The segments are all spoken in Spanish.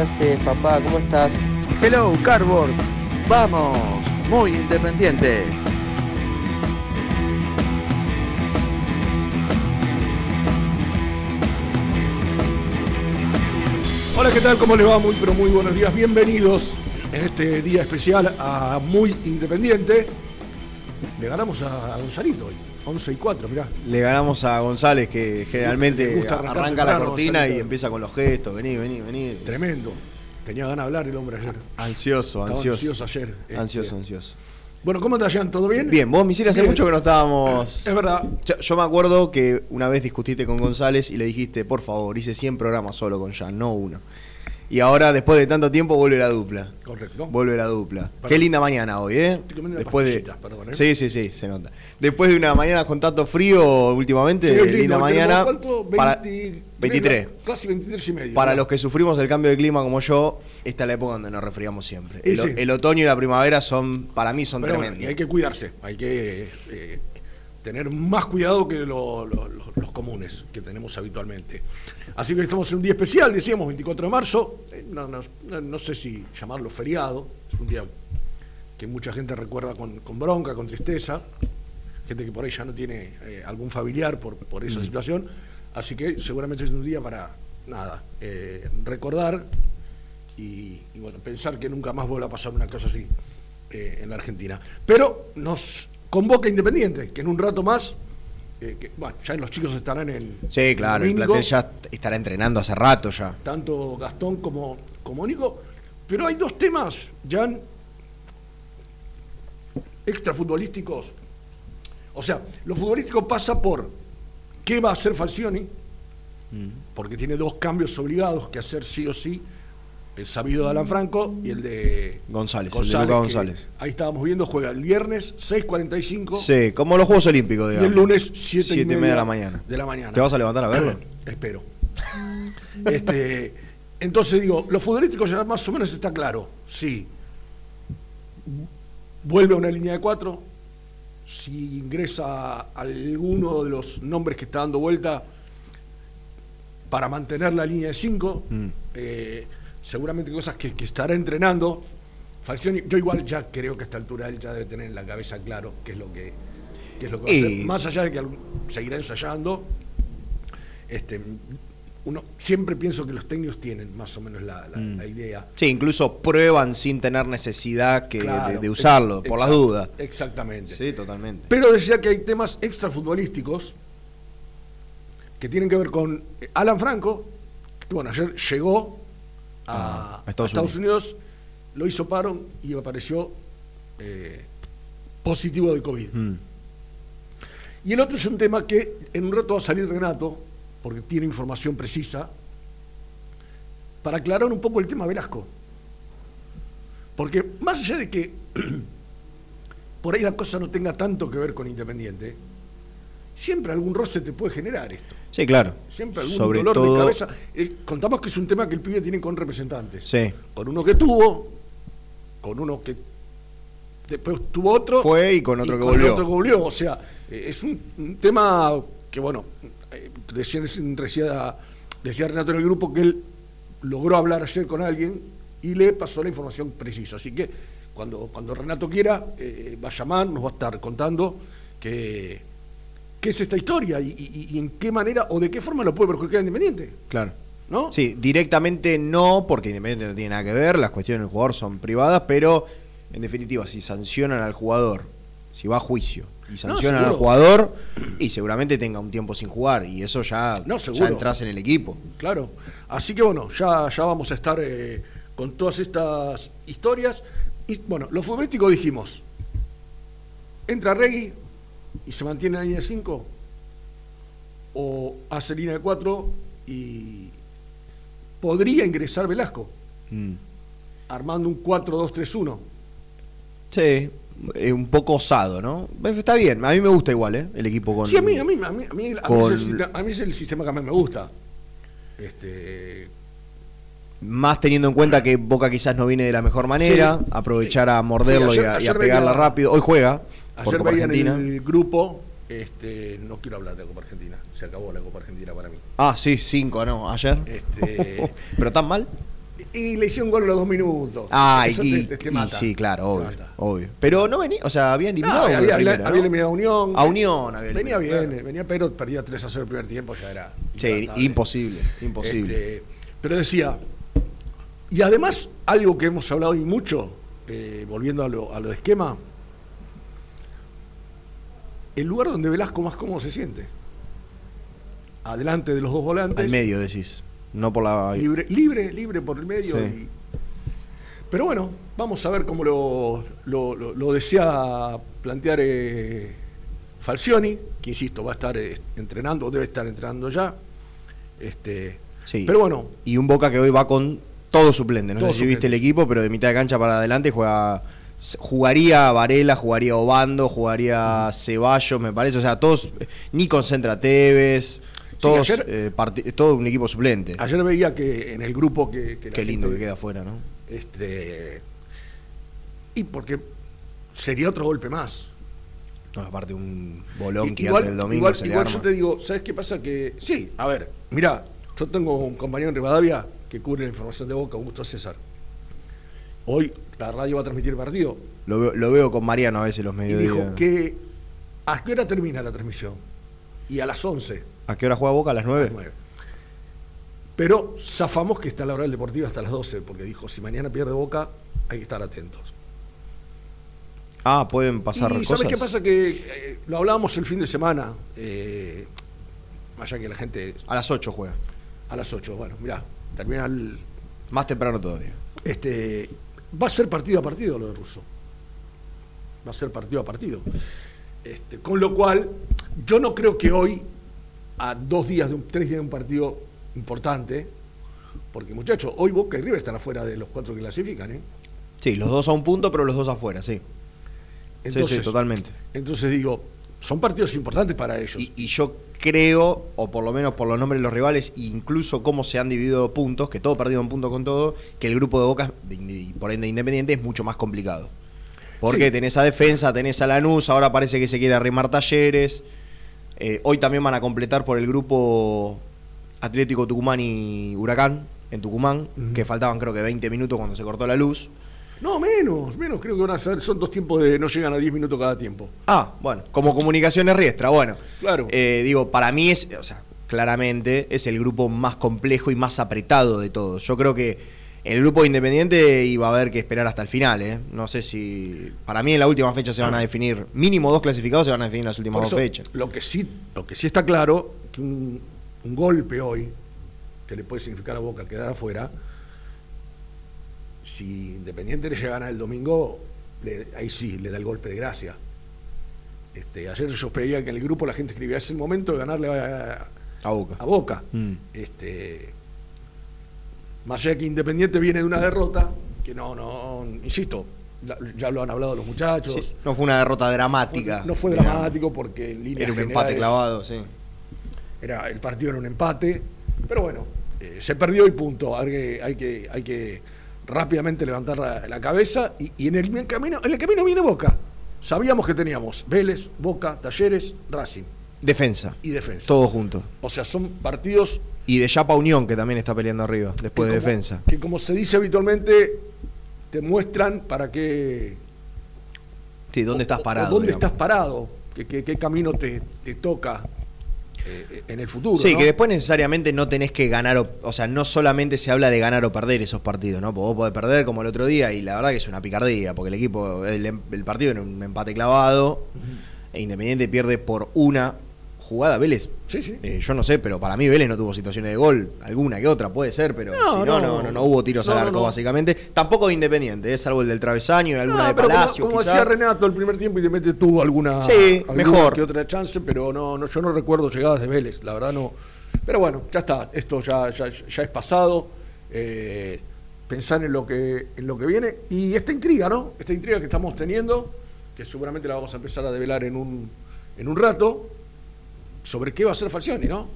¿Qué haces, papá? ¿Cómo estás? Hello, Cardboards. Vamos, muy independiente. Hola, ¿qué tal? ¿Cómo le va? Muy, pero muy buenos días. Bienvenidos en este día especial a Muy Independiente. Le ganamos a Gonzalito 11 y 4, mirá. Le ganamos a González, que generalmente gusta arrancar arranca la cortina y empieza con los gestos. Vení, vení, vení. Tremendo. Tenía ganas de hablar el hombre ayer. Ansioso, Estaba ansioso. ansioso ayer. Este, Ansioso, ansioso. Bueno, ¿cómo anda, Jan? ¿Todo bien? Bien, vos, Misil, hace Bien. mucho que no estábamos. Es verdad. Yo, yo me acuerdo que una vez discutiste con González y le dijiste, por favor, hice 100 programas solo con Jan, no uno. Y ahora, después de tanto tiempo, vuelve la dupla. Correcto. Vuelve la dupla. Qué linda mañana hoy, ¿eh? Después de... perdón, ¿eh? Sí, sí, sí, se nota. Después de una mañana con tanto frío últimamente, Sí, linda tenemos, mañana. ¿cuánto? para- 23, 23. Casi 23 y medio. Para ¿no? los que sufrimos el cambio de clima como yo, esta es la época donde nos resfriamos siempre. El, o- sí. el otoño y la primavera son, para mí, son Pero bueno, tremendos. y hay que cuidarse, hay que eh, tener más cuidado que lo- lo- lo- los comunes que tenemos habitualmente. Así que estamos en un día especial, decíamos 24 de marzo, eh, no, no- no- sé si llamarlo feriado, es un día que mucha gente recuerda con, con bronca, con tristeza, gente que por ahí ya no tiene eh, algún familiar por, por esa situación, así que seguramente es un día para, nada, eh, recordar y, y, bueno, pensar que nunca más vuelva a pasar una cosa así eh, en la Argentina. Pero nos convoca Independiente, que en un rato más, eh, que, bueno, ya los chicos estarán en Sí, claro, el plantel ya estará entrenando hace rato ya. tanto Gastón como, como Nico, pero hay dos temas, Jan, extrafutbolísticos. O sea, lo futbolístico pasa por qué va a hacer Falcioni, porque tiene dos cambios obligados que hacer sí o sí, el sabido de Alan Franco y el de González, el de Luca que González. Ahí estábamos viendo, juega el viernes 6.45 Sí, como los Juegos Olímpicos, y digamos. el lunes 7 Siete y media de la mañana. De la mañana. ¿Te vas a levantar a verlo? Espero. Este, entonces digo, lo futbolístico ya más o menos está claro. Sí. Vuelve a una línea de cuatro. Si ingresa alguno de los nombres que está dando vuelta para mantener la línea de cinco, Mm. eh, seguramente cosas que, que estará entrenando. Falcioni, yo igual ya creo que a esta altura él ya debe tener en la cabeza claro qué es lo que, qué es lo que va a hacer. Más allá de que seguirá ensayando, este, uno siempre pienso que los técnicos tienen más o menos la, la- Mm. la idea. Sí, incluso prueban sin tener necesidad que, Claro, de, de usarlo, por las dudas. Exactamente. Sí, totalmente. Pero decía que hay temas extrafutbolísticos que tienen que ver con eh, Alan Franco, que bueno, ayer llegó a, Estados Unidos. lo hizo paro y apareció eh, positivo de COVID. Mm. Y el otro es un tema que en un rato va a salir Renato, porque tiene información precisa, para aclarar un poco el tema Velasco. Porque más allá de que por ahí la cosa no tenga tanto que ver con Independiente, siempre algún roce te puede generar esto. Sí, claro. Siempre algún Sobre dolor todo, de cabeza. Eh, contamos que es un tema que el pibe tiene con representantes. Sí. Con uno que tuvo, con uno que después tuvo otro. Fue y con otro que con volvió. otro que volvió. O sea, eh, es un, un tema que, bueno, eh, decía, decía, decía Renato en el grupo que él logró hablar ayer con alguien y le pasó la información precisa. Así que cuando, cuando Renato quiera, eh, va a llamar, nos va a estar contando que, qué es esta historia y, y- y en qué manera o de qué forma lo puede perjudicar a Independiente. Claro. ¿No? Sí, directamente no, porque Independiente no tiene nada que ver, las cuestiones del jugador son privadas, pero en definitiva, si sancionan al jugador, si va a juicio y sancionan al jugador, y seguramente tenga un tiempo sin jugar, y eso ya, No, ya entras en el equipo. Claro. Así que bueno, ya, ya vamos a estar eh, con todas estas historias. Y bueno, lo futbolístico dijimos. Entra Regui y se mantiene en la línea de 5. O hace línea de 4 y podría ingresar Velasco, Mm. armando un 4-2-3-1. Sí, es un poco osado, ¿no? Está bien, a mí me gusta igual, ¿eh? El equipo con... Sí, a mí, a mí, a mí, a mí- a mí con- es el, sistema- a mí es el sistema que más me gusta. Este, Más teniendo en cuenta que Boca quizás no viene de la mejor manera, Sí, aprovechar sí. a morderlo Sí, ayer- y a, y a pegarla rápido. Hoy juega Ayer Copa veía en el grupo, este, no quiero hablar de la Copa Argentina, se acabó la Copa Argentina para mí. Ah, sí, cinco, ¿no? Ayer. Este, ¿Pero tan mal? y le hicieron gol a los dos minutos. Ah, Eso y, te- te y mata. sí, claro, obvio, obvio. Pero no venía, o sea, había No, eliminado. la había- primera, había ¿no? eliminado a Unión. A Unión había Venía bien, venía, pero perdía 3 a 0 el primer tiempo, ya era. Sí, imposible, imposible. Este, pero decía, y además, algo que hemos hablado y mucho, eh, volviendo a lo, a lo de esquema, el lugar donde Velasco más cómodo se siente. Adelante de los dos volantes. Al medio decís, no por la... Libre, libre, libre por el medio. Sí. y- pero bueno, vamos a ver cómo lo, lo- lo- lo desea plantear eh, Falcioni, que insisto, va a estar eh, entrenando, o debe estar entrenando ya. Este, Sí. Pero bueno, Y un Boca que hoy va con todo suplente. No Todo sé si viste el equipo, pero de mitad de cancha para adelante juega. Jugaría Varela, jugaría Obando, jugaría Ceballos, me parece. O sea, todos. Ni concentra Tevez. Todos, ayer- eh, todo un equipo suplente. ayer veía que en el grupo que... Qué lindo que queda afuera, ¿no? Este, y porque sería otro golpe más. No, aparte un bolón que igual, del domingo igual- se le igual arma. yo te digo, ¿sabes qué pasa? Que sí, a ver, mirá, yo tengo un compañero en Rivadavia que cubre la información de Boca, Augusto César. Hoy la radio va a transmitir el partido Lo, veo, lo veo con Mariano a veces los y mediodías. dijo que ¿a qué hora termina la transmisión? Y a las 11, ¿A qué hora juega Boca? ¿A las 9? 9. Pero zafamos que está la hora del deportivo hasta las 12, porque dijo, si mañana pierde Boca, hay que estar atentos. Ah, pueden pasar y cosas. ¿sabes qué pasa? Que eh, lo hablábamos el fin de semana, eh, allá que la gente A las 8 juega. a las 8. Bueno, mirá, termina el, Más temprano todavía. este, va a ser partido a partido lo de Russo. Va a ser partido a partido. Este, con lo cual, yo no creo que hoy, a dos días de un, tres días de un partido importante, porque muchachos, hoy Boca y River están afuera de los cuatro que clasifican, ¿eh? Sí, los dos a un punto, pero los dos afuera, sí. sí, sí, totalmente. Entonces digo, son partidos importantes para ellos. Y, y yo creo, o por lo menos por los nombres de los rivales, incluso cómo se han dividido puntos, que todo perdido en punto con todo, que el grupo de Boca, y por ende Independiente, es mucho más complicado. Porque Sí. tenés a defensa, tenés a Lanús, ahora parece que se quiere arrimar talleres. Eh, hoy también van a completar por el grupo Atlético Tucumán y Huracán, en Tucumán, que faltaban creo que 20 minutos cuando se cortó la luz. No, menos, menos, creo que van a ser, son dos tiempos de no llegan a 10 minutos cada tiempo. Ah, bueno, como comunicaciones riestra, bueno. Claro. Eh, digo, para mí es, o sea, claramente es el grupo más complejo y más apretado de todos. Yo creo que el grupo independiente iba a haber que esperar hasta el final, ¿eh? No sé si. Para mí en la última fecha se van a definir, mínimo dos clasificados se van a definir en las últimas dos fechas. Lo que sí, lo que sí está claro, que un, un golpe hoy, que le puede significar a Boca quedar afuera, si Independiente le llega a ganar el domingo, le- ahí sí, le da el golpe de gracia. Este, ayer yo pedía que en el grupo la gente escribía, es el momento de ganarle a, A Boca. a Boca. Mm. Este, más allá que Independiente viene de una derrota, que no, no, insisto, la- ya lo han hablado los muchachos. Sí, no fue una derrota dramática. No fue digamos. dramático porque en línea Era un empate clavado, sí. Era, el partido era un empate, pero bueno, eh, se perdió y punto. Hay que, hay que, hay que rápidamente levantar la, la cabeza y, y en, el camino, en el camino viene Boca. Sabíamos que teníamos Vélez, Boca, Talleres, Racing Defensa. y Defensa. Todo junto. O sea, son partidos Y de Chapa Unión, que también está peleando arriba, después de como- defensa. que como se dice habitualmente, te muestran para qué... Sí, ¿dónde o- estás o- o parado? ¿Dónde digamos. estás parado? ¿Qué, qué- qué camino te, te toca eh, en el futuro? Sí, ¿no? que después necesariamente no tenés que ganar, o, o sea, no solamente se habla de ganar o perder esos partidos, ¿no? Porque vos podés perder como el otro día y la verdad que es una picardía, porque el equipo, el, el partido era un empate clavado, e Independiente pierde por una jugada Vélez. Sí, sí. Eh, yo no sé, pero para mí Vélez no tuvo situaciones de gol, alguna que otra puede ser, pero No, si no, no. no, hubo tiros al arco básicamente. Tampoco de Independiente, es salvo el del travesaño y alguna de pero como- Palacio. como, quizá. decía Renato el primer tiempo y de repente tuvo alguna, Sí, alguna mejor. que otra chance, pero no, no, yo no recuerdo llegadas de Vélez, la verdad no. Pero bueno, ya está, esto ya, ya, ya es pasado. eh, pensar en lo que en lo que viene y esta intriga, ¿no? Esta intriga que estamos teniendo, que seguramente la vamos a empezar a develar en un en un rato, sobre qué va a hacer Falcioni, ¿no?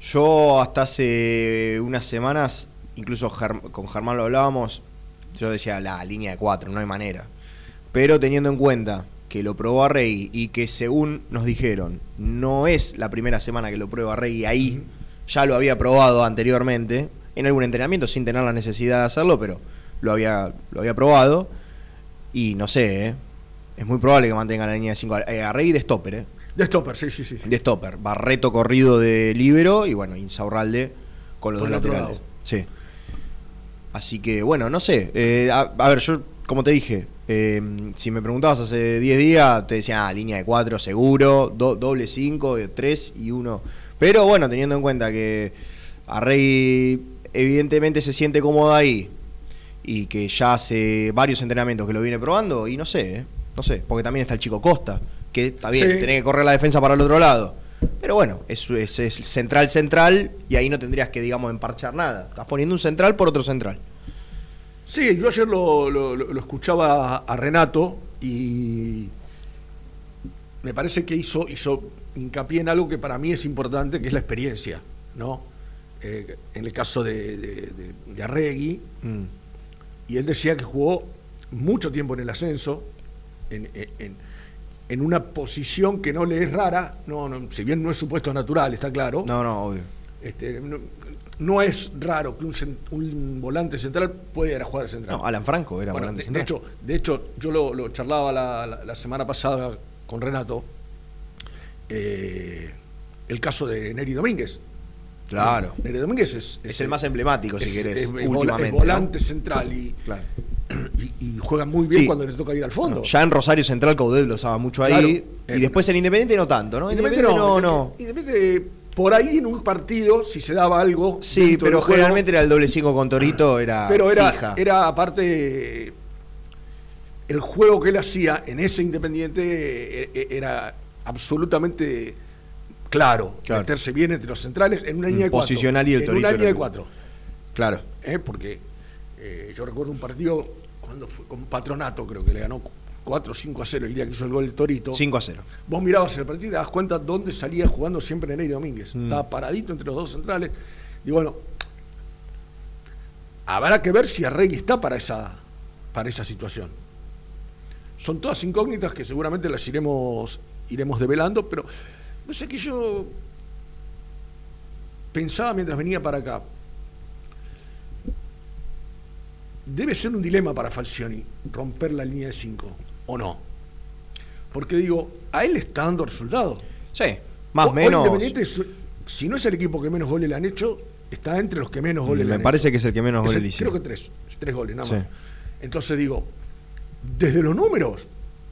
Yo hasta hace unas semanas, incluso con Germán lo hablábamos, yo decía la línea de cuatro, no hay manera. Pero teniendo en cuenta que lo probó a Rey y que según nos dijeron, no es la primera semana que lo prueba Rey y ahí ya lo había probado anteriormente, en algún entrenamiento sin tener la necesidad de hacerlo, pero lo había, lo había probado. Y no sé, ¿eh? es muy probable que mantenga la línea de 5 a Rey de stopper, ¿eh? De stopper, sí, sí, sí. de stopper. Barreto corrido de libero y bueno, Insaurralde con los Por dos laterales. lado. Sí. Así que bueno, no sé. Eh, a, a ver, yo, como te dije, eh, si me preguntabas hace 10 días, te decía, ah, línea de 4 seguro, do- doble 5, 3 y 1. Pero bueno, teniendo en cuenta que a Rey evidentemente se siente cómodo ahí y que ya hace varios entrenamientos que lo viene probando, y no sé, ¿eh? no sé, porque también está el chico Costa, que está bien, Sí. tenés que correr la defensa para el otro lado. Pero bueno, es, es, es central central y ahí no tendrías que, digamos, emparchar nada. Estás poniendo un central por otro central. Sí, yo ayer lo, lo- lo- lo escuchaba a Renato y me parece que hizo, hizo hincapié en algo que para mí es importante, que es la experiencia, ¿no? Eh, en el caso de, de, de- de Arregui, Mm. y él decía que jugó mucho tiempo en el ascenso, en, en- en una posición que no le es rara, no, no, si bien no es supuesto natural, está claro, No, no, obvio. este, no, no es raro que un, volante central pueda ir a jugar central. No, Alan Franco era Bueno, volante de, de central. hecho, de hecho, yo lo, lo charlaba la, la- la semana pasada con Renato, eh, el caso de Neri Domínguez. claro. Neri Domínguez es, Es el más emblemático, si es- querés, últimamente. volante central y, Claro. Y- y juega muy bien Sí. cuando le toca ir al fondo. Ya en Rosario Central Caudel lo usaba mucho ahí. Claro. Y después en Independiente no tanto, ¿no? Independiente Independiente no, no. Independiente, por ahí en un partido, si se daba algo. Sí, pero generalmente era el doble 5 con Torito, era Pero era, fija. era aparte. El juego que él hacía en ese Independiente eh, eh, era absolutamente claro. Claro. Meterse bien entre los centrales en una línea de cuatro. posicional y el En Torito una línea de cuatro. Claro. ¿eh? Porque eh, yo recuerdo un partido cuando fue con Patronato, creo que le ganó 4 o 5 a 0 el día que hizo el gol el Torito. 5 a 0. Vos mirabas el partido y te das cuenta dónde salía jugando siempre Ney Domínguez. Mm. Estaba paradito entre los dos centrales. Y bueno, habrá que ver si Arregui está para esa, para esa situación. Son todas incógnitas que seguramente las iremos, iremos develando, pero no sé que yo pensaba mientras venía para acá. Debe ser un dilema para Falcioni romper la línea de 5, ¿o no? Porque digo, a él le está dando resultados. Sí, más o menos. Independiente, si no es el equipo que menos goles le han hecho, está entre los que menos goles le Me han parece hecho. que es el que menos Es goles le hicieron. Creo que tres, tres goles nada Sí. más. Entonces digo, desde los números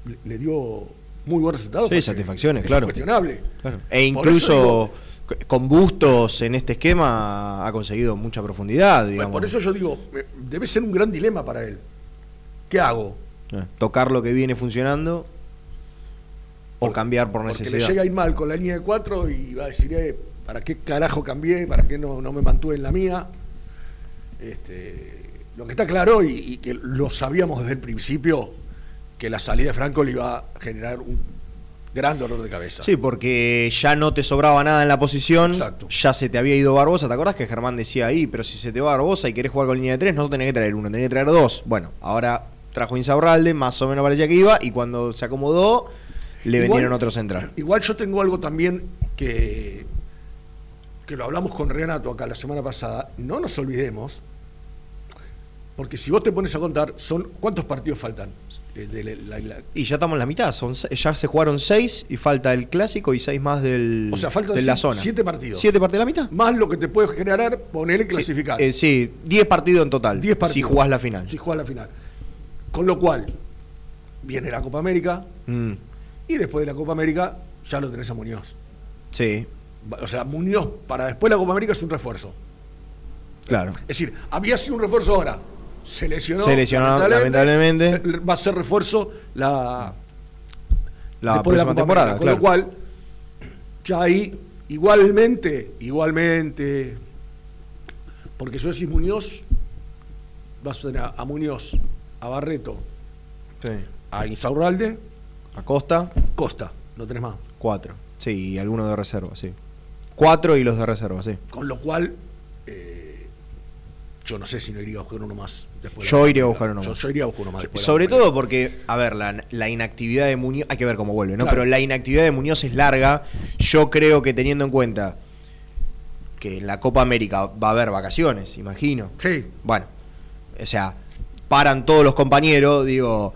le, le dio muy buen resultado. Sí, satisfacciones, es claro. incuestionable. Claro. E incluso con Bustos en este esquema ha conseguido mucha profundidad, digamos. por eso yo digo, debe ser un gran dilema para él. ¿Qué hago? Eh, Tocar lo que viene funcionando o Porque- cambiar por Porque le necesidad. llega a ir mal con la línea de cuatro y va a decir, eh, ¿para qué carajo cambié? ¿Para qué no, no me mantuve en la mía? Este, lo que está claro y, y que lo sabíamos desde el principio, que la salida de Franco le iba a generar un gran dolor de cabeza. Sí, porque ya no te sobraba nada en la posición, Exacto. ya se te había ido Barbosa, ¿te acordás que Germán decía ahí, pero si se te va Barbosa y querés jugar con línea de tres, no tenés que traer uno, tenés que traer dos? Bueno, ahora trajo Insaurralde, más o menos parecía que iba, y cuando se acomodó, le Igual- vendieron otro central. Igual yo tengo algo también que, que lo hablamos con Renato acá la semana pasada. No nos olvidemos, porque si vos te pones a contar, son ¿cuántos partidos faltan? Eh, de la- la- la- Y ya estamos en la mitad, son, ya se jugaron seis y falta el clásico y seis más del, O sea, faltan de la zona. siete partidos. ¿Siete partidos de la mitad? más lo que te puede generar poner y clasificar. Eh, sí, 10 partidos en total, 10 partidos. si jugás la final. Si jugás la final. Con lo cual, viene la Copa América Mm, y después de la Copa América ya lo tenés a Muñoz. sí, O sea, Muñoz para después de la Copa América es un refuerzo. claro. Es decir, había sido un refuerzo ahora. Se lesionó. Se lesionó, lamentablemente. Va a ser refuerzo la, La de próxima temporada, América, claro. Con lo cual, ya ahí, igualmente, igualmente, porque si vos decís Muñoz, vas a tener a, a Muñoz, a Barreto, Sí. a Insaurralde, Acosta, Costa, no tenés más. cuatro. Sí, y algunos de reserva, sí. Cuatro y los de reserva, sí. Con lo cual, yo no sé si no iría a buscar uno más. después de Yo la- iría a buscar uno más. Yo iría a buscar uno más. después de Sobre todo porque, a ver, la, la inactividad de Muñoz, hay que ver cómo vuelve, ¿no? Claro. Pero la inactividad de Muñoz es larga. Yo creo que teniendo en cuenta que en la Copa América va a haber vacaciones, imagino. Sí, Bueno, o sea, paran todos los compañeros, digo,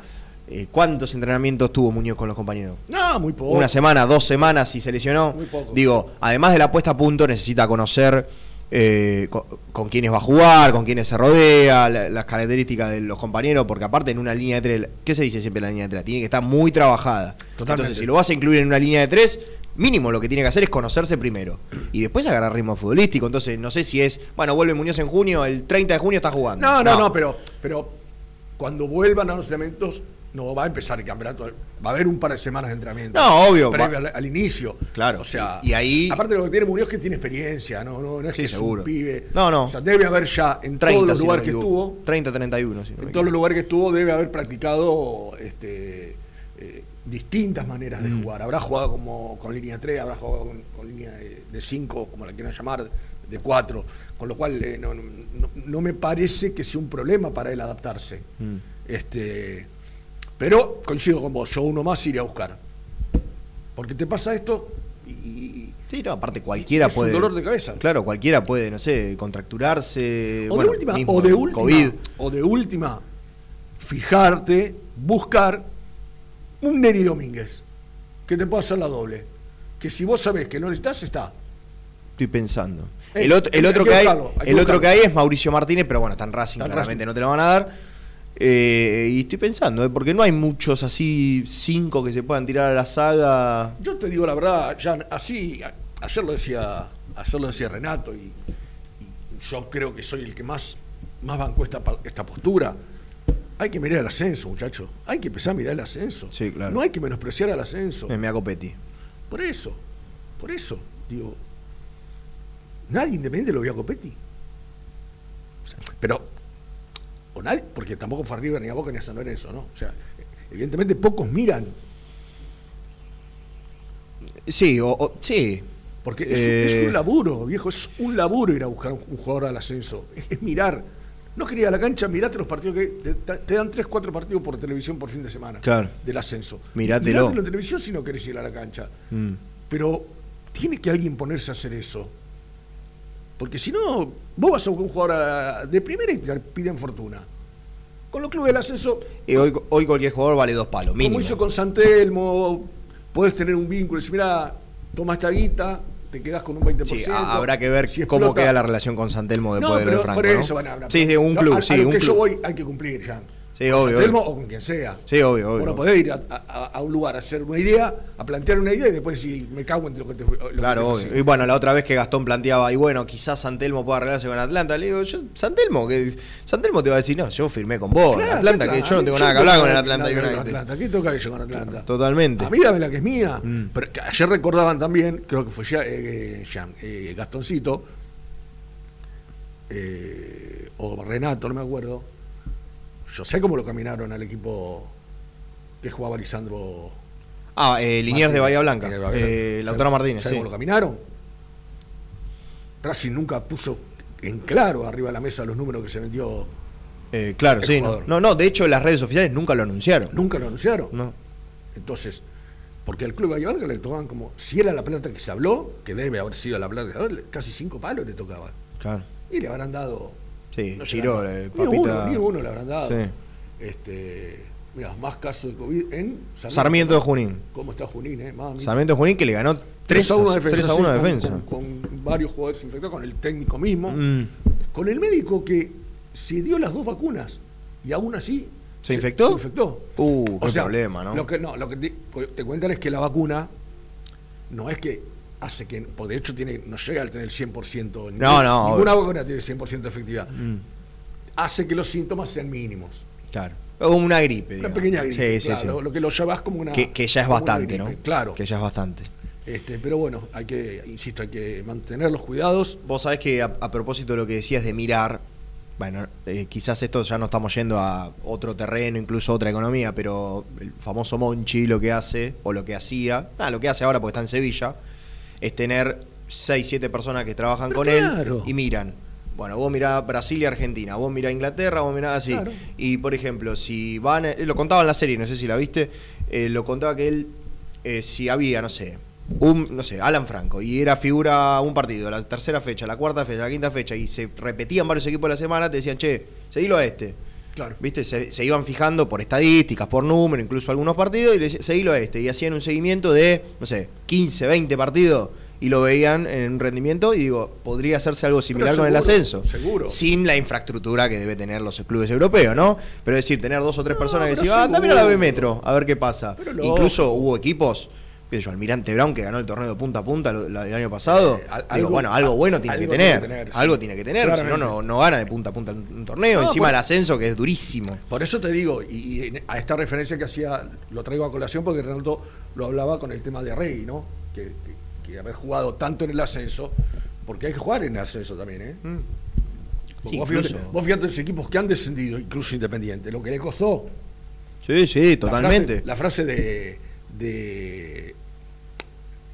eh, ¿cuántos entrenamientos tuvo Muñoz con los compañeros? no, muy poco. Una semana, dos semanas y se lesionó. Muy poco. Digo, además de la puesta a punto, necesita conocer eh, con, con quiénes va a jugar, con quiénes se rodea, la- las características de los compañeros, porque aparte en una línea de tres, ¿qué se dice siempre en la línea de tres? Tiene que estar muy trabajada. Totalmente. Entonces, si lo vas a incluir en una línea de tres, mínimo lo que tiene que hacer es conocerse primero. Y después agarrar ritmo futbolístico. Entonces, no sé si es, bueno, vuelve Muñoz en junio, el 30 de junio está jugando. No, no, no, pero, pero cuando vuelvan a los entrenamientos, no va a empezar el campeonato. Va a haber un par de semanas de entrenamiento. No, obvio, Previo al, al inicio. Claro, O sea, y- y ahí- Aparte, lo que tiene Muñoz es que tiene experiencia, no, no, no es Sí, que seguro. es un pibe. No, no. O sea, debe haber ya en 30, todos los si lugares que estuvo. 30, 31, si no En todos los lugares que estuvo debe haber practicado este, eh, distintas maneras de Mm. jugar. Habrá jugado como con línea 3, habrá jugado con, con línea de 5, como la quieran llamar, de 4. Con lo cual eh, no- no me parece que sea un problema para él adaptarse. Mm. Este, pero coincido con vos, yo uno más iría a buscar. Porque te pasa esto y... Sí, no, aparte cualquiera Es un puede. dolor de cabeza. Claro, cualquiera puede, no sé, contracturarse. O, bueno, de última, mismo o de última, COVID. o de última, fijarte, buscar un Neri Domínguez que te pueda hacer la doble. Que si vos sabés que no necesitas, está. Estoy pensando. Eh, el otro, el otro que hay, buscarlo, hay que el otro buscarlo. que hay es Mauricio Martínez, pero bueno, en Racing, claramente Racing. no te lo van a dar. Eh, y estoy pensando, eh, porque no hay muchos así, cinco que se puedan tirar a la saga. Yo te digo la verdad, ya así, a- ayer lo decía, ayer lo decía Renato, y, y yo creo que soy el que más, más bancó esta, esta postura. Hay que mirar el ascenso, muchachos. Hay que empezar a mirar el ascenso. Sí, claro. No hay que menospreciar al ascenso. Me, me hago Peti. Por eso, por eso, digo, nadie independiente lo vio a Copetti. O sea, pero, o nadie, porque tampoco fue a River ni a Boca ni a San Lorenzo, ¿no? O sea, evidentemente pocos miran, Sí, o, o- sí. porque es, Eh. es un laburo, viejo, es un laburo ir a buscar un, un jugador al ascenso. Es, mirar. No quería ir a la cancha, mirate los partidos que te, te dan 3, 4 partidos por televisión por fin de semana Claro. del ascenso. Mirátelo. Mirátelo en televisión si no querés ir a la cancha. Mm. Pero tiene que alguien ponerse a hacer eso. Porque si no, vos vas a buscar un jugador a- de primera y te piden fortuna. Con los clubes del ascenso, Y hoy, hoy cualquier jugador vale dos palos, mínimo. como hizo con Santelmo, podés tener un vínculo decir, mira, toma esta guita, te quedás con un 20%. Sí, habrá que ver Si cómo explota- queda la relación con Santelmo después no, de lo de Franco. por ¿no? eso van a hablar. Sí, sí, un No, club, a, sí, a lo un que club. yo voy hay que cumplir ya. Sí, obvio, Santelmo obvio. o con quien sea. Sí, obvio, obvio. Vos no podés ir a, a- a un lugar a hacer una idea, a plantear una idea y después si me cago en lo que te lo que Claro, te obvio. Y bueno, la otra vez que Gastón planteaba, y bueno, quizás Santelmo pueda arreglarse con Atlanta, le digo, yo, Santelmo, que Santelmo te va a decir, no, yo firmé con vos, Claro, Atlanta, ¿qué que yo no tengo Yo nada que hablar con el Atlanta que United. Atlanta. ¿Qué toca yo con Atlanta? Totalmente. A mí dame la que es mía. Mm. Pero que ayer recordaban también, creo que fue ya, eh, eh, Gastoncito, eh, o Renato, no me acuerdo, yo sé cómo lo caminaron al equipo que jugaba Lisandro. Ah, eh, Liniers de. Bahía Blanca. De Bahía Blanca. Eh, ¿Sabe- Lautaro Martínez, ¿sabe sí. cómo lo caminaron? Racing nunca puso en claro arriba de la mesa los números que se vendió. Eh, claro, El sí. No, jugador. no, no, de hecho las redes oficiales nunca lo anunciaron. Nunca lo anunciaron. No. Entonces, porque al club de Bahía Blanca le tocaban como, si era la plata que se habló, que debe haber sido la plata que se habló, casi cinco palos le tocaban. Claro. Y le habrán dado. Sí, no Giro, eh, ni papita. uno, ni uno le habrán dado. Sí. Este, mira, más casos de COVID en Sarmiento de Junín. ¿Cómo está Junín, eh? Mamita. Sarmiento de Junín que le ganó 3 a 1 a defensa. 3 a sí, 1 con- defensa. Con, con varios jugadores infectados, con el técnico mismo, Mm. con el médico que se dio las dos vacunas y aún así. ¿Se infectó? Se infectó. Uh, qué problema, ¿no? Lo que, no, lo que te, te cuentan es que la vacuna no es que hace que. Por de hecho, tiene, no llega al tener el 100%. No, no, Ninguna vacuna tiene 100% de efectividad. Mm, Hace que los síntomas sean mínimos. claro. Como una gripe. Una digamos. pequeña gripe. Sí, sí, claro, sí. Lo que lo llevas como una. Que, que ya es bastante, ¿no? Claro. Que ya es bastante. Este, pero bueno, hay que, insisto, hay que mantener los cuidados. Vos sabés que a, a propósito de lo que decías de mirar, bueno, eh, quizás esto ya no estamos yendo a otro terreno, incluso otra economía, pero el famoso Monchi lo que hace, o lo que hacía, ah, lo que hace ahora porque está en Sevilla, es tener 6, 7 personas que trabajan Pero con claro. él y miran. Bueno, vos mirás Brasil y Argentina, vos mirás Inglaterra, vos mirás así. Claro. Y por ejemplo, si van, eh, lo contaba en la serie, no sé si la viste, eh, lo contaba que él, eh, si había, no sé, un, no sé, Alan Franco, y era figura un partido, la tercera fecha, la cuarta fecha, la quinta fecha, y se repetían varios equipos de la semana, te decían, che, seguilo a este. Claro. ¿Viste? Se, se iban fijando por estadísticas, por número, incluso algunos partidos, y le decían, seguilo a este. Y hacían un seguimiento de, no sé, 15, 20 partidos, y lo veían en un rendimiento, y digo, podría hacerse algo similar con el ascenso. seguro. Sin la infraestructura que debe tener los clubes europeos, ¿no? Pero es decir, tener dos o tres No, personas que decían, anda, mira la B. Metro, a ver qué pasa. Incluso hubo equipos, yo, Almirante Brown, que ganó el torneo de punta a punta el año pasado. Eh, Digo, algo- bueno, algo bueno tiene que tener. tiene que tener, sí. Algo tiene que tener, si no, no, no gana de punta a punta un torneo. No, Encima por- el ascenso, que es durísimo. Por eso te digo, y, y a esta referencia que hacía, lo traigo a colación porque Renato lo hablaba con el tema de Rey, ¿no? Que, que- que haber jugado tanto en el ascenso, porque hay que jugar en el ascenso también, ¿eh? Sí, vos, fíjate, incluso. vos fíjate los equipos que han descendido, incluso Independiente, lo que le costó. Sí, sí, La totalmente. frase- La frase, de, de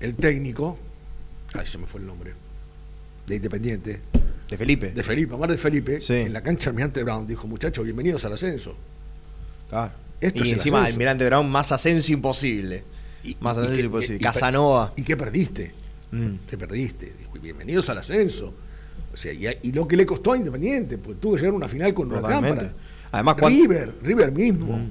el técnico, ay, se me fue el nombre, de Independiente, de Felipe. de Felipe, Omar de Felipe, Sí. en la cancha Almirante Brown, dijo, muchachos, bienvenidos al ascenso. Claro. Esto y encima ascenso. Almirante Brown, más ascenso imposible. Y- más y ascenso que- imposible. y- Casanova. ¿Y qué perdiste? Mm. ¿Qué perdiste? Dijo, bienvenidos al ascenso. O sea, y, lo que le costó a Independiente, pues tuvo que llegar a una final con Totalmente. cámara. Además, ¿cuán- River, River mismo. Mm.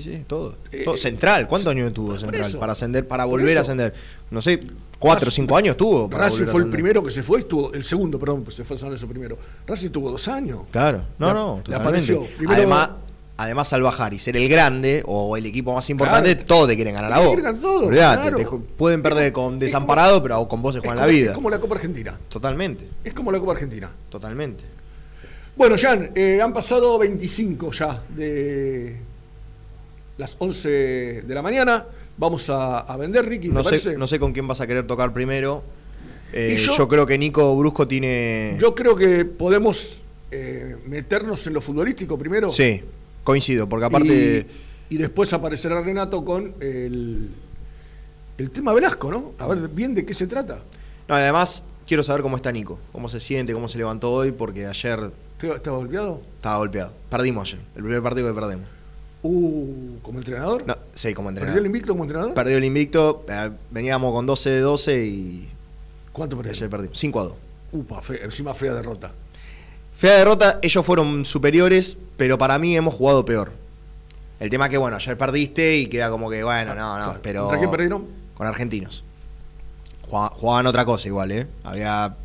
Sí, sí, todo. Eh, Todo. Central, ¿cuántos años tuvo Central? eso. para ascender, para volver a ascender. No sé, cuatro o cinco años tuvo. para Racing fue el primero que se fue, estuvo, el segundo, perdón, pues se fue a San Lorenzo primero. Racing tuvo dos años. Claro, no, no, le apareció. Primero- además, además al bajar y ser el grande o el equipo más importante, Claro. todos te quieren ganar a vos. quieren ganar todo, Olvídate, claro. te pueden perder Es con es desamparado, pero con vos se juegan como- la vida. Es como la Copa Argentina. Totalmente, Es como la Copa Argentina. totalmente. Bueno, Jan, eh, han pasado 25 ya de las 11 de la mañana. Vamos a, a vender, Ricky, ¿te No parece? sé, no sé con quién vas a querer tocar primero. Eh, yo, yo- creo que Nico Brusco tiene. Yo creo que podemos eh, meternos en lo futbolístico primero. Sí, coincido, porque aparte. Y, y después aparecerá Renato con el, el tema Velasco, ¿no? A ver bien de qué se trata. No, además, quiero saber cómo está Nico, cómo se siente, cómo se levantó hoy, porque ayer ¿Estaba estaba golpeado? estaba golpeado. Perdimos ayer, el primer partido que perdemos. Uh, ¿Como entrenador? No, sí, como ¿Perdió el entrenador. invicto como entrenador? Perdió el invicto, eh, veníamos con 12 de 12 y ¿Cuánto perdió? ayer perdimos. 5 a 2. Upa, fe- encima fea derrota. Fea derrota, ellos fueron superiores, pero para mí hemos jugado peor. El tema que, bueno, ayer perdiste y queda como que, bueno, no, no, pero... ¿Contra quién perdieron? Con argentinos. Jugaba- Jugaban otra cosa igual, ¿eh? Había...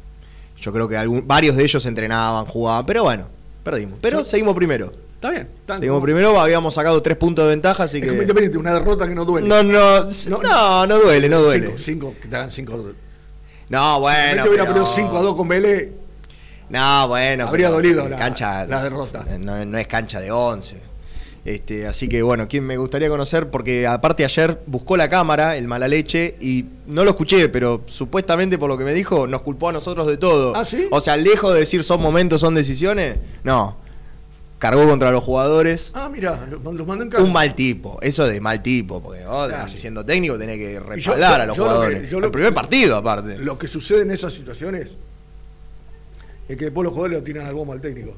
Yo creo que algún, varios de ellos entrenaban, jugaban, pero bueno, perdimos. Pero seguimos primero. Está bien. está Seguimos como- primero, habíamos sacado tres puntos de ventaja, así Es que... como independiente, una derrota que no duele. No, no, No, no, no, duele, no duele. Cinco, cinco, que te hagan cinco. No, bueno, si hubiera pero- perdido 5 a 2 con Vélez, No, bueno. Habría dolido la- cancha, la derrota. No, no es cancha de 11. Este, así que bueno, quien me gustaría conocer, porque aparte ayer buscó la cámara, el mala leche, y no lo escuché, pero supuestamente por lo que me dijo, nos culpó a nosotros de todo. ¿Ah, sí? O sea, lejos de decir son momentos, son decisiones, no. Cargó contra los jugadores. Ah, mira, los lo mandó en cara. Un mal tipo, eso de mal tipo, porque sí. siendo técnico tenés que yo- respaldar yo- a los yo lo que- jugadores. yo lo el primer partido, aparte. Lo que sucede en esas situaciones es que después los jugadores lo tiran al bombo al técnico.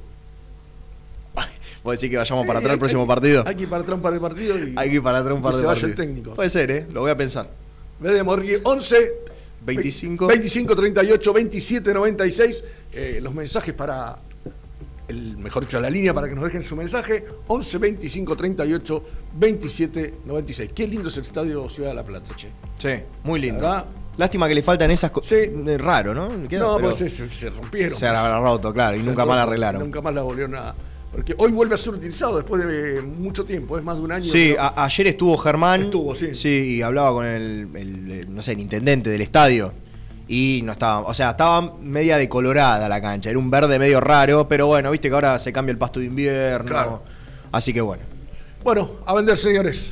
¿Vos decís que vayamos para atrás el próximo partido? Hay que ir para atrás un par de partidos y, Hay que ir para atrás un par de se vaya partidos. el técnico. Puede ser, ¿eh? Lo voy a pensar. De Morgui 11 25. 25 38 27 96 eh, los mensajes para el mejor dicho la línea para que nos dejen su mensaje 11 25 38 27 96 qué lindo es el estadio Ciudad de la Plata che Sí, muy lindo. ¿Verdad? Lástima que le faltan esas cosas. Sí. Raro, ¿no? Queda, no pero pues se, se- rompieron se habrá roto, claro, y Se nunca más la arreglaron. nunca más la volvieron a porque hoy vuelve a ser utilizado después de mucho tiempo es más de un año Sí, pero- ayer estuvo Germán. Estuvo, sí. y hablaba con el, el- el, no sé, el intendente del estadio. Y no estaba, o sea, estaba media decolorada la cancha. Era un verde medio raro, pero bueno, viste que ahora se cambia el pasto de invierno. Claro. Así que bueno. bueno a vender señores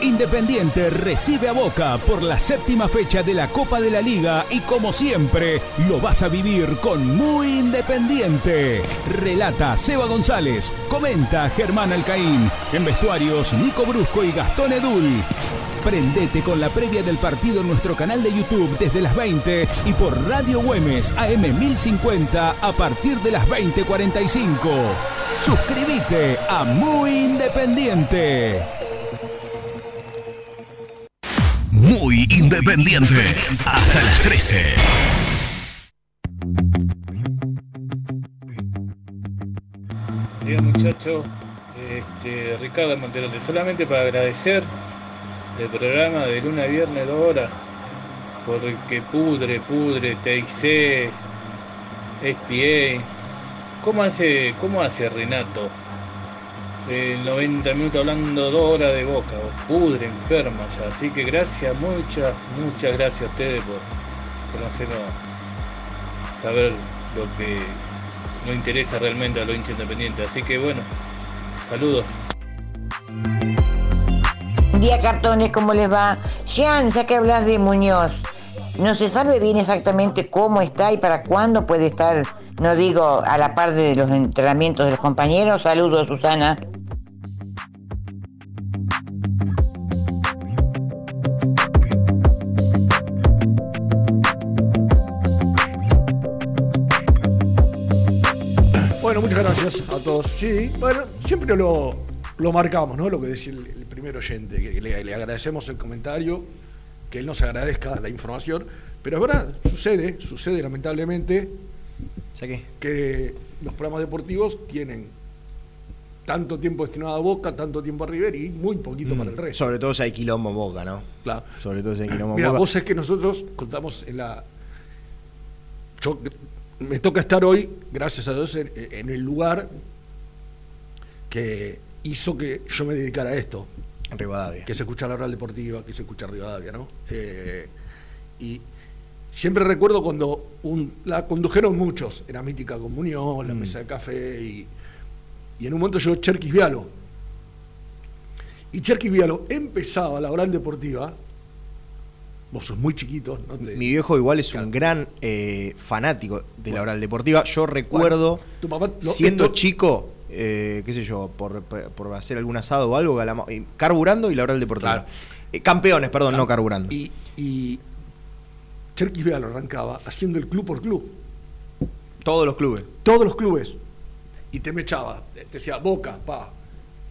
Independiente recibe a Boca por la séptima fecha de la Copa de la Liga y como siempre lo vas a vivir con Muy Independiente. Relata Seba González, comenta Germán Alcaín, en vestuarios Nico Brusco y Gastón Edul. Prendete con la previa del partido en nuestro canal de YouTube desde las 20 y por Radio Güemes AM 1050 a partir de las 20:45. Suscríbete a Muy Independiente. Muy independiente. Hasta las 13. Bien muchachos, este, Ricardo Monterote, solamente para agradecer el programa de luna a viernes dos horas, porque pudre, pudre, TIC, SPA, ¿cómo hace, cómo hace Renato? Eh, 90 minutos hablando dos horas de boca, pudre, enferma ya. Así que gracias, muchas, muchas gracias a ustedes por, por hacernos saber lo que no interesa realmente a los hinchas independientes. Así que bueno, saludos. Buen día cartones, ¿cómo les va? Jean, ya que hablas de Muñoz, no se sabe bien exactamente cómo está y para cuándo puede estar, no digo a la par de los entrenamientos de los compañeros. Saludos, Susana. Bueno, muchas gracias a todos. Sí, bueno, siempre lo, lo marcamos, ¿no? Lo que decía el, el primer oyente, que le, le agradecemos el comentario, que él nos agradezca la información, pero es verdad, sucede, sucede lamentablemente que los programas deportivos tienen tanto tiempo destinado a Boca, tanto tiempo a River y muy poquito para el resto. Sobre todo si hay quilombo en Boca, ¿no? Claro. Sobre todo si hay quilombo Mira, Boca. vos sabés que nosotros contamos en la. Yo me toca estar hoy, gracias a Dios, en, en el lugar que hizo que yo me dedicara a esto. En Rivadavia. Que se escucha la oral deportiva, que se escucha Rivadavia, ¿no? Eh, y siempre recuerdo cuando un- la condujeron muchos, era Mítica Comunión, la Mesa de Café, y, y en un momento llegó Cherkis Vialo. Y Cherkis Vialo empezaba la oral deportiva, vos sos muy chiquito, ¿no? Te- Mi viejo igual es un gran eh, fanático de la oral deportiva. Yo recuerdo, tu papá lo- siendo esto- chico, eh, qué sé yo, por, por- hacer algún asado o algo, carburando y la oral deportiva. Eh, campeones, perdón, no carburando. Y, y Cherkis Vialo arrancaba haciendo el club por club. Todos los clubes. Todos los clubes. Y te me echaba, te decía Boca, pa,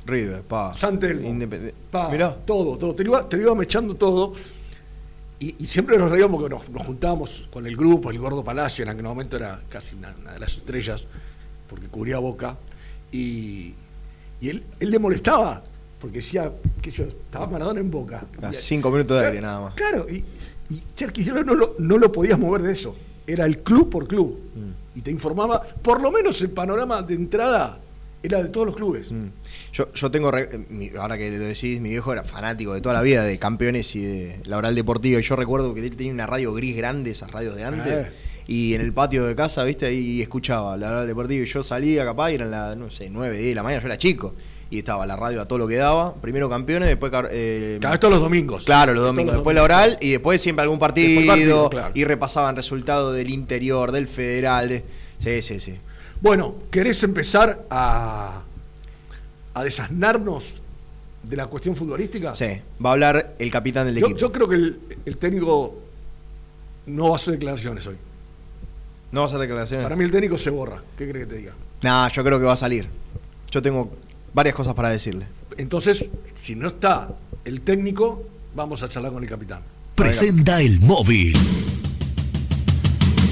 River, pa. San Telmo, Independe- pa, Mirá. todo, todo. Te lo iba, te lo iba mechando todo. Y, y siempre nos reíamos porque nos, nos juntábamos con el grupo, el Gordo Palacio, en aquel momento era casi una, una de las estrellas, porque cubría Boca. Y, y él, él le molestaba, porque decía que yo estaba Maradona en Boca. Ah, Y- cinco minutos de aire nada más. Claro, y, y Vialo no lo, no lo podías mover de eso. Era el club por club. Mm. Y te informaba, por lo menos el panorama de entrada era de todos los clubes. Mm. Yo, yo tengo, re- eh, mi- ahora que lo decís, mi viejo era fanático de toda la vida de campeones y de la oral deportiva. Y yo recuerdo que él tenía una radio gris grande, esas radios de antes. Eh. Y en el patio de casa, viste, ahí escuchaba la oral deportiva. Y yo salía capaz y eran las, no sé, 9, 10 de la mañana, yo era chico. Y estaba la radio a todo lo que daba. Primero campeones, después. eh, vez todos los domingos. Claro, los domingos. los Después la oral y después siempre algún partido. Claro. Y repasaban resultados del interior, del federal. de- Sí, sí, sí. Bueno, ¿querés empezar a, a desasnarnos de la cuestión futbolística? Sí. Va a hablar el capitán del Yo, equipo. yo creo que el, el técnico no va a hacer declaraciones hoy. ¿No vas a hacer declaraciones? Para mí el técnico se borra. ¿Qué crees que te diga? Nah, yo creo que va a salir. Yo tengo varias cosas para decirle. Entonces, si no está el técnico, vamos a charlar con el capitán. Presenta el móvil.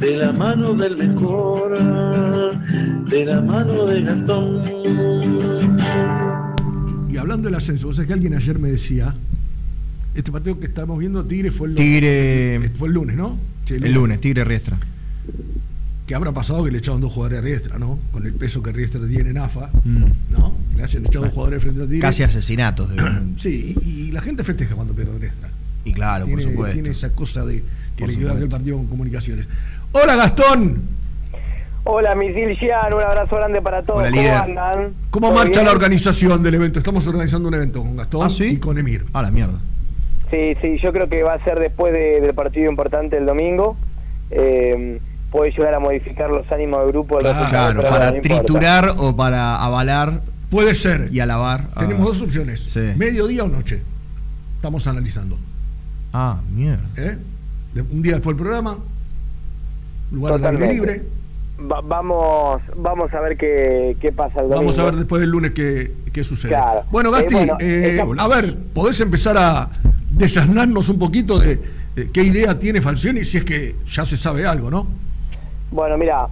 de la mano del mejor, de la mano de Gastón. Y hablando del ascenso, vos sabés que alguien ayer me decía, este partido que estamos viendo, Tigre fue el, Tigre. fue el lunes, ¿no? Sí, El lunes, Tigre Riestra. que habrá pasado que le echaron dos jugadores a Riestra, ¿no? Con el peso que Riestra tiene en AFA, Mm. ¿no? Le hayan echado dos jugadores frente a Tigre. Casi asesinatos. de- Sí, y, y la gente festeja cuando pierde Riestra. Y claro, tiene, por supuesto. Tiene esa cosa de que Por le quedó partido con comunicaciones. Hola Gastón, Hola, Misil Gian, un abrazo grande para todos. Hola, ¿Cómo líder. andan? ¿cómo ¿Todo marcha bien? la organización del evento? Estamos organizando un evento con Gastón ¿Ah, sí? y con Emir. A la mierda. Sí, sí, yo creo que va a ser después de- del partido importante el domingo. Eh, puede llegar a modificar los ánimos del grupo. del Claro, pero para no importa. triturar o para avalar Puede ser. y alabar. Tenemos dos opciones, Sí. mediodía o noche. Estamos analizando. Ah, mierda. ¿eh? Un día después del programa, lugar al aire libre. Va- vamos, vamos a ver qué, qué pasa el domingo. Vamos a ver después del lunes qué, qué sucede. Claro. Bueno, Gasti, Eh, bueno, eh, a ver, ¿podés empezar a desasnarnos un poquito de, de qué idea tiene Falcioni si es que ya se sabe algo, ¿no? Bueno, mira,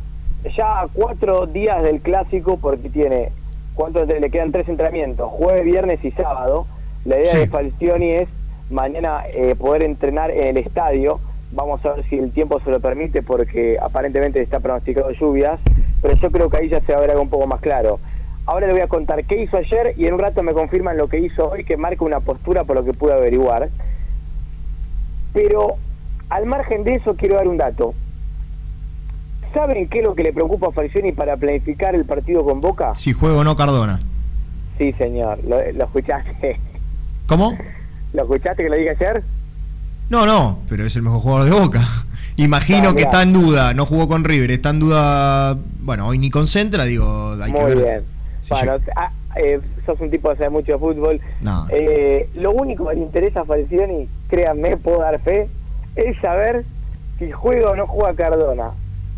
ya a cuatro días del clásico, porque tiene, ¿cuántos le quedan tres entrenamientos? Jueves, viernes y sábado. La idea Sí. de Falcioni es mañana eh, poder entrenar en el estadio. Vamos a ver si el tiempo se lo permite, porque aparentemente está pronosticado lluvias, pero yo creo que ahí ya se va a ver algo un poco más claro. Ahora le voy a contar qué hizo ayer y en un rato me confirman lo que hizo hoy, que marca una postura por lo que pude averiguar. Pero al margen de eso quiero dar un dato. ¿Saben qué es lo que le preocupa a Falcioni para planificar el partido con Boca? Si juego o no Cardona. Sí, señor, lo, lo escuchaste. ¿Cómo? ¿Lo escuchaste que lo dije ayer? No, no, pero es el mejor jugador de Boca. Imagino Ah, que está en duda, no jugó con River, está en duda, bueno, hoy ni concentra, digo, hay que Muy ver. bien. si bueno, ah, eh, sos un tipo que sabe mucho de fútbol. No. Eh, lo único que le interesa a Falcioni, créanme, puedo dar fe, es saber si juega o no juega Cardona.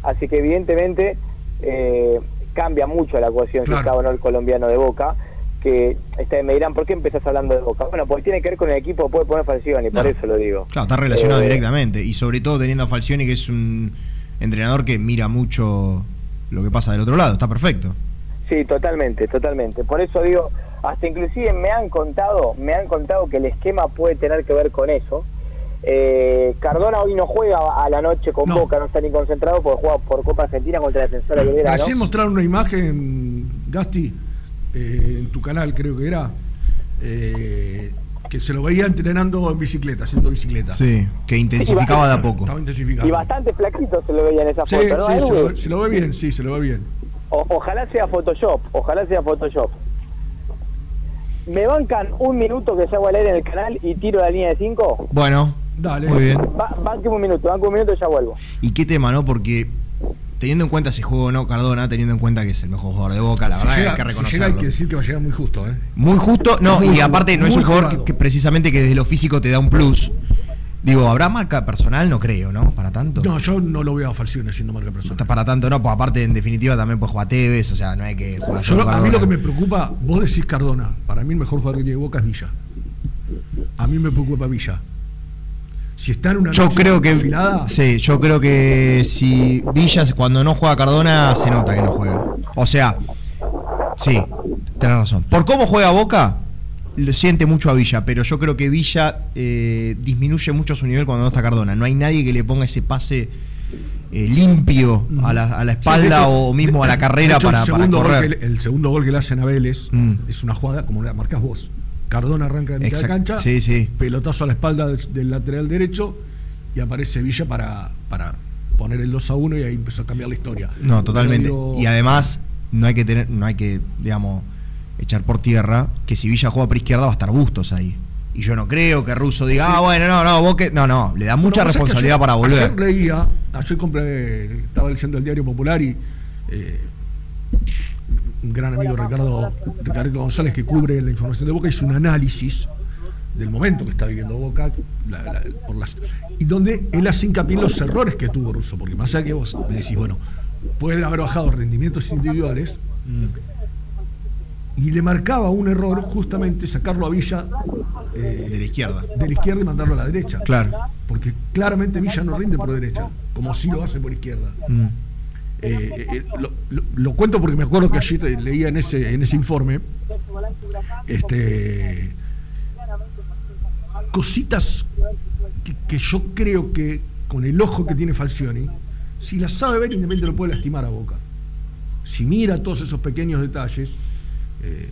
Así que evidentemente eh, cambia mucho la ecuación si está o no el colombiano de Boca. Que este, me dirán, ¿por qué empezás hablando de Boca? Bueno, porque tiene que ver con el equipo, puede poner Falcioni, por No. eso lo digo. Claro, está relacionado Eh, directamente. Y sobre todo teniendo a Falcioni, que es un entrenador que mira mucho lo que pasa del otro lado. Está perfecto. Sí, totalmente, totalmente. Por eso digo, hasta inclusive me han contado, me han contado que el esquema puede tener que ver con eso. Eh, Cardona hoy no juega a la noche con Boca, no está ni concentrado porque juega por Copa Argentina contra la Defensora. Recién mostraron una imagen, Gasti, eh, en tu canal creo que era, eh, que se lo veía entrenando en bicicleta, haciendo bicicleta. Sí, que intensificaba de a poco. Estaba intensificado. Y bastante flaquito se lo veía en esa Sí, foto, ¿no? sí, se lo, ve- se lo ve bien, sí, se lo ve bien. O- ojalá sea Photoshop, ojalá sea Photoshop. ¿Me bancan un minuto que se hago al aire en el canal y tiro la línea de 5? Bueno, Dale. muy bien. Va, banqueme un minuto, banque un minuto y ya vuelvo. ¿Y qué tema, no? Porque teniendo en cuenta ese juego o no, Cardona, teniendo en cuenta que es el mejor jugador de Boca, la Si verdad llega- hay que si llega reconocerlo. hay que decir que va a llegar muy justo, ¿eh? Muy justo, no, Muy y aparte no es un jugador que, precisamente que desde lo físico te da un plus. Digo, ¿habrá marca personal? No creo, ¿no? Para tanto. No, yo no lo veo a Falcione haciendo marca personal. Para tanto no, pues aparte en definitiva también puede jugar Tevez, o sea, no hay que jugar Yo, a mí lo que me preocupa, vos decís Cardona, para mí el mejor jugador que tiene Boca es Villa. A mí me preocupa Villa. Si está en una Yo creo que afilada, sí, yo creo que si Villa cuando no juega Cardona se nota que no juega. O sea, sí, tenés razón. Por cómo juega Boca, lo siente mucho a Villa, pero yo creo que Villa eh, disminuye mucho su nivel cuando no está Cardona. No hay nadie que le ponga ese pase eh, limpio a la, a la espalda hecho- o mismo a la carrera hecho, para, el para gol correr. que el segundo gol que le hacen a Vélez Mm. es una jugada como la marcás vos. Cardona arranca de mitad de cancha, Sí, sí. pelotazo a la espalda del, del lateral derecho y aparece Villa para, para poner el 2 a 1 y ahí empezó a cambiar la historia. No, totalmente. Digo, Y además, no hay que tener, no hay que, digamos, echar por tierra que si Villa juega por izquierda va a estar Bustos ahí. Y yo no creo que Russo diga, Sí. ah, bueno, no, no, vos que. No, no, le da mucha responsabilidad ayer- para volver. Ayer leía, ayer compré, estaba leyendo el Diario Popular y eh, un gran amigo Ricardo, Ricardo González que cubre la información de Boca hizo un análisis del momento que está viviendo Boca la- la- por las, y donde él hace hincapié en los errores que tuvo Russo, porque más allá que vos me decís, bueno, pueden haber bajado rendimientos individuales, y le marcaba un error justamente sacarlo a Villa eh, De la izquierda. de la izquierda y mandarlo a la derecha. Claro. Porque claramente Villa no rinde por derecha, como si lo hace por izquierda. Mm. Eh, eh, lo, lo- lo cuento porque me acuerdo que ayer eh, leía en ese, en ese informe este, cositas que, que yo creo que con el ojo que tiene Falcioni, si las sabe ver, independientemente lo puede lastimar a Boca. Si mira todos esos pequeños detalles, eh,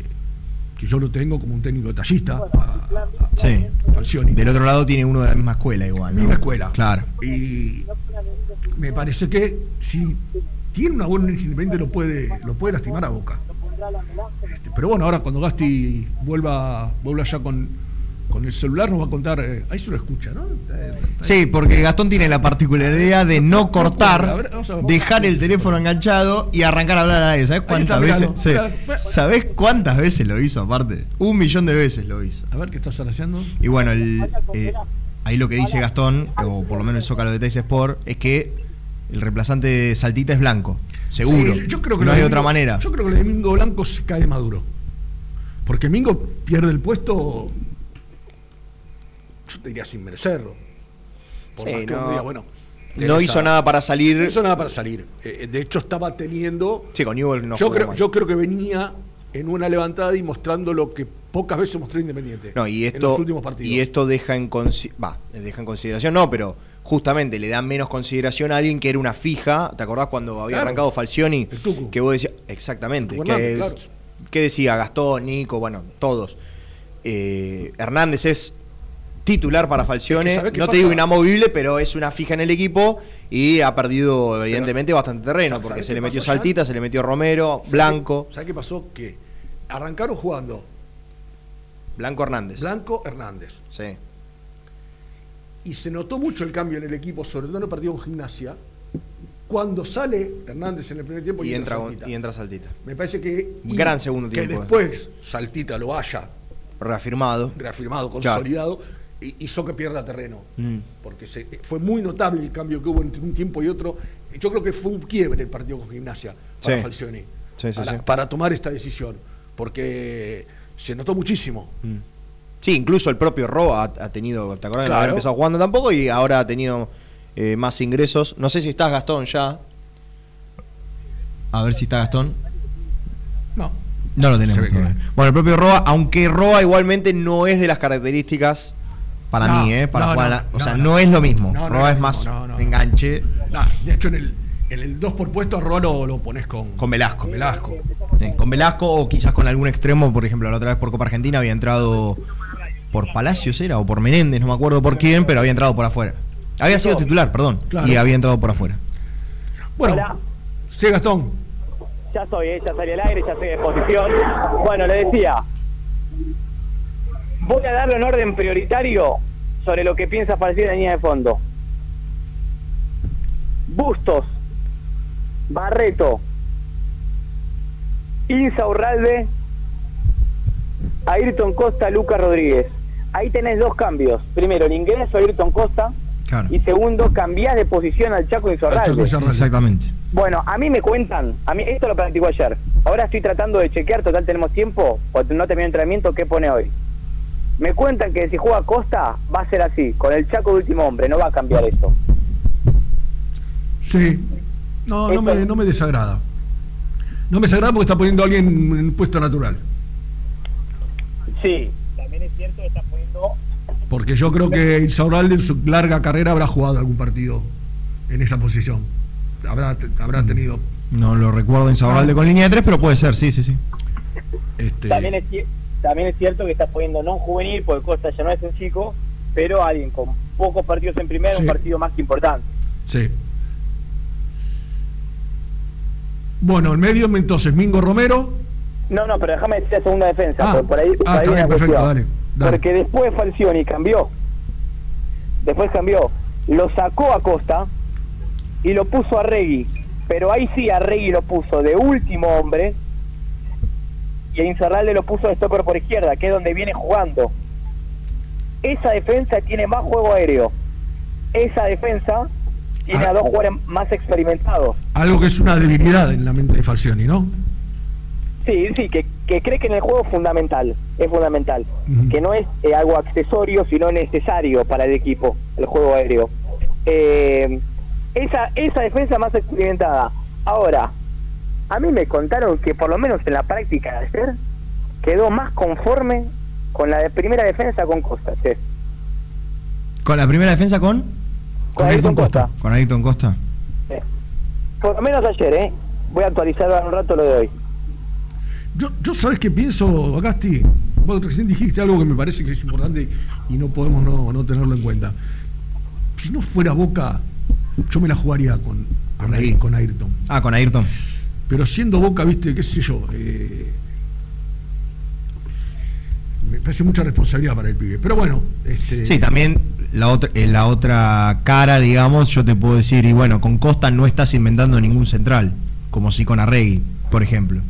que yo lo tengo como un técnico detallista, a- Sí. Falcioni. Del otro lado tiene uno de la misma escuela igual, ¿no? Misma escuela. Claro. Y me parece que si tiene una buena independiente lo puede, lo puede lastimar a Boca. Este, pero bueno, ahora cuando Gasti vuelva, vuelva ya con, con el celular nos va a contar, eh, ahí se lo escucha, ¿no? Eh, Sí, porque Gastón tiene la particularidad de no cortar, dejar el teléfono enganchado y arrancar a hablar a nadie. ¿Sabes cuántas veces? sí. ¿Sabés cuántas veces lo hizo aparte? Un millón de veces lo hizo. A ver qué estás haciendo. Y bueno, el, eh, ahí lo que dice Gastón, o por lo menos el Zócalo de Teis Sport, es que el reemplazante de Saltita es blanco. Seguro. Sí, yo creo que no hay otra manera. Yo creo que lo de Mingo Blanco se cae Maduro. Porque Mingo pierde el puesto, yo te diría sin merecerlo. Por Sí, más que no- uno diga, bueno, no hizo nada para salir. No hizo nada para salir. Eh, de hecho, estaba teniendo. Sí, con Newell no yo, creo, mal. yo creo que venía en una levantada y mostrando lo que pocas veces mostró Independiente. No, y en esto, los últimos partidos. y esto deja en, consi- va, deja en consideración, no, pero justamente le da menos consideración a alguien que era una fija. ¿Te acordás cuando había Claro. arrancado Falcioni? El Tucu. Que vos decías, exactamente. Que, claro. que decía Gastón, Nico, bueno, todos. Eh, Hernández es titular para Falcione. Es que, ¿sabés qué no te digo inamovible, pero es una fija en el equipo y ha perdido, evidentemente, bastante terreno, ¿sabés porque qué se le metió? Saltita, se le metió Romero, ¿Sabés Blanco. qué- ¿Sabés qué pasó? Que arrancaron jugando Blanco Hernández. Blanco Hernández. Sí. Y se notó mucho el cambio en el equipo, sobre todo en el partido con Gimnasia, cuando sale Hernández en el primer tiempo y, Y entra, Saltita. y entra Saltita. Me parece que. Gran segundo Que tiempo. eh. después Saltita lo haya Reafirmado. reafirmado, Claro. consolidado, y hizo que pierda terreno. Mm. Porque se- fue muy notable el cambio que hubo entre un tiempo y otro. Yo creo que fue un quiebre el partido con Gimnasia para Sí. Falcioni. Sí, sí, para, sí. para tomar esta decisión. porque se notó muchísimo. Sí, incluso el propio Roa ha, ha tenido, ¿te acuerdas? que no había Claro. empezado jugando tampoco y ahora ha tenido eh, más ingresos. No sé si estás Gastón ya. A ver si está Gastón. No. No lo tenemos que-. Bueno, el propio Roa, aunque Roa igualmente no es de las características para No, mí, ¿eh? Para no, jugar no, a la- o sea, no. no, es lo mismo. Roa es es lo más mismo, no, no. enganche. De hecho, en el, en el 2 por puesto a Roa lo, lo pones con, Con Velasco. con Velasco. Sí, con Velasco o quizás con algún extremo, por ejemplo, la otra vez por Copa Argentina había entrado por Palacios era o por Menéndez, no me acuerdo por quién, pero había entrado por afuera. Había sido titular, perdón, Claro. y había entrado por afuera. Bueno, Hola. sí, Gastón. Ya estoy, eh, ya salí al aire, ya estoy de posición. Bueno, le decía, voy a darle un orden prioritario sobre lo que piensa aparecer en la línea de fondo. Bustos, Barreto, Insaurralde, Ayrton Costa, Lucas Rodríguez. Ahí tenés dos cambios. Primero, el ingreso a Ayrton Costa Claro. y segundo, cambiás de posición al Chaco Insaurralde. Exactamente. Bueno, a mí me cuentan, a mí esto lo practicó ayer. Ahora estoy tratando de chequear, total tenemos tiempo, porque no terminó el entrenamiento, ¿qué pone hoy? Me cuentan que si juega Costa va a ser así, con el Chaco de último hombre, no va a cambiar eso. Sí. No, no me, no me desagrada. No me desagrada porque está poniendo a alguien en puesto natural. Sí, también es cierto que está poniendo... Porque yo creo que Insaurralde en su larga carrera habrá jugado algún partido en esa posición. Habrá, habrá tenido. No lo recuerdo en Saurralde con línea de tres, pero puede ser, sí, sí, sí. Este, También es, también es cierto que está poniendo no un juvenil, porque Costa ya no es un chico, pero alguien con pocos partidos en primera, Sí. un partido más que importante. Sí. Bueno, en medio entonces Mingo Romero. No, no, pero déjame decir la segunda defensa, Ah, porque por ahí, por ah, ahí está bien, perfecto, cuestión. dale, dale. Porque después Falcioni cambió. Después cambió. Lo sacó a Costa y lo puso a Regui. Pero ahí sí a Regui lo puso de último hombre. Y a Incerralde lo puso de stopper por izquierda, que es donde viene jugando. Esa defensa tiene más juego aéreo. Esa defensa tiene Ah. a dos jugadores más experimentados. Algo que es una debilidad en la mente de Falcioni, ¿no? Sí, sí, que, que cree que en el juego es fundamental, es fundamental, que no es eh, algo accesorio, sino necesario para el equipo, el juego aéreo. Eh, esa, esa defensa más experimentada. Ahora, a mí me contaron que por lo menos en la práctica de ayer quedó más conforme con la de primera defensa con Costa. che. Con la primera defensa con Con Ayrton Costa. con Ayrton Costa. Por lo menos ayer, ¿eh? Voy a actualizar ahora un rato lo de hoy. Yo, yo sabes qué pienso, Agasti. Vos recién dijiste algo que me parece que es importante y no podemos no, no tenerlo en cuenta. Si no fuera Boca, yo me la jugaría con, con, ahí. con Ayrton. Ah, con Ayrton. Pero siendo Boca, viste, qué sé yo, eh, me parece mucha responsabilidad para el pibe. Pero bueno, este, Sí, también la otra, eh, la otra cara, digamos, yo te puedo decir, y bueno, con Costa no estás inventando ningún central, como si con Arregui, por ejemplo.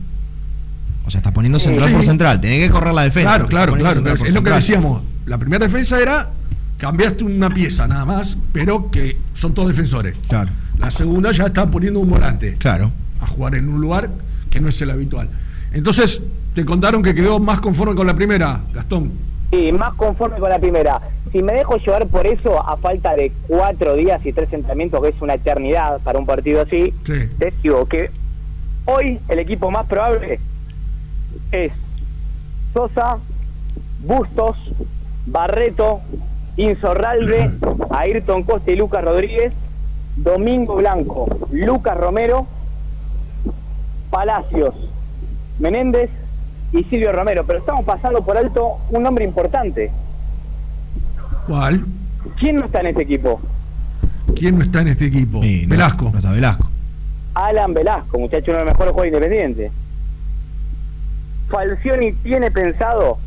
O sea, estás poniendo central Sí. por central, tenés que correr la defensa. Claro, claro, claro. central es lo que decíamos. La primera defensa era cambiaste una pieza nada más, pero que son todos defensores. Claro. La segunda ya está poniendo un volante. Claro. A jugar en un lugar que no es el habitual. Entonces, te contaron que quedó más conforme con la primera, Gastón. Sí, más conforme con la primera. Si me dejo llevar por eso, a falta de cuatro días y tres entrenamientos, que es una eternidad para un partido así, Sí. te digo que hoy el equipo más probable es Sosa, Bustos, Barreto, Insorralde, Ayrton Costa y Lucas Rodríguez, Domingo Blanco, Lucas Romero, Palacios, Menéndez y Silvio Romero. Pero estamos pasando por alto un nombre importante. ¿Cuál? ¿Quién no está en este equipo? ¿Quién no está en este equipo? Sí, no- Velasco. no está Velasco. Alan Velasco, muchacho, uno de los mejores jugadores independientes. Falcioni tiene pensado,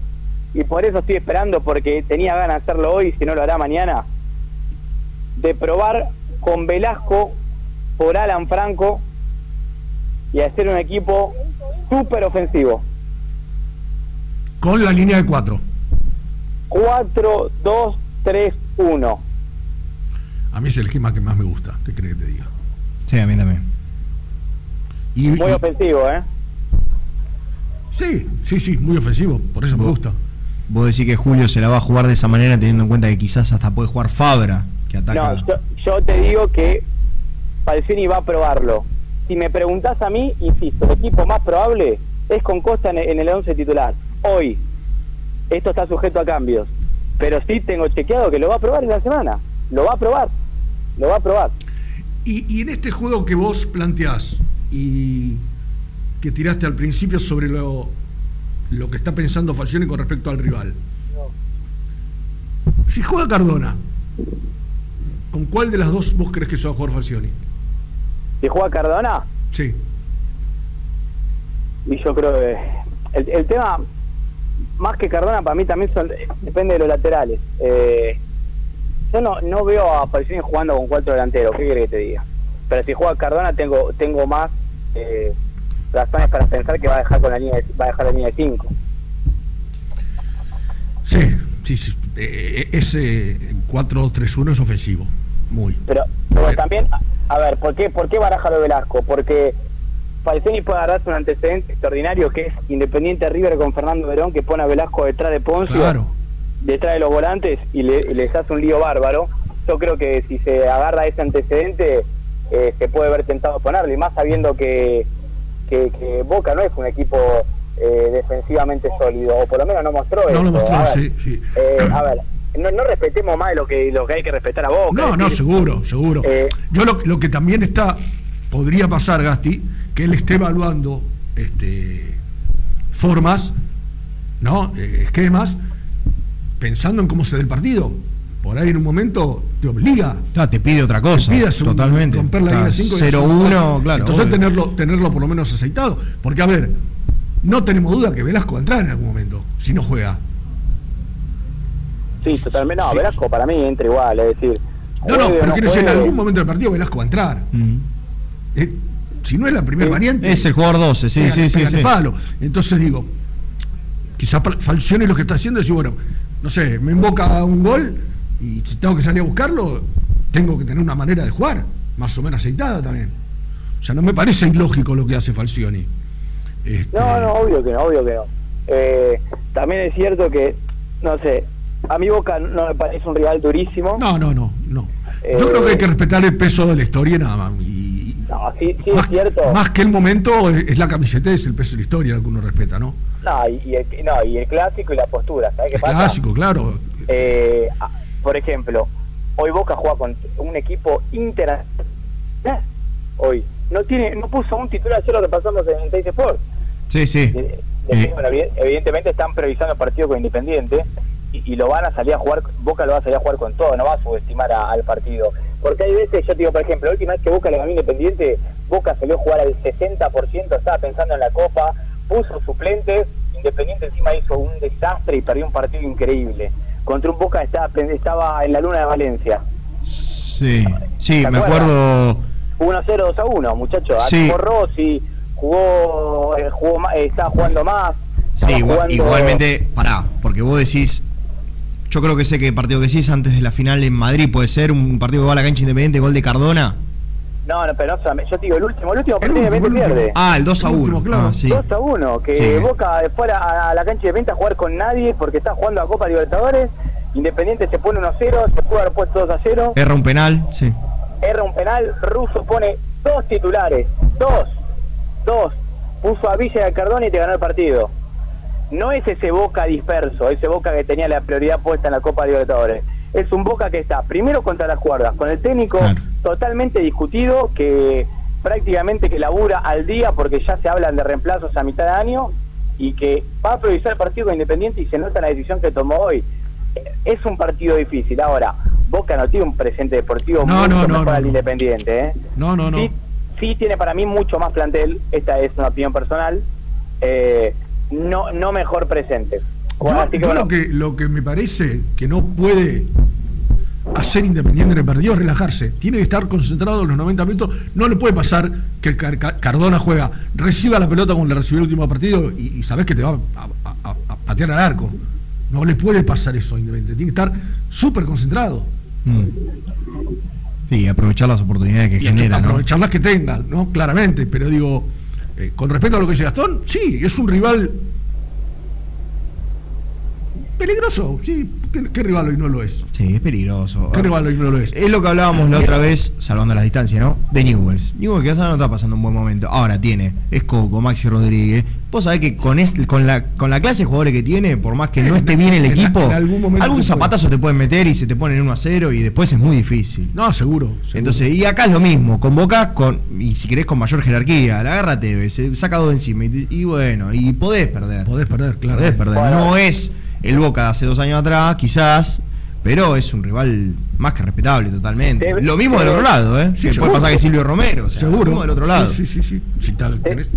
y por eso estoy esperando, porque tenía ganas de hacerlo hoy, si no lo hará mañana, de probar con Velasco por Alan Franco y hacer un equipo súper ofensivo. Con la línea de cuatro. 4, 2, 3, 1. A mí es el esquema que más me gusta. ¿Qué crees que te diga? Sí, a mí también. Y, Muy y- ofensivo, ¿eh? Sí, sí, sí, muy ofensivo, por eso me gusta. Vos decís que Julio se la va a jugar de esa manera teniendo en cuenta que quizás hasta puede jugar Fabra, que ataca. No, yo, yo te digo que Falcioni va a probarlo. Si me preguntás a mí, insisto, el equipo más probable es con Costa en, en el 11 titular. Hoy, esto está sujeto a cambios. Pero sí tengo chequeado que lo va a probar en la semana. Lo va a probar. Lo va a probar. Y, y en este juego que vos planteás y que tiraste al principio sobre lo, lo que está pensando Falcioni con respecto al rival. Si juega Cardona, ¿con cuál de las dos vos crees que se va a jugar Falcioni? Si juega Cardona, Sí. y yo creo que el, el tema, más que Cardona, para mí también son, depende de los laterales. Eh, yo no, no veo a Falcioni jugando con cuatro delanteros, ¿qué querés que te diga? Pero si juega Cardona, tengo tengo más eh, razones para pensar que va a dejar con la línea de, va a dejar la línea de 5. Sí, sí, sí. Eh, ese 4-3-1 es ofensivo. Muy. Pero, pero también, a ver, ¿por qué, ¿por qué baraja lo Velasco? Porque Falcioni puede agarrarse un antecedente extraordinario que es Independiente River con Fernando Verón, que pone a Velasco detrás de Poncio, Claro. detrás de los volantes y, le- y les hace un lío bárbaro. Yo creo que si se agarra ese antecedente, eh, se puede ver tentado ponerlo, y más sabiendo que, que, que Boca no es un equipo eh, defensivamente sólido, o por lo menos no mostró No lo mostró, A ver, sí, sí. eh, a ver, no, no respetemos más lo que, lo que hay que respetar a Boca. No, no, decir, seguro, seguro. Eh, Yo lo, lo que también está, podría pasar, Gasti, que él esté evaluando este, formas, ¿no? Esquemas, pensando en cómo se da el partido. Por ahí en un momento te obliga. Te pide otra cosa. Te un- totalmente. romper la línea Está 5 0-1, claro. Entonces obvio. tenerlo, tenerlo por lo menos aceitado. Porque, a ver, no tenemos duda que Velasco va a entrar en algún momento, si no juega. Sí, totalmente. No, Sí. Velasco para mí entra igual, es decir. No, no, pero quiero decir, en algún momento del partido Velasco va a entrar. Eh, si no es la primera Sí. variante. Es el jugador 12, sí, pégale- sí, sí, pégale sí. palo. Entonces digo, quizás Falcioni lo que está haciendo es decir, bueno, no sé, me invoca un gol y si tengo que salir a buscarlo, tengo que tener una manera de jugar, más o menos aceitada también. O sea, no me parece ilógico lo que hace Falcioni. Este, No, no, obvio que no, obvio que no. Eh, también es cierto que, no sé, a mi Boca no me parece un rival durísimo. No, no, no, no. Eh, Yo creo que hay que respetar el peso de la historia nada más. Y, No, sí, sí más, es cierto. más que el momento es, la camiseta, es el peso de la historia lo que uno respeta, ¿no? No, y, el, no, y el clásico y la postura, ¿sabes qué El pasa? clásico, claro. Eh, por ejemplo, hoy Boca juega con un equipo inter hoy. No tiene no puso un titular ayer lo que pasamos en Teis Sport. Sí, sí. Eh, Eh. bueno, evidentemente están priorizando el partido con Independiente y, y lo van a salir a jugar Boca lo va a salir a jugar con todo no va a subestimar a- al partido. Porque hay veces yo te digo por ejemplo la última vez que Boca le ganó Independiente Boca salió a jugar al 60% estaba pensando en la Copa puso suplentes Independiente encima hizo un desastre y perdió un partido increíble contra un Boca estaba estaba en la luna de Valencia Sí, sí, ¿Te me acuerdo. 1-0, 2 a 1, muchachos. Sí. Jugó Rossi, jugó, eh, jugó eh, estaba jugando más. Sí, estaba igual- jugando- igualmente, pará, porque vos decís. Yo creo que sé que partido que decís antes de la final en Madrid puede ser un partido que va a la cancha independiente, gol de Cardona. No, no, pero no solamente- yo te digo, el último, el último partido de último, Independiente el pierde. Ah, el 2 a 1. Ah, sí. 2 a 1, que Sí. Boca fue a la, a la cancha de venta a jugar con nadie porque está jugando a Copa Libertadores. Independiente se pone 1-0, se puede haber puesto 2 a 0. Erra un penal, sí. erra un penal, Russo pone dos titulares, dos, dos, puso a Villa y a Cardona y te ganó el partido. No es ese Boca disperso, ese Boca que tenía la prioridad puesta en la Copa Libertadores. Es un Boca que está primero contra las cuerdas, con el técnico totalmente discutido, que prácticamente que labura al día porque ya se hablan de reemplazos a mitad de año y que va a priorizar el partido con Independiente y se nota la decisión que tomó hoy. Es un partido difícil. Ahora, Boca no tiene un presente deportivo No, mucho no, no, mejor al. Independiente. ¿eh? No, no, no. Sí, sí tiene para mí mucho más plantel, esta es una opinión personal, eh, no, no mejor presente. Yo, Así que yo bueno, lo, que, lo que me parece que no puede hacer Independiente en el partido es relajarse. Tiene que estar concentrado en los 90 minutos. No le puede pasar que Car- Car- Cardona juega, reciba la pelota como le recibió el último partido y, y sabes que te va a, a- a- a patear al arco. No le puede pasar eso a Independiente. Tiene que estar súper concentrado. Mm. Sí, aprovechar las oportunidades que y genera, ¿no? aprovechar las que tenga, ¿no? Claramente, pero digo, Eh, con respecto a lo que dice Gastón, sí, es un rival peligroso, sí. ¿Qué, qué rival hoy no lo es? Sí, es peligroso. ¿Qué rival hoy no lo es? Es lo que hablábamos la otra vez, salvando las distancias, ¿no? De Newells. Newells que no está pasando un buen momento. Ahora tiene, es Coco, Maxi Rodríguez. Vos sabés que con, es- con, la, con la clase de jugadores que tiene, por más que no esté bien el equipo, en algún momento algún te puede. zapatazo te pueden meter y se te ponen 1 a 0 y después es muy difícil. No, seguro. seguro. Entonces, y acá es lo mismo, convocás con, y si querés con mayor jerarquía, la agarra saca dos encima, y, y bueno, y podés perder. Podés perder, claro. Podés perder. Bueno. No es el Boca de hace dos años atrás, quizás, pero es un rival más que respetable totalmente. Lo mismo del otro lado, ¿eh? Sí, Que seguro. puede pasar que Silvio Romero, o sea, lo seguro. mismo del otro lado. Sí, sí, sí. sí. Tal, tenés-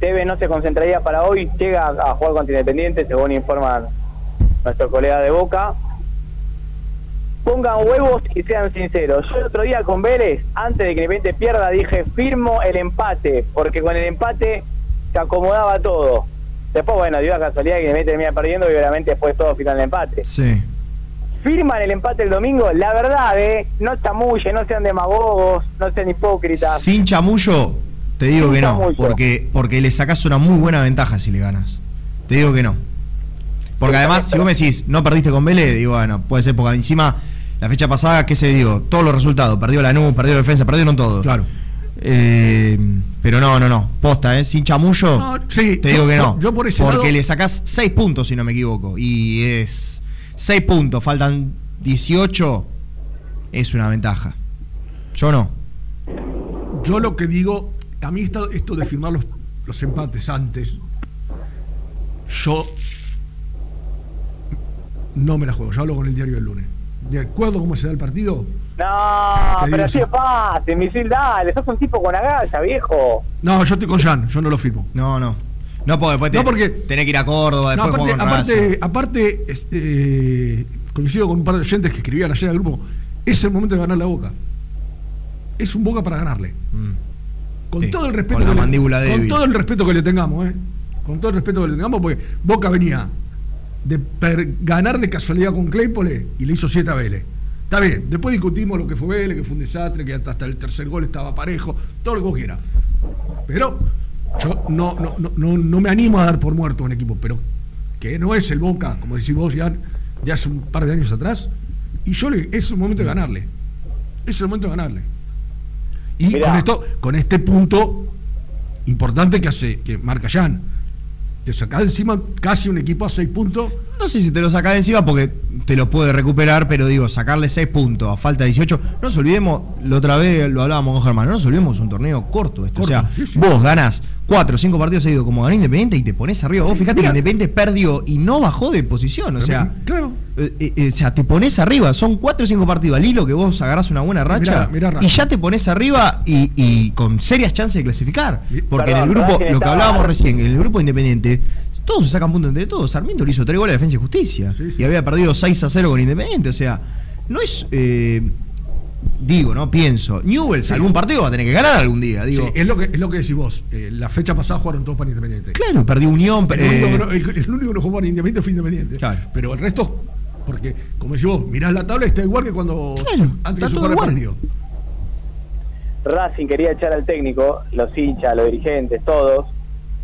Tevez no se concentraría para hoy, llega a jugar contra Independiente, según informan nuestro colega de Boca. Pongan huevos y sean sinceros. Yo el otro día con Vélez, antes de que Independiente pierda, dije firmo el empate, porque con el empate se acomodaba todo. Después, bueno, dio la casualidad que Independiente termina perdiendo y obviamente después todo final del empate. Sí. Firman el empate el domingo, la verdad, ¿eh? No chamullen, no sean demagogos, no sean hipócritas. Sin chamullo, te digo Sin que no, chamullo. porque, porque le sacás una muy buena ventaja si le ganas. Te digo que no. Porque además, si vos me decís, no perdiste con Vélez, digo, bueno, puede ser porque encima la fecha pasada, ¿qué se dio? Todos los resultados, perdió la NU, perdió defensa, perdieron todo. Claro. Eh, pero no, no, no, posta, ¿eh? Sin chamullo, No, sí, te digo que no. yo- yo por ese porque lado- le sacás 6 puntos, si no me equivoco, y es 6 puntos, faltan 18, es una ventaja. Yo no. Yo lo que digo, a mí esto, esto de firmar los, los empates antes, yo no me la juego. Yo hablo con el diario del lunes. De acuerdo a cómo se da el partido, No, pero así es fácil, misil, dale, sos un tipo con agallas, viejo. no, yo estoy con Jan, yo no lo firmo. No, no. No, porque después te- No, porque- tenés que ir a Córdoba, No, después aparte, jugar con aparte, aparte, este, coincido con un par de oyentes que escribían ayer al grupo, es el momento de ganar la boca. Es un boca para ganarle. Con Sí, todo el respeto con la que le- mandíbula con débil. todo el respeto que le tengamos, ¿eh? Con todo el respeto que le tengamos, porque Boca venía de per- ganar de casualidad con Claypole y le hizo 7 a Vélez. Está bien, después discutimos lo que fue Vélez, que fue un desastre, que hasta el tercer gol estaba parejo, todo lo que vos quieras. Pero yo no, no, no, no, no me animo a dar por muerto a un equipo, pero que no es el Boca, como decís vos, ya de hace un par de años atrás, y yo le, es el momento de ganarle. Es el momento de ganarle. Y Mirá. con esto, con este punto importante que hace, que marca Jan, te de encima casi un equipo a seis puntos. No sé si te lo sacás de encima porque te lo puede recuperar, pero digo, sacarle 6 puntos a falta de 18. No nos olvidemos, la otra vez lo hablábamos con Germán, no nos olvidemos, es un torneo corto este. o sea, sí, sí. vos ganás 4 o 5 partidos seguidos como ganó Independiente y te pones arriba. Vos fíjate que Independiente perdió y no bajó de posición. O sea, claro. eh, eh, o sea, te pones arriba. Son 4 o 5 partidos al hilo que vos agarrás una buena racha Mirá, mirá, Rafa. y ya te pones arriba y, y con serias chances de clasificar. Porque en el grupo, lo que hablábamos recién, en el grupo Independiente, todos se sacan puntos entre todos. Sarmiento le hizo 3 goles a Defensa y Justicia y había perdido 6 a 0 con Independiente. O sea, no es. eh, digo, ¿no? Pienso. Newells Sí. algún partido va a tener que ganar algún día. Digo, Sí, es, lo que, es lo que decís vos. Eh, la fecha pasada jugaron todos para Independiente. claro, perdió Unión. El, eh, único que no, el- el único que no jugó para Independiente fue Independiente. Claro. Pero el resto, porque, como decís vos, mirás la tabla y está igual que cuando antes está que se todo jugara el igual. partido. Racing quería echar al técnico, los hinchas, los dirigentes, todos.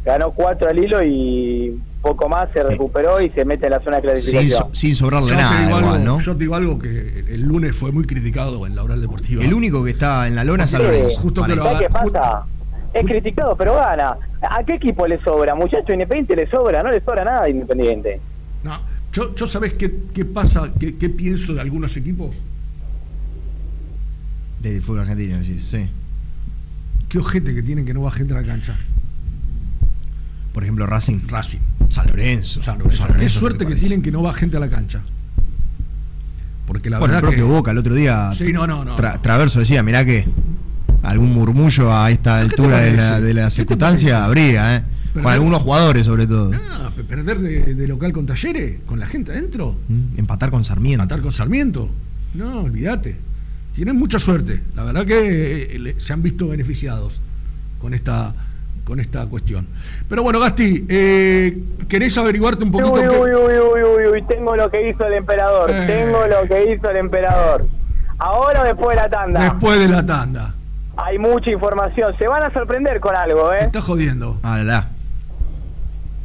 Ganó cuatro al hilo y poco más se recuperó y se mete en la zona de sin, clasificación. so- sin sobrarle Yo nada. Yo te digo algo que el lunes fue muy criticado en la oral deportiva. El único que está en la lona es Lorenzo. justo que lo- ¿Sabes qué pasa? Es criticado, pero gana. ¿A qué equipo le sobra? Muchacho, Independiente le sobra, no le sobra nada a Independiente. No, yo, yo sabés qué, qué pasa, qué, qué pienso de algunos equipos. Del fútbol argentino, sí. sí. Qué ojete que tienen que no va gente a la cancha. Por ejemplo, Racing. Racing. San Lorenzo. San Lorenzo. San Qué Lorenzo, suerte ¿qué te que tienen que no va gente a la cancha. Porque la Bueno, el verdad propio que. Boca el otro día. Sí, no, no, no. Tra- Traverso decía, mirá que algún murmullo a esta ¿Qué te altura de la, de la ¿Qué te circunstancia habría, ¿eh? Pero Con no- algunos jugadores, sobre todo. Ah, pe- perder de, de local con talleres, con la gente adentro. Mm, Empatar con Sarmiento. Matar con Sarmiento. No, olvídate. Tienen mucha suerte. La verdad que eh, le- se han visto beneficiados con esta con esta cuestión. Pero bueno, Gasti, eh, ¿querés averiguarte un poquito? Uy, qué- uy, uy, uy, uy, uy, tengo lo que hizo el emperador, Eh. tengo lo que hizo el emperador. ¿Ahora o después de la tanda? Después de la tanda. hay mucha información. Se van a sorprender con algo, ¿eh? Está jodiendo. La.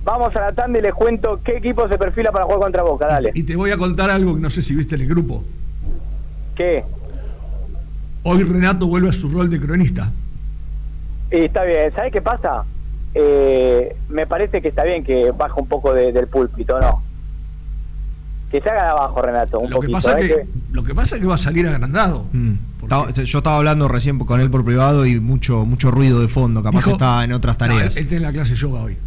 Vamos a la tanda y les cuento qué equipo se perfila para jugar contra Boca. Dale. Y te voy a contar algo que no sé si viste en el grupo. ¿Qué? Hoy Renato vuelve a su rol de cronista. Y está bien. ¿Sabes qué pasa? Eh, me parece que está bien que baja un poco de- del púlpito, ¿no? Que se haga de abajo, Renato, un Lo que, pasa ¿eh? que, lo que pasa es que va a salir agrandado. Mm. Yo estaba hablando recién con él por privado y mucho mucho ruido de fondo, capaz Dijo- está en otras tareas. No, él tiene la clase yoga hoy.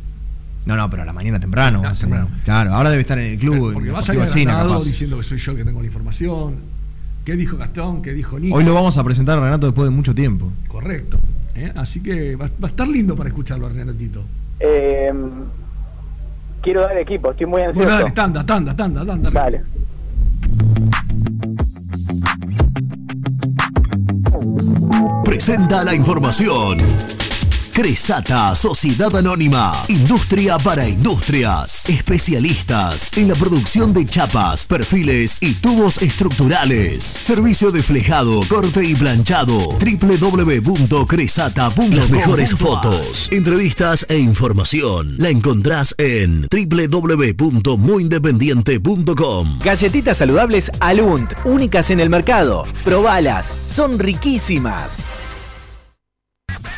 No, no, pero a la mañana temprano. Ah, temprano. Claro, ahora debe estar en el club. Porque en va a salir agrandado diciendo que soy yo el que tengo la información. ¿Qué dijo Gastón? ¿Qué dijo Nico? Hoy lo vamos a presentar a Renato después de mucho tiempo. Correcto. ¿Eh? Así que va, va a estar lindo para escucharlo Renatito. Eh, quiero dar equipo, estoy muy ansioso. Bueno, dale, tanda, tanda, tanda, tanda. Dale. Presenta la información. Cresata, Sociedad Anónima, Industria para Industrias, especialistas en la producción de chapas, perfiles y tubos estructurales. Servicio de flejado, corte y planchado. www.cresata.com Las mejores fotos, entrevistas e información la encontrás en www.muyindependiente.com. Galletitas saludables Alunt, únicas en el mercado. Probalas, son riquísimas.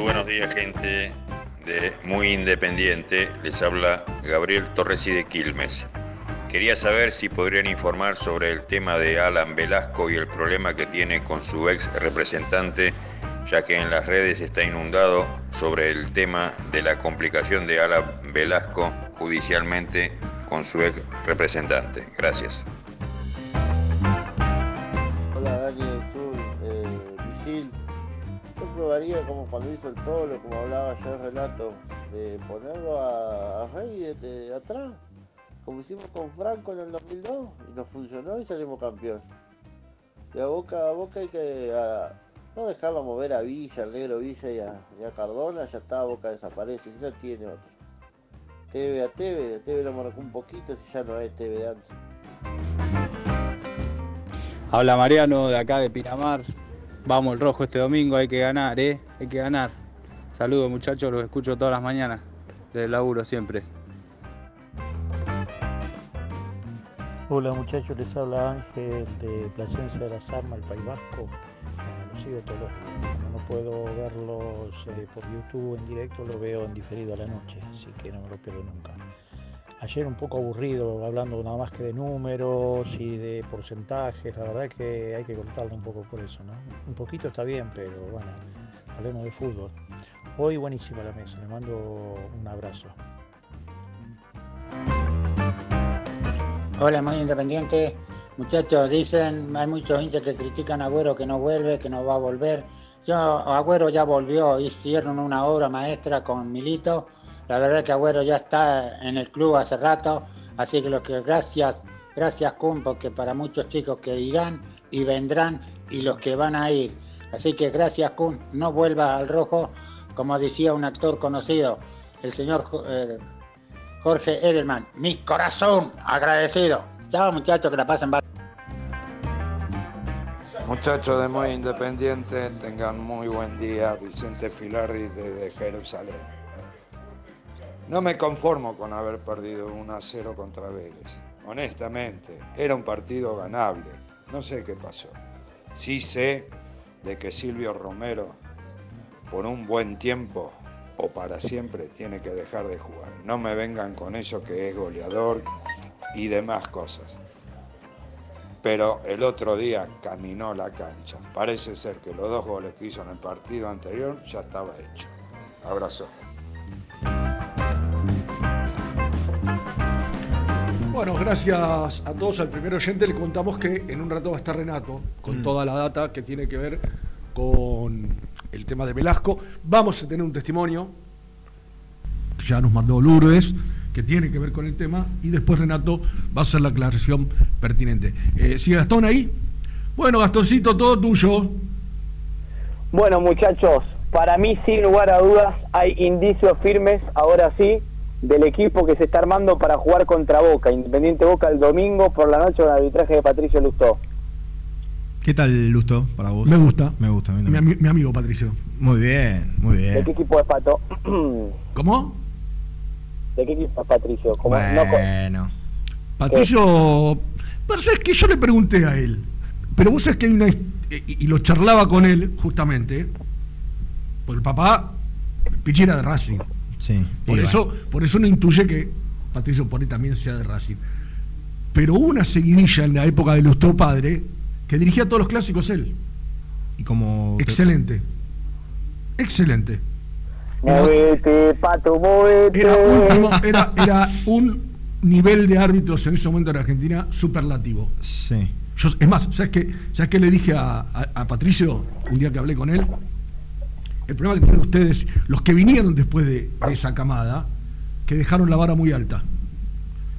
Buenos días, gente de Muy Independiente. Les habla Gabriel Torres y de Quilmes. Quería saber si podrían informar sobre el tema de Alan Velasco y el problema que tiene con su ex representante, ya que en las redes está inundado sobre el tema de la complicación de Alan Velasco judicialmente con su ex representante. Gracias. Hola Dani probaría como cuando hizo el Tolo, como hablaba ayer Renato, de ponerlo a, a Rey de, atrás, como hicimos con Franco en el 2002, y nos funcionó y salimos campeón. De a boca a boca hay que no dejarlo mover a Villa, al negro Villa y a, y Cardona, ya está, Boca desaparece, si no tiene otro. TV a TV, TV lo marcó un poquito, si ya no es TV de antes. Habla Mariano de acá de Pinamar. Vamos el rojo este domingo, hay que ganar, ¿eh? Hay que ganar. Saludos muchachos, los escucho todas las mañanas. Desde el laburo siempre. Hola muchachos, les habla Ángel de Plasencia de las Armas, el País Vasco. Los sigo todos los no puedo verlos eh, por YouTube en directo, lo veo en diferido a la noche, así que no me lo pierdo nunca. Ayer un poco aburrido, hablando nada más que de números y de porcentajes, la verdad que hay que cortarlo un poco por eso, ¿no? Un poquito está bien, pero bueno, hablemos de fútbol. Hoy buenísima la mesa, le mando un abrazo. Hola, muy independiente. Muchachos, dicen, hay muchos hinchas que critican a Agüero que no vuelve, que no va a volver. Yo, Agüero ya volvió, hicieron una obra maestra con Milito. La verdad que Agüero ya está en el club hace rato, así que lo que gracias, gracias Kun, porque para muchos chicos que irán y vendrán y los que van a ir. Así que gracias Kun, no vuelva al rojo, como decía un actor conocido, el señor eh, Jorge Edelman. Mi corazón agradecido. Chao muchachos, que la pasen. Muchachos de Muy Independiente, tengan muy buen día. Vicente Filardi desde Jerusalén. No me conformo con haber perdido 1 a 0 contra Vélez. Honestamente, era un partido ganable. No sé qué pasó. Sí sé de que Silvio Romero, por un buen tiempo o para siempre, tiene que dejar de jugar. No me vengan con eso que es goleador, y demás cosas. Pero el otro día caminó la cancha. Parece ser que los dos goles que hizo en el partido anterior ya estaba hecho. Abrazo. Bueno, gracias a todos. Al primer oyente le contamos que en un rato va a estar Renato con Mm. toda la data que tiene que ver con el tema de Velasco. Vamos a tener un testimonio que ya nos mandó Lourdes que tiene que ver con el tema y después Renato va a hacer la aclaración pertinente. Eh, ¿Sigue Gastón ahí? Bueno, Gastoncito, todo tuyo. Bueno, muchachos, para mí, sin lugar a dudas, hay indicios firmes, ahora sí, del equipo que se está armando para jugar contra Boca, Independiente Boca el domingo por la noche con el arbitraje de Patricio Lustó. ¿Qué tal, Lusto, para vos? Me gusta. Me gusta. Mi, amigo Patricio. Muy bien, muy ¿De bien. qué equipo es Pato? ¿Cómo? ¿De qué equipo es Patricio? Como no co- Bueno. Patricio, pero sabes que yo le pregunté a él, pero vos sabés que hay una. Y, y lo charlaba con él, justamente, por el papá, Pichi era de Racing. Sí. Por eso, por eso no intuye que Patricio por ahí también sea de Racing. Pero hubo una seguidilla en la época de Lustó Padre que dirigía todos los clásicos él. Y como. Excelente. Excelente. Movete, Pato, movete. Era un, era, era un nivel de árbitros en ese momento en Argentina superlativo. Sí. Yo, es más, ¿sabes qué, ¿sabes qué le dije a, a- a Patricio un día que hablé con él? El problema que tienen ustedes, los que vinieron después de, de esa camada, que dejaron la vara muy alta.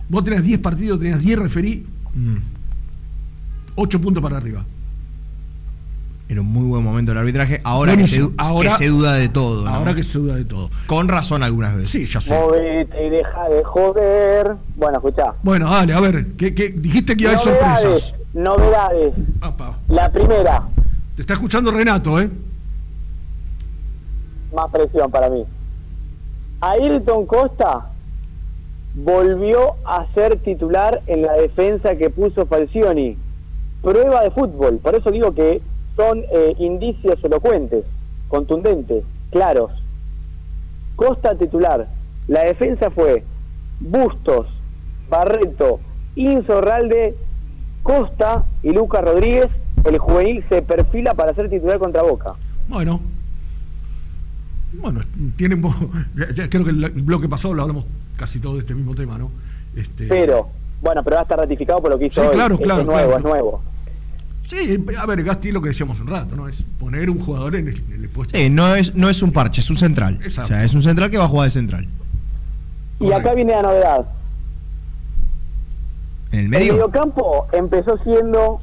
Vos tenés 10 partidos, tenías 10 referí, Mm. 8 puntos para arriba. Era un muy buen momento el arbitraje. Ahora, que se, Ahora- que se duda de todo. ¿no? Ahora que se duda de todo. Con razón algunas veces. Sí, ya sé. Movete y deja de joder. Bueno, escuchá. Bueno, dale, a ver, ¿qué, qué- dijiste que iba a haber Novedades, sorpresas. novedades. La primera, Te está escuchando Renato, ¿eh? Más presión para mí. Ayrton Costa volvió a ser titular en la defensa que puso Falcioni. Prueba de fútbol, por eso digo que son eh, indicios elocuentes, contundentes, claros. Costa titular. La defensa fue Bustos, Barreto, Insorralde, Costa y Lucas Rodríguez. El juvenil se perfila para ser titular contra Boca. Bueno. Bueno, ya- ya creo que el, el bloque pasado lo hablamos casi todo de este mismo tema, ¿no? Este, Pero, bueno, pero va a estar ratificado por lo que hizo Sí, hoy. claro, Es- claro, Es nuevo, claro. es nuevo. Sí, a ver, Gasti lo que decíamos un rato, ¿no? Es poner un jugador en el, en el puesto. Sí, no es, no es un parche, es un central. Exacto. O sea, es un central que va a jugar de central. Y acá viene la novedad. En el El medio. mediocampo empezó siendo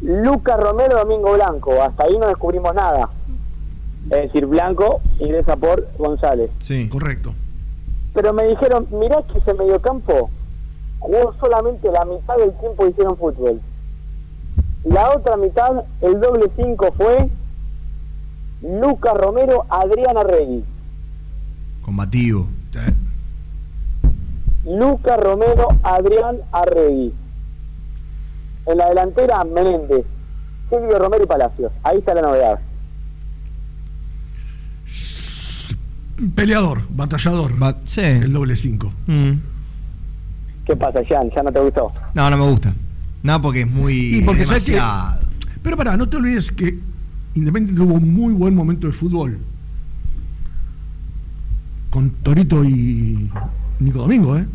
Lucas Romero Domingo Blanco. Hasta ahí no descubrimos nada. Es decir, Blanco ingresa por González. Sí. Correcto. Pero me dijeron, mirá que ese mediocampo jugó solamente la mitad del tiempo que hicieron fútbol. La otra mitad, el doble 5 fue Lucas Romero, Adrián Arregui. Combativo. Lucas Romero, Adrián Arregui. En la delantera, Menéndez, Silvio Romero y Palacios. Ahí está la novedad. Peleador, batallador. sí. El doble 5. Mm. ¿Qué pasa, Jan? ¿Ya no te gustó? No, no me gusta. No, porque es muy. Y porque sabes que- demasiado. Pero pará, no te olvides que Independiente tuvo un muy buen momento de fútbol. Con Torito y Nico Domingo, ¿eh?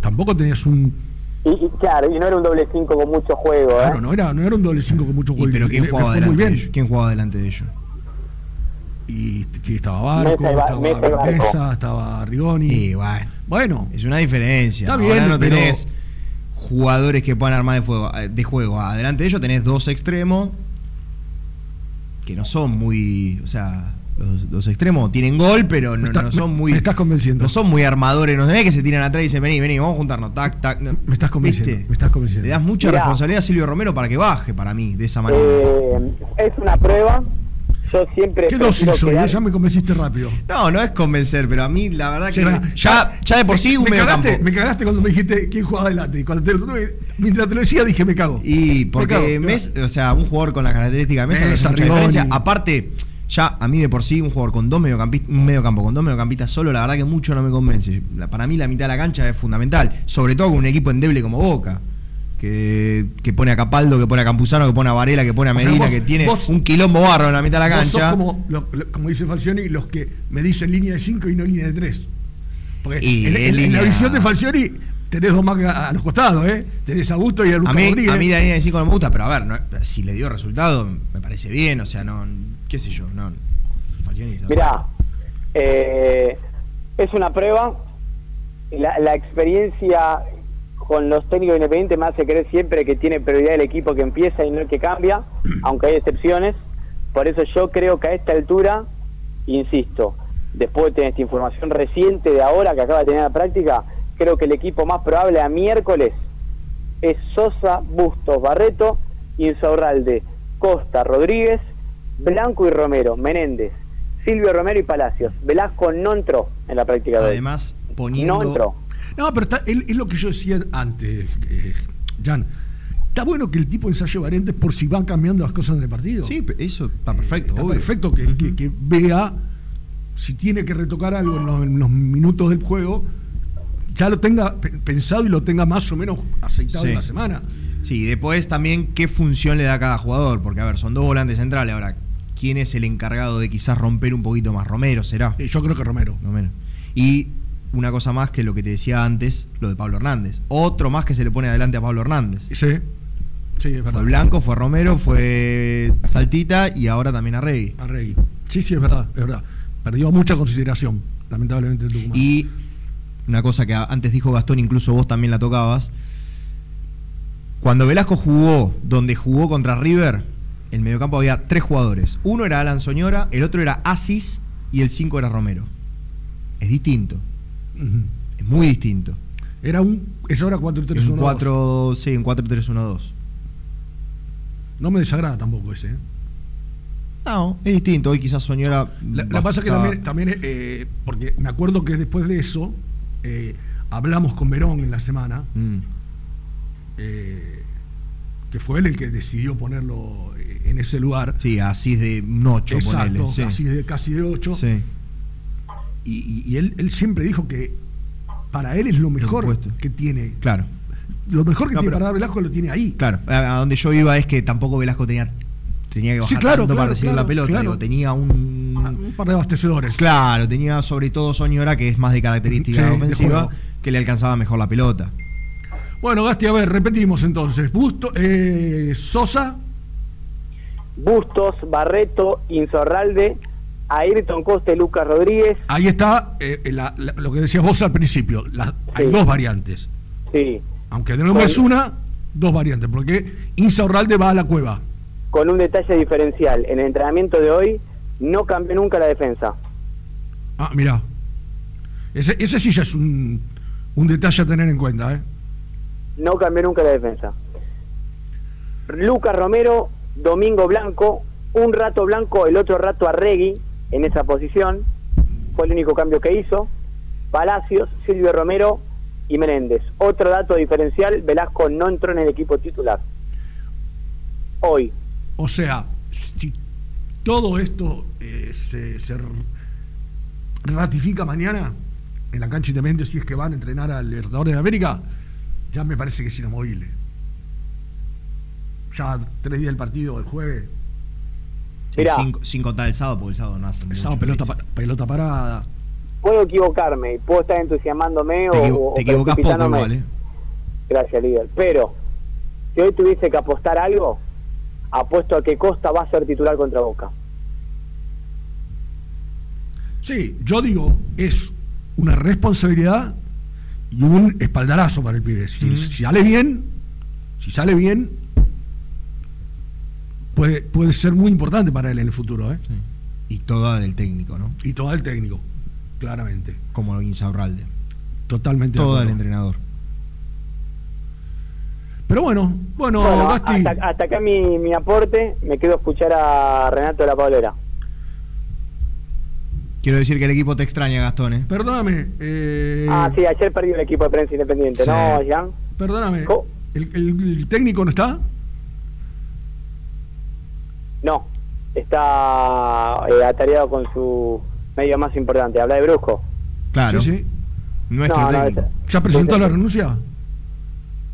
Tampoco tenías un. Y, y claro, y no era un doble 5 con mucho juego, ¿eh? Claro, no era, no era un doble 5 con mucho Y, gol. pero ¿quién Le- le jugaba delante muy de bien. ellos? ¿Quién jugaba delante de ellos? Y, estaba Barco, Mesa estaba Mesa y Barco. Mesa, estaba Rigoni. Y bueno. Bueno. Es una diferencia. Está Ahora bien, no pero- tenés jugadores que puedan armar de, fuego, eh, de juego. Adelante de ellos tenés dos extremos que no son muy. O sea, los, los extremos tienen gol, pero no, está- no son muy. me estás convenciendo. No son muy armadores. No tenés que se tiran atrás y dicen, vení, vení, vamos a juntarnos. Tac, tac. no. Me estás convenciendo. ¿Viste? Me estás convenciendo. Le das mucha Mirá. responsabilidad a Silvio Romero para que baje, para mí, de esa manera. Eh, es una prueba. Yo siempre. ¿Qué dosis soy? quedar-? Ya me convenciste rápido. No, no es convencer, pero a mí la verdad Sí, que ya, ya de por sí un me medio cagaste, campo. me cagaste cuando me dijiste quién jugaba adelante. Y Cuando te, lo tuve- mientras te lo decía dije, me cago. Y Me porque cago, Mes- o sea, un jugador con la característica de Mesa, no hace mucha diferencia. Aparte, Ya a mí de por sí un jugador con dos mediocampistas, un mediocampo con dos mediocampistas solo, la verdad que mucho no me convence. Para mí la mitad de la cancha es fundamental, sobre todo con un equipo endeble como Boca. Que, que pone a Capaldo, que pone a Campuzano, que pone a Varela, que pone a O sea, Medina, vos- que tiene vos- un quilombo barro en la mitad de la Vos sos cancha. como, lo- lo- como dice Falcioni, los que me dicen línea de 5 y no línea de 3. Porque Y en, es en- en la visión de Falcioni tenés dos más a, a los costados, ¿eh? Tenés a Busto y a Lucas A mí, Rodríguez. a mí la línea de 5 no me gusta, pero a ver, no- si le dio resultado, me parece bien, o sea, no, qué sé yo, no. Falcioni. Mirá, eh, es una prueba. La, la experiencia con los técnicos independientes me hace creer siempre que tiene prioridad el equipo que empieza y no el que cambia, aunque hay excepciones. Por eso yo creo que a esta altura, insisto, después de tener esta información reciente de ahora que acaba de tener la práctica, creo que el equipo más probable a miércoles es Sosa, Bustos, Barreto, Insaurralde, Costa, Rodríguez, Blanco y Romero, Menéndez, Silvio Romero y Palacios. Velasco no entró en la práctica de hoy. Además, poniendo. No entró. No, pero está- es, es lo que yo decía antes, eh, Jan. Está bueno que el tipo ensaye variantes por si van cambiando las cosas en el partido. Sí, eso está perfecto. Está obvio. perfecto que, que- que vea si tiene que retocar algo en los, en los minutos del juego, ya lo tenga pe- pensado y lo tenga más o menos aceitado Sí. en la semana. Sí, y después también qué función le da a cada jugador, porque a ver, son dos volantes centrales. Ahora, ¿quién es el encargado de quizás romper un poquito más? Romero será. yo creo que Romero. Romero. Y una cosa más que lo que te decía antes, lo de Pablo Hernández. Otro más que se le pone adelante a Pablo Hernández. Sí, sí, es verdad. Fue Blanco, fue Romero, fue Saltita y ahora también a Regui. A Regui. Sí, sí, es verdad, es verdad. Perdió mucha consideración, lamentablemente, el Tucumán. Y una cosa que antes dijo Gastón, incluso vos también la tocabas. Cuando Velasco jugó donde jugó contra River, en mediocampo había tres jugadores. Uno era Alan Soñora, el otro era Asis y el cinco era Romero. Es distinto. Ujú. Es muy distinto. Era un. Eso era 4-3-1. Es un 4, sí, un 4-3-1-2. No me desagrada tampoco ese. ¿eh? No, es distinto. Hoy quizás Soñora. La, la pasa que también, también eh, porque me acuerdo que después de eso eh, hablamos con Verón en la semana, Mm. eh, que fue él el que decidió ponerlo eh, en ese lugar. Sí, así de un 8, Exacto, ponele. Sí. casi de casi de 8. Sí. Y, y- y él, él siempre dijo que para él es lo mejor que tiene. Claro. Lo mejor que No, tiene pero- para dar Velasco lo tiene ahí. Claro, a, a donde yo iba es que tampoco Velasco tenía tenía que Sí, bajar claro, tanto para recibir claro, la pelota. claro. Digo, tenía un, Un par de abastecedores. Claro, tenía sobre todo Soñora, que es más de característica Sí, ofensiva, que le alcanzaba mejor la pelota. Bueno, Gasti, a ver, repetimos entonces. Busto, eh, Sosa, Bustos, Barreto, Insaurralde, Ayrton Costa y Lucas Rodríguez. ahí está eh, la- la- lo que decías vos al principio. la- hay dos variantes. Sí, Aunque de nuevo es una, dos variantes. Porque Insaurralde va a la cueva. con un detalle diferencial. En el entrenamiento de hoy no cambió nunca la defensa. Ah, mirá. Ese, ese sí ya es un, un detalle a tener en cuenta, ¿eh? No cambió nunca la defensa. Lucas Romero, Domingo Blanco, un rato Blanco, el otro rato Arregui en esa posición. Fue el único cambio que hizo. Palacios, Silvio Romero y Menéndez. Otro dato diferencial, Velasco no entró en el equipo titular. Hoy. O sea, si todo esto eh, se, ratifica mañana en la cancha independiente, si es que van a entrenar al Libertadores de América, ya me parece que es inamovible. Ya tres días del partido, el jueves, Mirá. sin, sin contar el sábado, porque el sábado no hacen el sábado pelota, pa- pelota parada. Puedo equivocarme y puedo estar entusiasmándome Te, o, te equivocás poco igual, ¿eh? Gracias, líder. Pero, si hoy tuviese que apostar algo, apuesto a que Costa va a ser titular contra Boca. Sí, yo digo, es una responsabilidad y un espaldarazo para el pibe. Si, si sale bien, si sale bien, puede, puede ser muy importante para él en el futuro, ¿eh? Y toda del técnico, ¿no? Y todo el técnico, claramente. Como Insaurralde. Totalmente. de Todo el acuerdo. entrenador. Pero bueno, bueno, Bueno, Gasti, hasta, hasta acá mi, mi aporte. Me quedo a escuchar a Renato de la Paulera. Quiero decir que el equipo te extraña, Gastón, ¿eh? perdóname. eh, Ah, sí, ayer perdió el equipo de prensa independiente, Sí. ¿no, Jean? Perdóname. Co- ¿El, el- el técnico no está? No, está eh, atareado con su medio más importante. Habla de Brusco. Claro. Sí, sí. Nuestro No, ¿Ya presentó ese- la renuncia?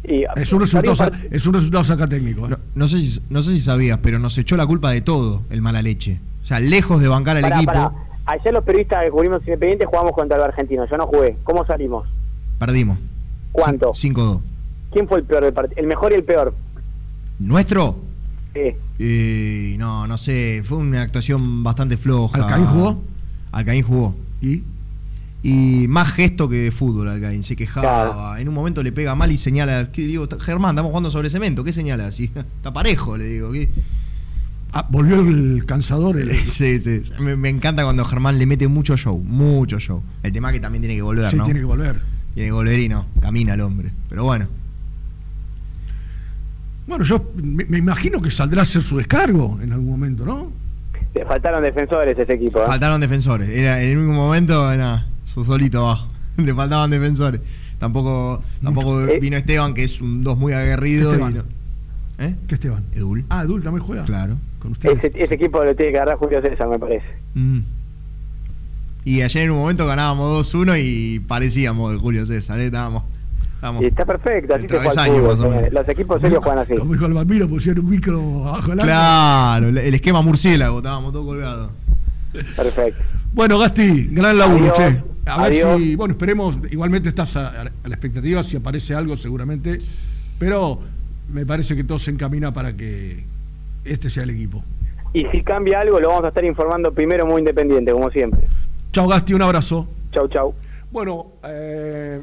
Y, Es un resultado, es un resultado saca técnico. ¿eh? No, no sé si, no sé si sabías, pero nos echó la culpa de todo el mala leche. O sea, lejos de bancar al Pará, equipo, pará. Ayer los periodistas que cubrimos Independiente jugamos contra el argentino. Yo no jugué. ¿Cómo salimos? perdimos. ¿Cuánto? 5-2. ¿Quién fue el peor del partido? El mejor y el peor. ¿Nuestro? Sí. Eh, no, no sé. Fue una actuación bastante floja. ¿Alcaín jugó? Alcaín jugó. ¿Y? Y más gesto que fútbol, Alcaín. Se quejaba. En un momento le pega mal y señala. ¿Qué digo? Germán, estamos jugando sobre cemento. ¿Qué señala? así? Está parejo, le digo. ¿qué? Ah, volvió el cansador. el- Sí, sí. Me, me encanta cuando Germán le mete mucho show. Mucho show. El tema es que también tiene que volver, Sí, ¿no? tiene que volver. Tiene que volver y no. Camina el hombre. Pero bueno. Bueno, yo me, me imagino que saldrá a hacer su descargo en algún momento, ¿no? Le faltaron defensores ese equipo. ¿eh? Faltaron defensores. Era, en el único momento era su solito abajo. Le faltaban defensores. Tampoco, tampoco Eh. vino Esteban, que es un dos muy aguerrido. Esteban. y no- ¿Eh? ¿Qué Esteban? Edul. Ah, Edul también juega. Claro. Con ustedes. Ese, ese equipo lo tiene que agarrar Julio César, me parece. Mm. Y ayer en un momento ganábamos 2-1 y parecíamos de Julio César. ¿eh? Estábamos, Y está perfecto, así se juega menos. Los equipos serios juegan así. Como dijo el bambino, pusieron un micro abajo del arco. Claro, el esquema murciélago, estábamos todos colgados. Perfecto. Bueno, Gasti, gran laburo, Adiós. che. A ver si, bueno, esperemos, igualmente estás a, a la expectativa, si aparece algo seguramente, pero me parece que todo se encamina para que este sea el equipo. Y si cambia algo, lo vamos a estar informando primero muy independiente, como siempre. Chao, Gasti, un abrazo. Chau, chau. Bueno, eh,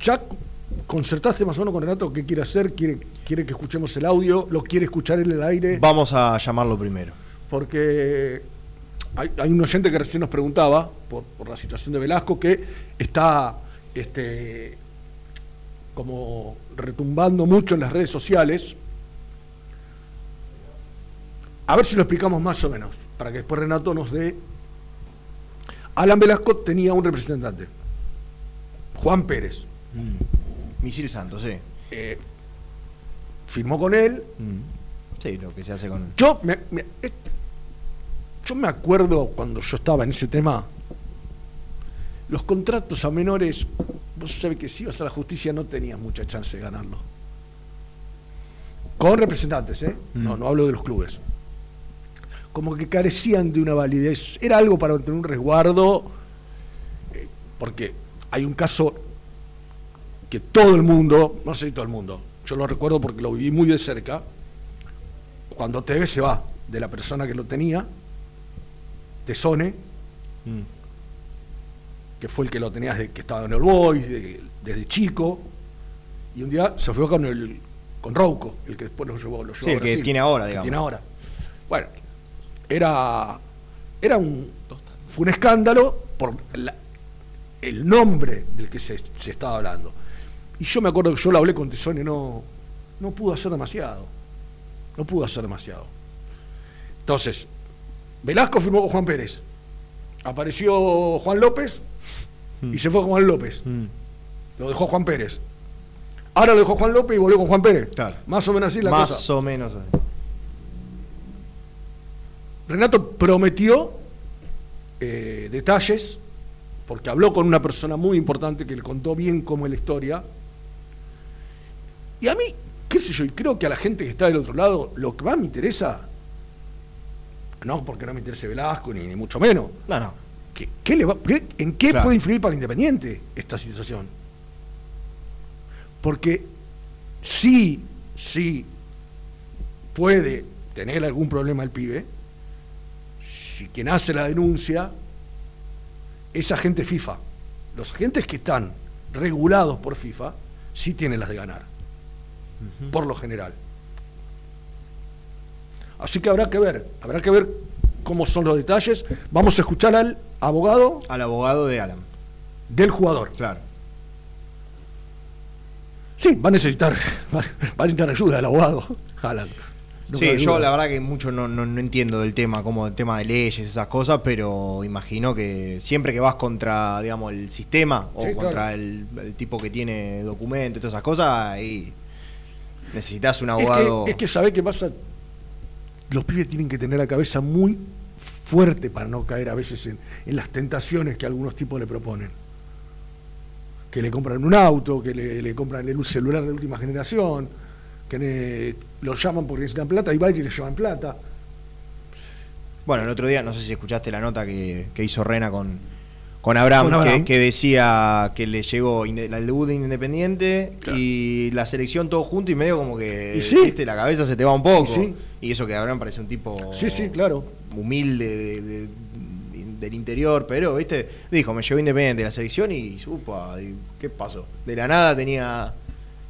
ya concertaste más o menos con Renato qué quiere hacer, quiere, quiere que escuchemos el audio, lo quiere escuchar en el aire, Vamos a llamarlo primero. porque hay, hay un oyente que recién nos preguntaba por, por la situación de Velasco que está este, como retumbando mucho en las redes sociales. A ver si lo explicamos más o menos, para que después Renato nos dé. Alan Velasco tenía un representante, Juan Pérez. Misil Santos, sí. Eh, firmó con él. Sí, lo que se hace con. Yo me, me- yo me acuerdo cuando yo estaba en ese tema, los contratos a menores, vos sabés que si ibas a la justicia no tenías mucha chance de ganarlo. Con representantes, ¿eh? No, no hablo de los clubes. Como que carecían de una validez. Era algo para tener un resguardo, eh, porque hay un caso que todo el mundo, no sé si todo el mundo, yo lo recuerdo porque lo viví muy de cerca, cuando TV se va de la persona que lo tenía, Tesone, que fue el que lo tenía desde que estaba en el Boys, de- desde chico, y un día se fue con el con Rouco, el que después lo llevó, lo llevó Sí, a el que tiene ahora, que digamos. tiene ahora. Bueno, era, era un, fue un escándalo por la- el nombre del que se, se estaba hablando. Y yo me acuerdo que yo lo hablé con Tesone, no, no pudo hacer demasiado. No pudo hacer demasiado. Entonces, Velasco firmó con Juan Pérez. Apareció Juan López y se fue con Juan López. Lo dejó Juan Pérez. Ahora lo dejó Juan López y volvió con Juan Pérez. Más o menos así la Más cosa. o menos así. Renato prometió eh, detalles, porque habló con una persona muy importante que le contó bien cómo es la historia. Y a mí, qué sé yo, y creo que a la gente que está del otro lado, lo que más me interesa, no porque no me interese Velasco, ni, ni mucho menos. No, no. ¿Qué, qué le va- qué- ¿En qué Claro. puede influir para el Independiente esta situación? Porque sí, sí puede tener algún problema el pibe, si quien hace la denuncia es agente FIFA. Los agentes que están regulados por FIFA sí tienen las de ganar, por lo general. Así que habrá que ver, habrá que ver cómo son los detalles. Vamos a escuchar al abogado. Al abogado de Alan. Del jugador. Claro. Sí, va a necesitar, va, a necesitar ayuda del abogado. Alan. No Sí, yo la verdad que mucho no, no, no entiendo del tema, como el tema de leyes, esas cosas, pero imagino que siempre que vas contra, digamos, el sistema o Sí, contra claro. el, el tipo que tiene documentos y todas esas cosas, ahí necesitas un Es que- abogado. Es que, ¿sabés qué pasa? los pibes tienen que tener la cabeza muy fuerte para no caer a veces en, en las tentaciones que algunos tipos le proponen. Que le compran un auto, que le, le compran el celular de última generación, que le- lo llaman porque necesitan plata y va y le llevan plata. Bueno, el otro día, no sé si escuchaste la nota que, que hizo Rena con, con Abraham, Con Abraham. Que, que decía que le llegó el debut de Independiente y la selección todo junto y medio como que Y sí. viste, la cabeza se te va un poco. Y sí. Y eso que Abraham parece un tipo Sí, sí, claro. humilde de- de- del interior, pero viste, dijo, me llevó Independiente la selección y supa, ¿qué pasó? De la nada tenía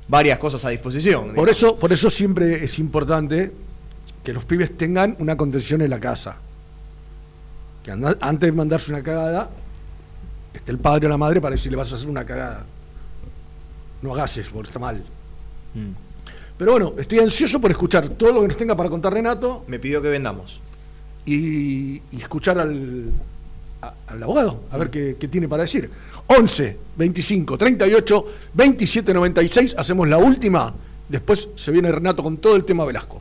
varias cosas a disposición. Por eso, por eso siempre es importante que los pibes tengan una contención en la casa. Que anda- antes de mandarse una cagada, esté el padre o la madre para decirle vas a hacer una cagada. No hagas eso, porque está mal. Mm. Pero bueno, estoy ansioso por escuchar todo lo que nos tenga para contar Renato. Me pidió que vendamos. Y, y escuchar al, a- al abogado, a ver qué, qué tiene para decir. 11, 25, 38, 27, 96. Hacemos la última. Después se viene Renato con todo el tema Velasco.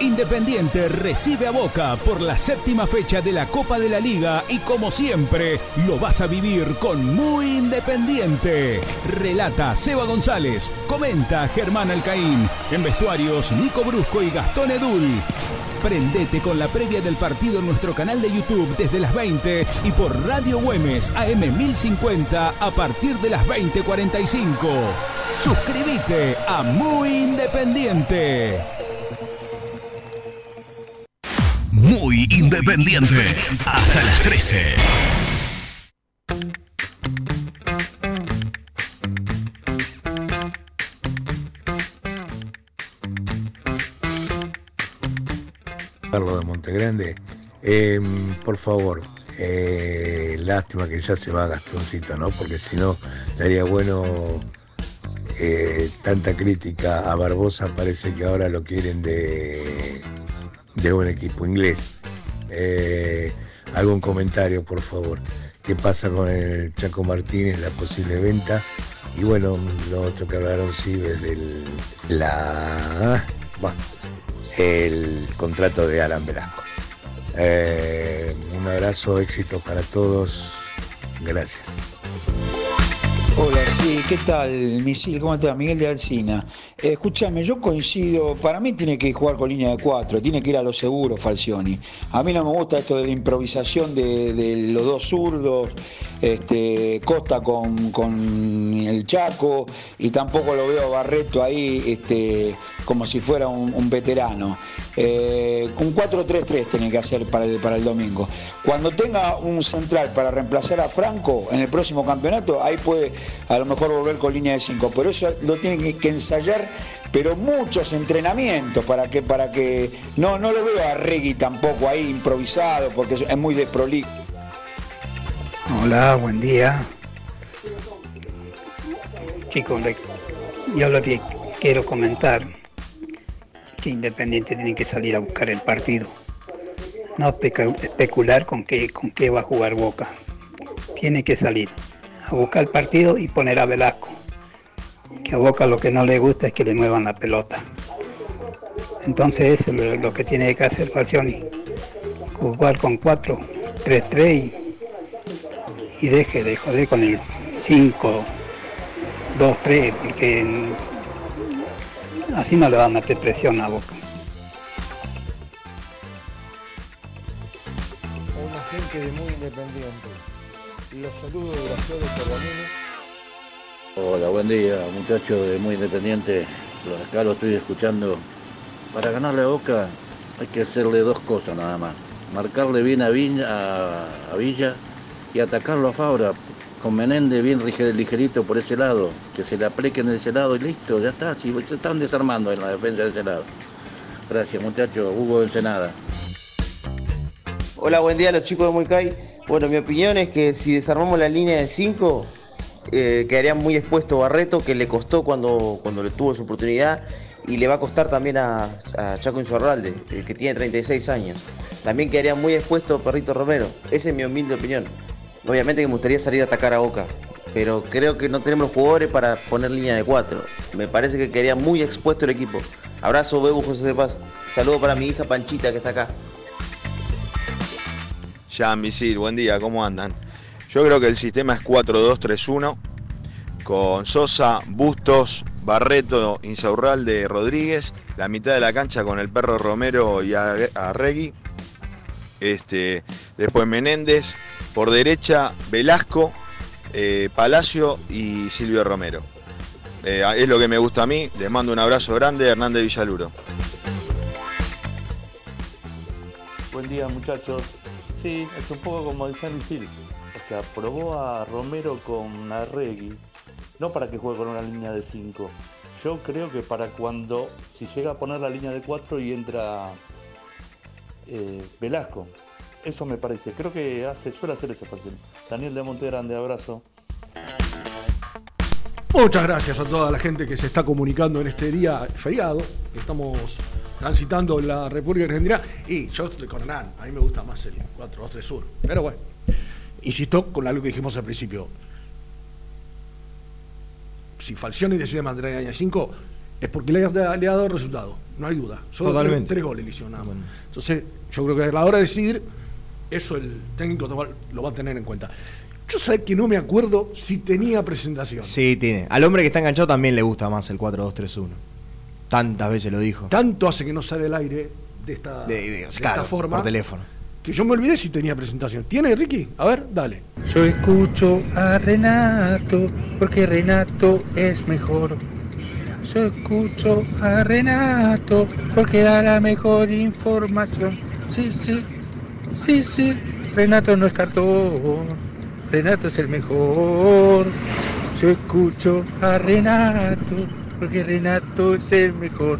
Independiente recibe a Boca por la séptima fecha de la Copa de la Liga y como siempre lo vas a vivir con Muy Independiente. Relata Seba González, comenta Germán Alcaín, en vestuarios Nico Brusco y Gastón Edul. Prendete con la previa del partido en nuestro canal de YouTube desde las 20 y por Radio Güemes AM 1050 a partir de las 20:45. Suscríbete a Muy Independiente. Muy independiente. Hasta las 13. Carlos de Montegrande. Eh, por favor, eh, lástima que ya se va Gastoncito, ¿no? Porque si no, estaría bueno eh, tanta crítica a Barbosa, parece que ahora lo quieren de, de un equipo inglés. Eh, algún comentario, por favor. ¿Qué pasa con el Chaco Martínez, la posible venta? Y bueno, lo otro que hablaron, sí, desde el, la, el contrato de Alan Velasco. Eh, un abrazo, éxito para todos. Gracias. Hola, sí, ¿qué tal, Misil? ¿Cómo va? Miguel de Alcina. Eh, escúchame, yo coincido, para mí tiene que jugar con línea de cuatro, tiene que ir a lo seguro, Falcioni. A mí no me gusta esto de la improvisación de, los dos zurdos, este, Costa con, con el Chaco, y tampoco lo veo Barreto ahí este, como si fuera un, veterano. Eh, un 4-3-3 tiene que hacer para el, para el domingo. Cuando tenga un central para reemplazar a Franco en el próximo campeonato, ahí puede a lo mejor volver con línea de 5. Pero eso lo tiene que, ensayar, pero muchos entrenamientos para que, para que. No, no lo veo a Regui tampoco ahí improvisado, porque es muy desprolijo. Hola, buen día. Chicos, yo lo que quiero comentar que Independiente tiene que salir a buscar el partido. No especular con qué, con qué va a jugar Boca. Tiene que salir a buscar el partido y poner a Velasco. Que a Boca lo que no le gusta es que le muevan la pelota. Entonces eso es lo, que tiene que hacer Falcioni. Jugar con 4, 3-3 y y deje de joder con el 5, 2, 3, porque así no le va a meter presión a Boca. una gente muy independiente. Los saludos de Graciela Carbonini. Hola, buen día, muchachos de Muy Independiente. Los acá lo estoy escuchando. Para ganarle a Boca hay que hacerle dos cosas nada más. Marcarle bien a Villa, a, a Villa y atacarlo a Fabra. Con Menéndez bien lige- ligerito por ese lado. Que se le apliquen de ese lado y listo, ya está. Si se están desarmando en la defensa de ese lado. Gracias, muchachos. Hugo Ensenada. Hola, buen día a los chicos de Mulcay. Bueno, mi opinión es que si desarmamos la línea de 5, quedaría muy expuesto Barreto, que le costó cuando, cuando le tuvo su oportunidad, y le va a costar también a, a Chaco Insorralde, eh, que tiene 36 años. También quedaría muy expuesto Perrito Romero. Esa es mi humilde opinión. Obviamente que me gustaría salir a atacar a Boca, pero creo que no tenemos los jugadores para poner línea de 4. Me parece que quedaría muy expuesto el equipo. Abrazo, Bebu José de Paz. Saludo para mi hija Panchita, que está acá. Ya, Misil, buen día, ¿cómo andan? Yo creo que el sistema es 4-2-3-1 con Sosa, Bustos, Barreto, Insaurralde, Rodríguez, la mitad de la cancha con el perro Romero y Arregui este, después Menéndez, por derecha Velasco, eh, Palacio y Silvio Romero. Eh, es lo que me gusta a mí. Les mando un abrazo grande, Hernández Villaluro. Buen día muchachos. Es un poco como decía Misil. O sea, probó a Romero con Arregui, no para que juegue con una línea de 5. Yo creo que para cuando, si llega a poner la línea de 4 y entra eh, Velasco. Eso me parece. Creo que hace, suele hacer esa pasión. Daniel de Monte Grande, abrazo. Muchas gracias a toda la gente que se está comunicando en este día feriado. Estamos transitando la República Argentina. Y yo estoy con Hernán. A mí me gusta más el 4-2-3 Sur. Pero bueno, insisto con algo que dijimos al principio. Si Falcioni decide mantener la línea 5, es porque le ha, le ha dado resultado. No hay duda. Solo tres, Totalmente. tres goles le hicieron nada más. Entonces, yo creo que a la hora de decidir, eso el técnico lo va a tener en cuenta. Yo sé que no me acuerdo si tenía presentación. Sí, tiene. Al hombre que está enganchado también le gusta más el 4-2-3-1. Tantas veces lo dijo. Tanto hace que no sale el aire de esta, De- de- de esta forma. por teléfono. Que yo me olvidé si tenía presentación. ¿Tiene, Ricky? A ver, dale. Yo escucho a Renato porque Renato es mejor. Yo escucho a Renato porque da la mejor información. Sí, sí, sí, sí. Renato no es cartón. Renato es el mejor. Yo escucho a Renato porque Renato es el mejor.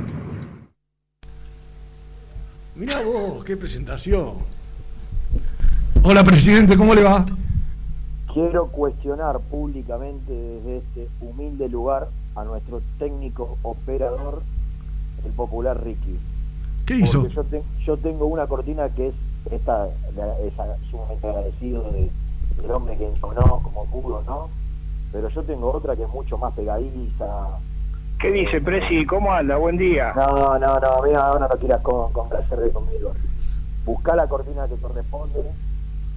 Mirá vos, qué presentación. Hola, presidente, ¿cómo le va? Quiero cuestionar públicamente desde este humilde lugar a nuestro técnico operador, el popular Ricky. ¿Qué hizo? Porque yo, te- yo tengo una cortina que es esta, la- es a- sumamente agradecido de, del hombre que entonó como pudo, ¿no? Pero yo tengo otra que es mucho más pegadiza. ¿Qué dice, Presi? ¿Cómo anda? Buen día. No, no, no, mira, ahora no quieras con, complacer conmigo. Busca la cortina que corresponde,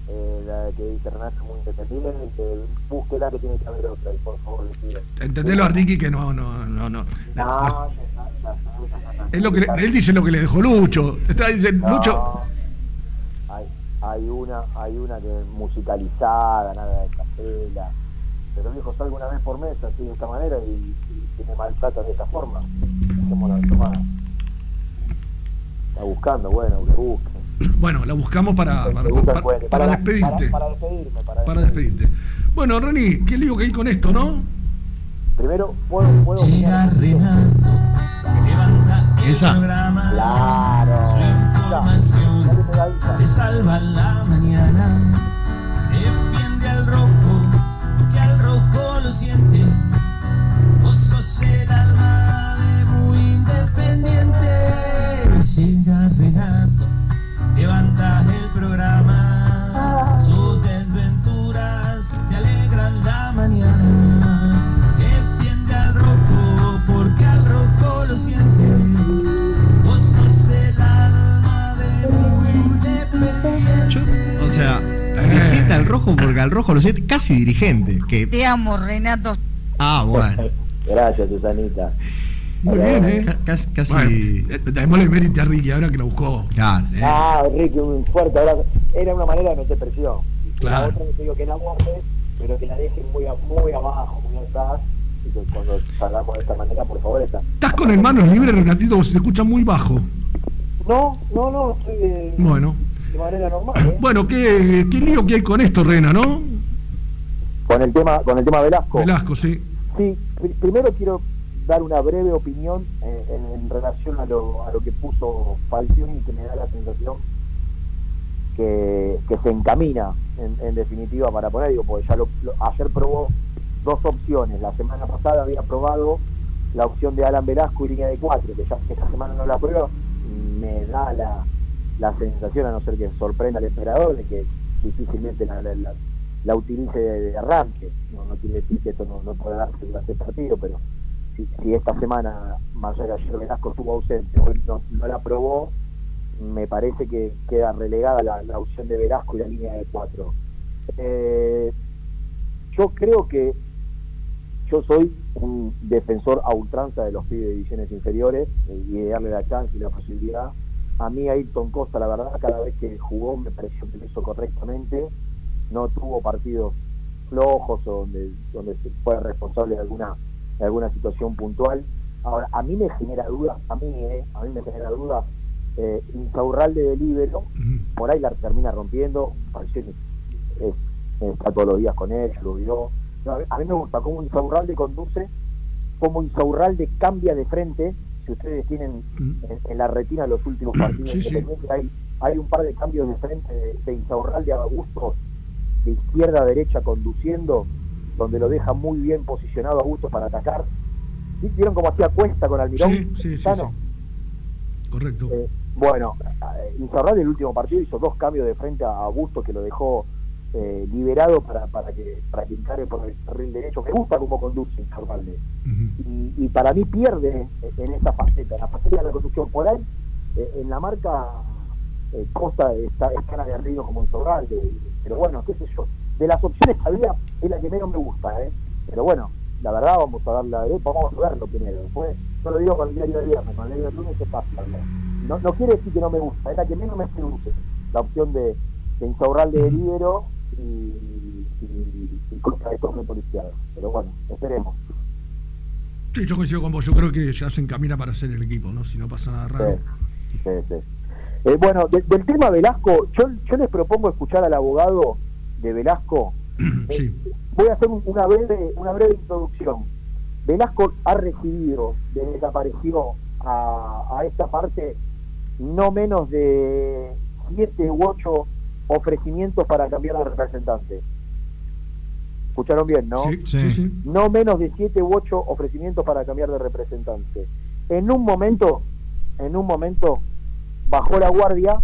eh, la que dice Renato muy independiente, búsquela que tiene que haber otra, y por favor, le pido. Entendelo a Ricky que no, no, no, no. No. Es lo que le- él dice lo que le dejó Lucho. Está diciendo, No, Lucho. Hay, hay una, hay una que es musicalizada, nada de capela. Pero viejo, salgo una vez por mes así de esta manera y, me maltratan de esta forma. Hacemos la tomada. Está buscando, bueno, que busque. Bueno, la buscamos para, para, despedirte. Para, para despedirme, para, Para despedirte. Bueno, Reni, qué lío que hay con esto, ¿no? Primero, puedo, puedo Llega Renato, levanta el Esa. programa. Claro. Su información te salva la mañana. Defiende al rojo, independiente. Llega Renato, levanta el programa. Sus desventuras te alegran la mañana. Defiende al rojo, porque al rojo lo siente. Vos sos el alma de muy independiente. O sea, defiende al rojo porque al rojo lo siente casi dirigente. Que, Te amo, Renato. ah, bueno. Gracias, Susanita. Muy bien, ¿eh? Ca- Casi. casi- Bueno, eh, démosle mérito a Ricky ahora que lo buscó. Claro. Eh, Ah, Ricky, un fuerte abrazo. Era una manera de meter presión. Y Claro. La otra no te digo que la aborde, pero que la dejen muy, muy abajo, muy atrás. Y que cuando salgamos de esta manera, por favor, está. ¿Estás con el manos libres, Renatito? Se te escucha muy bajo. No, no, no, estoy de, Bueno. de manera normal. ¿eh? Bueno, qué, qué lío que hay con esto, Rena, ¿no? Con el tema, con el tema Velasco. Velasco, sí. Sí, pri- primero quiero dar una breve opinión eh, en, relación a lo, a lo que puso Falcioni, que me da la sensación que, que se encamina en, definitiva para poner, digo, porque ya lo, lo- ayer probó dos opciones, la semana pasada había probado la opción de Alan Velasco y línea de cuatro, que ya esta semana no la prueba, me da la, la sensación, a no ser que sorprenda al emperador, de que difícilmente la- la utilice de, de arranque. No, no quiere decir que esto no, no pueda darse durante el partido, pero si, esta semana, que ayer Velasco estuvo ausente, hoy no, no la probó, me parece que queda relegada la, la opción de Velasco y la línea de cuatro. Eh, yo creo que yo soy un defensor a ultranza de los pibes de divisiones inferiores y de darle la chance y la posibilidad A mí Ayrton Costa, la verdad, cada vez que jugó me pareció que lo hizo correctamente. No tuvo partidos flojos o donde, donde fue responsable de alguna, de alguna situación puntual. Ahora, a mí me genera dudas, a mí, eh, a mí me genera dudas eh, Insaurralde de libero, por ahí la termina rompiendo, Falcioni es- está todos los días con él, lo vio. No, a mí- me gusta cómo Insaurralde conduce, cómo Insaurralde cambia de frente, si ustedes tienen en, en la retina los últimos partidos Sí, sí. Hay, hay un par de cambios de frente de, de Insaurralde a Augusto, de izquierda a derecha conduciendo, donde lo deja muy bien posicionado a Augusto para atacar. ¿Sí? ¿Vieron cómo hacía cuesta con Almirón? Sí, sí, sí? Correcto. Eh, bueno, eh, Insaurralde el último partido hizo dos cambios de frente a Augusto que lo dejó eh, liberado para, para que para que encare por el carril derecho. Me gusta cómo conduce Insaurralde. y, y para mí pierde en esta faceta, en la faceta de la conducción. Por ahí, eh, en la marca Costa está, es tan aguerrido como Insaurralde, pero bueno, qué sé yo. De las opciones que había, es la que menos me gusta, ¿eh? Pero bueno, la verdad vamos a darla, eh, vamos a verlo primero. Después, yo lo digo con el diario de viernes, con el diario de lunes es fácil hablar. No, no quiere decir que no me gusta, es la que menos me seduce. La opción de, de Insaurralde de libero y, y, y Costa de izquierda. Pero bueno, esperemos. Sí, yo coincido con vos. Yo creo que ya se encamina para ser el equipo, ¿no? Si no pasa nada raro. Sí, sí. Eh, bueno, de- del tema Velasco, yo, yo les propongo escuchar al abogado de Velasco. Eh, Voy a hacer un- una breve, una breve introducción. Velasco ha recibido, desde que apareció a, a esta parte, no menos de siete u ocho ofrecimientos para cambiar de representante. ¿Escucharon bien, no? Sí, sí, sí. no menos de siete u ocho ofrecimientos para cambiar de representante. En un momento, en un momento, bajó la guardia,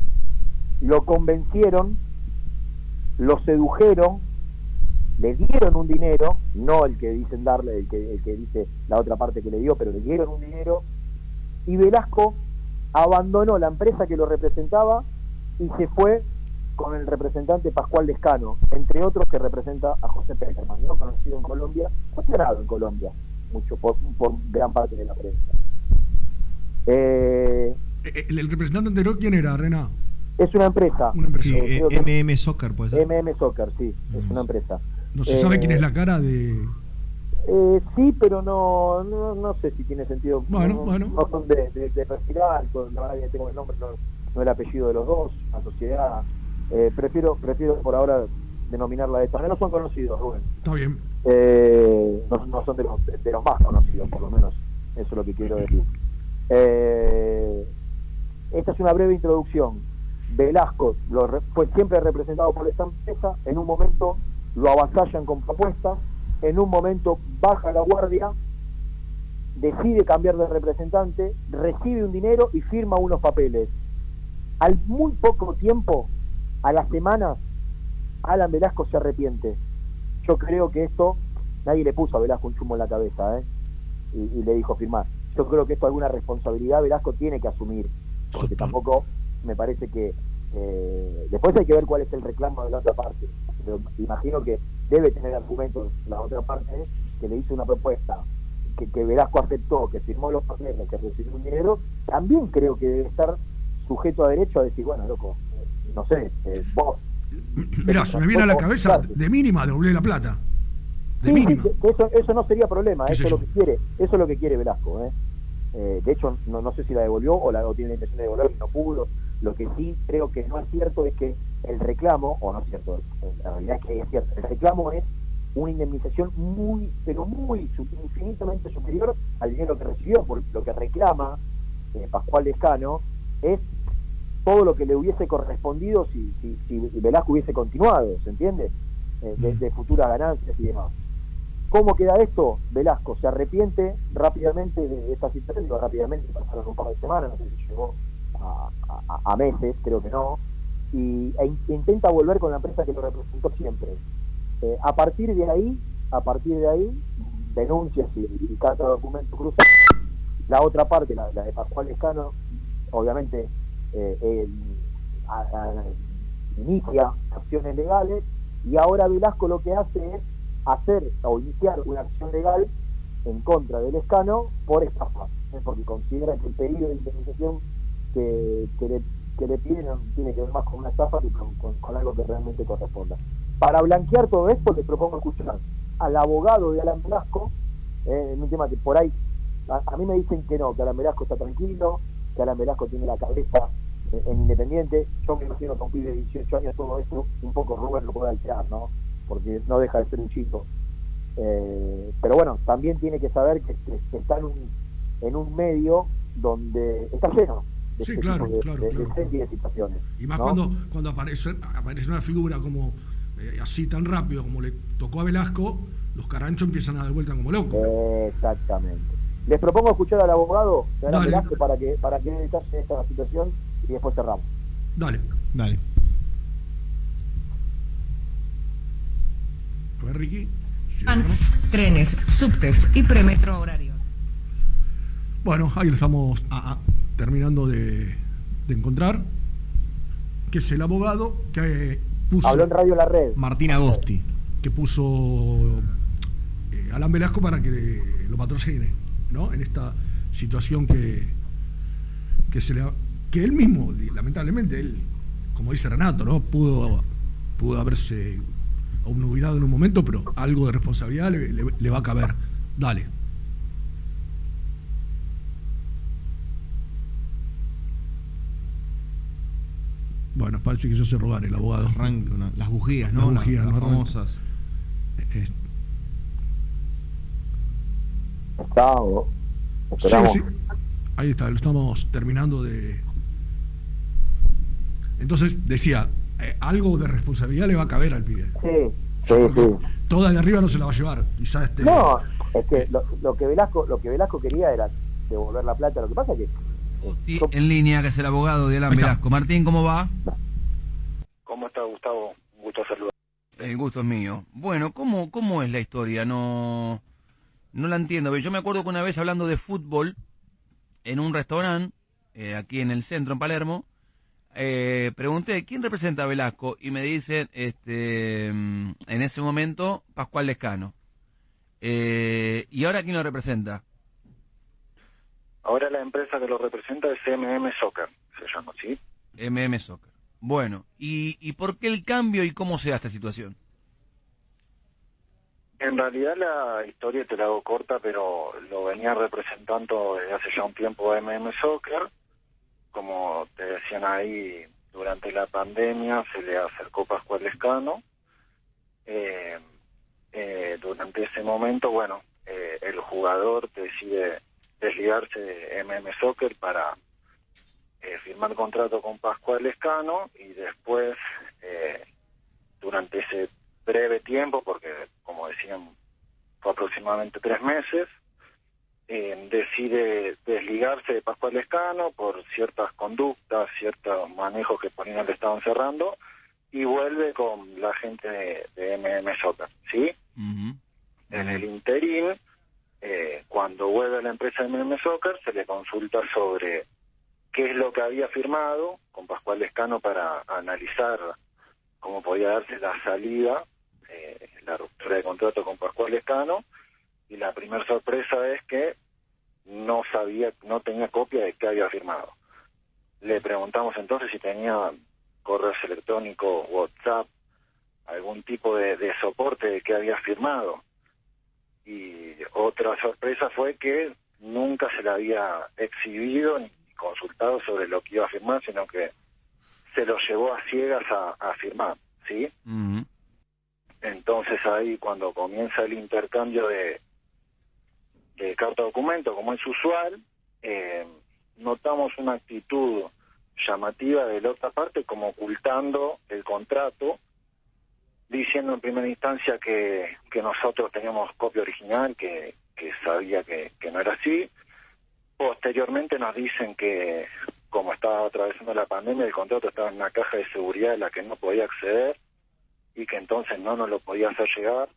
lo convencieron, lo sedujeron, le dieron un dinero, no el que dicen darle, el que, el que dice la otra parte que le dio, pero le dieron un dinero, y Velasco abandonó la empresa que lo representaba y se fue con el representante Pascual Lescano, entre otros que representa a José Peckerman, ¿no? conocido en Colombia, cuestionado en Colombia, mucho por, por gran parte de la prensa. Eh, Eh, ¿El, el representante anterior quién era, Rena? Es una empresa. Sí, Eh, eh, creo que- MM Soccer, pues. MM Soccer, sí, es una empresa. No se sabe Eh, quién es la cara de. Eh, sí, pero no, no no sé si tiene sentido. Bueno, no, bueno. No son de, de, de respirar, con- la verdad que tengo el nombre, no, no el apellido de los dos, la sociedad. Eh, prefiero prefiero por ahora denominarla de esta manera. No son conocidos, Rubén. Está bien. Eh, no, no son de los, de, de los más conocidos, por lo menos. Eso es lo que quiero decir. Eh, esta es una breve introducción. Velasco lo re- fue siempre representado por esta empresa. En un momento lo avasallan con propuestas. En un momento baja la guardia, decide cambiar de representante, recibe un dinero y firma unos papeles. Al muy poco tiempo, a las semanas, Alan Velasco se arrepiente. Yo creo que esto, nadie le puso a Velasco un chumbo en la cabeza, ¿eh? y, y le dijo firmar. Yo creo que esto alguna responsabilidad Velasco tiene que asumir, porque tampoco me parece que eh, después hay que ver cuál es el reclamo de la otra parte. Pero imagino que debe tener argumentos la otra parte que le hizo una propuesta que, que Velasco aceptó, que firmó los papeles, que recibió un dinero, también creo que debe estar sujeto a derecho a decir, bueno, loco, no sé, eh, vos Mirá, se me viene a la cabeza de mínima devolver la plata. De Sí, mínima. que eso, eso no sería problema, ¿Qué eso es lo que quiere, eso es lo que quiere Velasco, ¿eh? Eh, de hecho no, no sé si la devolvió o, la, o tiene la intención de devolver y no pudo. Lo que sí creo que no es cierto es que el reclamo, o no es cierto, la realidad es que es cierto, el reclamo es una indemnización muy, pero muy, infinitamente superior al dinero que recibió, porque lo que reclama eh, Pascual Lescano es todo lo que le hubiese correspondido si, si, si Velasco hubiese continuado, ¿se entiende? Eh, de, de futuras ganancias y demás. ¿Cómo queda esto? Velasco se arrepiente rápidamente de esta situación, rápidamente, pasaron un par de semanas, no sé si llegó a, a- a meses, creo que no, y e in- intenta volver con la empresa que lo representó siempre. Eh, a partir de ahí, a partir de ahí, denuncias y, y cada documento cruzado. La otra parte, la, la de Pascual Lescano, obviamente eh, a- inicia acciones legales y ahora Velasco lo que hace es hacer o iniciar una acción legal en contra del escano por estafa, ¿eh? porque considera que el pedido de indemnización que, le, que le piden tiene que ver más con una estafa que con, algo que realmente corresponda. Para blanquear todo esto, les propongo escuchar al abogado de Alan Velasco, eh, en un tema que por ahí, a, a mí me dicen que no, que Alan Velasco está tranquilo, que Alan Velasco tiene la cabeza eh, en Independiente. Yo me imagino que un pibe de 18 años todo esto, un poco Rubén lo puede alterar, ¿no? Porque no deja de ser un chico. Eh, pero bueno, también tiene que saber que, que- que está en un, en un medio donde está lleno de Sí, este claro, tipo de, claro, de- de claro. y de situaciones. Y más ¿no? cuando, cuando aparece, aparece una figura como eh, así tan rápido como le tocó a Velasco, los caranchos empiezan a dar vuelta como locos. Exactamente. Les propongo escuchar al abogado Dale. Velasco para que para que dé detalle de esta situación y después cerramos. Dale. Dale. A ver, Ricky. trenes, subtes y premetro horario. Bueno, ahí lo estamos ah, ah, terminando de, de encontrar. Que es el abogado que eh, puso. Habló en Radio La Red. Martín Agosti. Que puso eh, Alan Velasco para que lo patrocine, ¿no? En esta situación que, que se le ha- que él mismo, lamentablemente, él, como dice Renato, ¿no? Pudo, pudo haberse obnubilado en un momento, pero algo de responsabilidad le, le- le va a caber. Dale. Bueno, parece que yo sé robar el abogado. Arranca una- las bujías, Las ¿no? Las- bujías, las ¿no? famosas. Eh, Está, o- Sí, esperamos. sí. Ahí está, lo estamos terminando de. Entonces, decía, eh, algo de responsabilidad le va a caber al pibe. Sí, sí, sí. Toda de arriba no se la va a llevar. Quizás este. No, es que lo, lo que Velasco lo que Velasco quería era devolver la plata. Lo que pasa es que Sí, en línea, que es el abogado de Alan. Velasco. Martín, ¿cómo va? ¿Cómo está Gustavo? Un gusto saludar. El gusto es mío. Bueno, ¿cómo, cómo es la historia? No, no la entiendo. Yo me acuerdo que una vez hablando de fútbol en un restaurante, eh, aquí en el centro, en Palermo, eh, pregunté, ¿quién representa a Velasco? Y me dicen, este, mm, en ese momento, Pascual Lescano. Eh, ¿Y ahora quién lo representa? Ahora la empresa que lo representa es MM Soccer, se llama, ¿sí? MM Soccer. Bueno, ¿y, ¿y por qué el cambio y cómo se da esta situación? En realidad la historia te la hago corta, pero lo venía representando desde hace ya un tiempo MM Soccer. Como te decían ahí, durante la pandemia se le acercó Pascual Lescano. Eh, eh, durante ese momento, bueno, eh, el jugador decide desligarse de MM Soccer para eh, firmar contrato con Pascual Lescano y después, eh, durante ese breve tiempo, porque como decían, fue aproximadamente tres meses, eh, decide desligarse de Pascual Lescano por ciertas conductas, ciertos manejos que por ahí no le estaban cerrando, y vuelve con la gente de, de MM Soccer, ¿sí? En el interín, eh, cuando vuelve a la empresa de MM Soccer, se le consulta sobre qué es lo que había firmado con Pascual Lescano para analizar cómo podía darse la salida, eh, la ruptura de contrato con Pascual Lescano, y la primera sorpresa es que no sabía, no tenía copia de qué había firmado. Le preguntamos entonces si tenía correos electrónicos, WhatsApp, algún tipo de soporte de qué había firmado. Y otra sorpresa fue que nunca se le había exhibido ni consultado sobre lo que iba a firmar, sino que se lo llevó a ciegas a, a firmar, ¿sí? Entonces ahí cuando comienza el intercambio de, de carta documento, como es usual, eh, notamos una actitud llamativa de la otra parte como ocultando el contrato, diciendo en primera instancia que, que nosotros teníamos copia original, que, sabía que, no era así. Posteriormente nos dicen que como estaba atravesando la pandemia, el contrato estaba en una caja de seguridad a la que no podía acceder y que entonces no nos lo podía hacer llegar,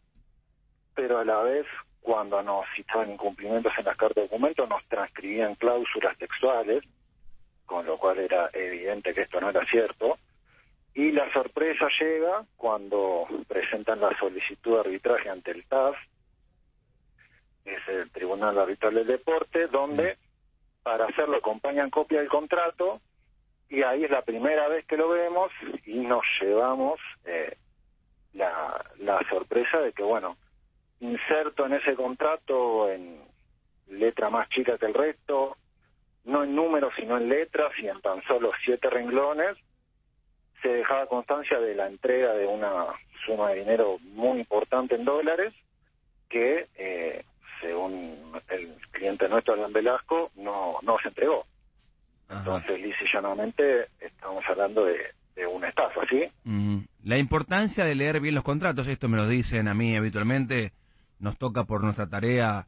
pero a la vez cuando nos citaban incumplimientos en las cartas de documentos nos transcribían cláusulas textuales, con lo cual era evidente que esto no era cierto. Y la sorpresa llega cuando presentan la solicitud de arbitraje ante el TAF, que es el Tribunal Arbitral del Deporte, donde para hacerlo acompañan copia del contrato Y ahí es la primera vez que lo vemos y nos llevamos eh, la, la sorpresa de que, bueno, inserto en ese contrato en letra más chica que el resto, no en números sino en letras y en tan solo siete renglones, se dejaba constancia de la entrega de una suma de dinero muy importante en dólares que, eh, según el cliente nuestro, Alan Velasco, no, no se entregó. Entonces, lisa y llanamente, estamos hablando de, de una estafa, ¿sí? Mm, La importancia de leer bien los contratos, esto me lo dicen a mí habitualmente, nos toca por nuestra tarea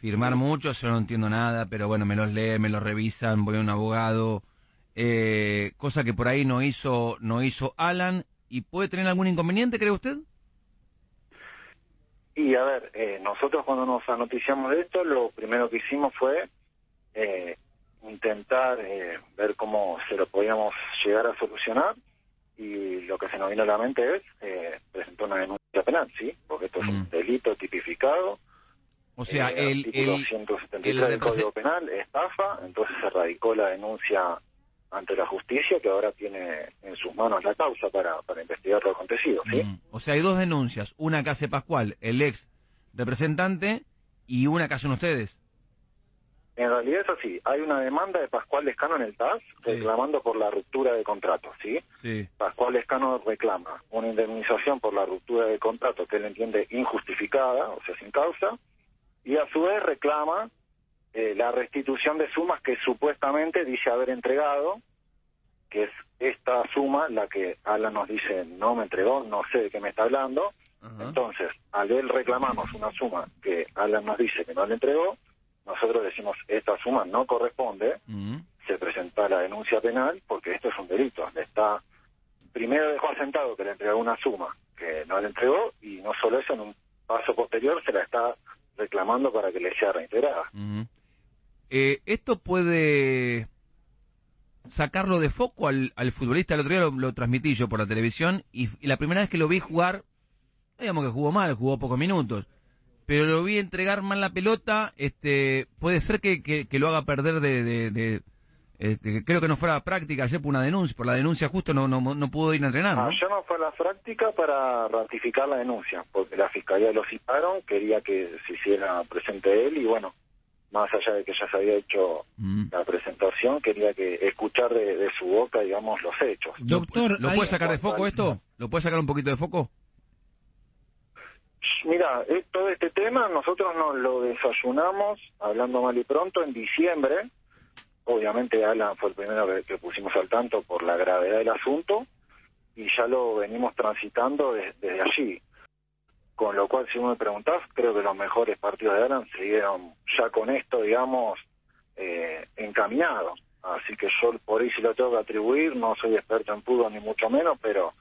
firmar mucho, yo no entiendo nada, pero bueno, me los leen, me los revisan, voy a un abogado, eh, cosa que por ahí no hizo, no hizo Alan, y puede tener algún inconveniente, cree usted? Y a ver, eh, nosotros cuando nos anoticiamos de esto, lo primero que hicimos fue eh, intentar eh, ver cómo se lo podíamos llegar a solucionar y lo que se nos vino a la mente es eh, presentar una denuncia penal, ¿sí? Porque esto es un delito tipificado. O sea, eh, el, artículo el, 173 el del Código Penal, estafa, entonces se radicó la denuncia ante la justicia que ahora tiene en sus manos la causa para, para investigar lo acontecido, ¿sí? Mm, O sea, hay dos denuncias, una que hace Pascual, el ex representante, y una que hacen ustedes. En realidad es así, hay una demanda de Pascual Lescano en el TAS reclamando por la ruptura de contrato, ¿sí? Sí. Pascual Lescano reclama una indemnización por la ruptura de contrato que él entiende injustificada, o sea, sin causa, y a su vez reclama eh, la restitución de sumas que supuestamente dice haber entregado, que es esta suma la que Alan nos dice no me entregó, no sé de qué me está hablando. Entonces, al él reclamarnos una suma que Alan nos dice que no le entregó, nosotros decimos esta suma no corresponde, se presenta la denuncia penal porque esto es un delito. Le está primero dejó asentado que le entregó una suma que no le entregó y no solo eso, en un paso posterior se la está reclamando para que le sea reintegrada. Eh, ¿Esto puede sacarlo de foco al, al futbolista? El otro día lo, transmití yo por la televisión y, la primera vez que lo vi jugar, digamos que jugó mal, jugó pocos minutos, pero lo vi entregar mal la pelota, este, puede ser que, que, que lo haga perder de... de- este, creo que no fuera práctica ayer por una denuncia, por la denuncia justo no, no, no pudo ir a entrenar, ¿no? Ayer no fue a la práctica para ratificar la denuncia, porque la fiscalía lo citaron, quería que se hiciera presente él y bueno, más allá de que ya se había hecho la presentación, quería que escuchar de, de su boca, digamos, los hechos. Doctor, ¿lo puede sacar de foco esto? ¿Lo puede sacar un poquito de foco? Mira, eh, todo este tema nosotros nos lo desayunamos, hablando mal y pronto, en diciembre. Obviamente Alan fue el primero que, que pusimos al tanto por la gravedad del asunto y ya lo venimos transitando des- desde allí. Con lo cual, si me preguntás, creo que los mejores partidos de Alan se dieron ya con esto, digamos, eh, encaminados. Así que yo por ahí si lo tengo que atribuir, no soy experto en fútbol ni mucho menos, pero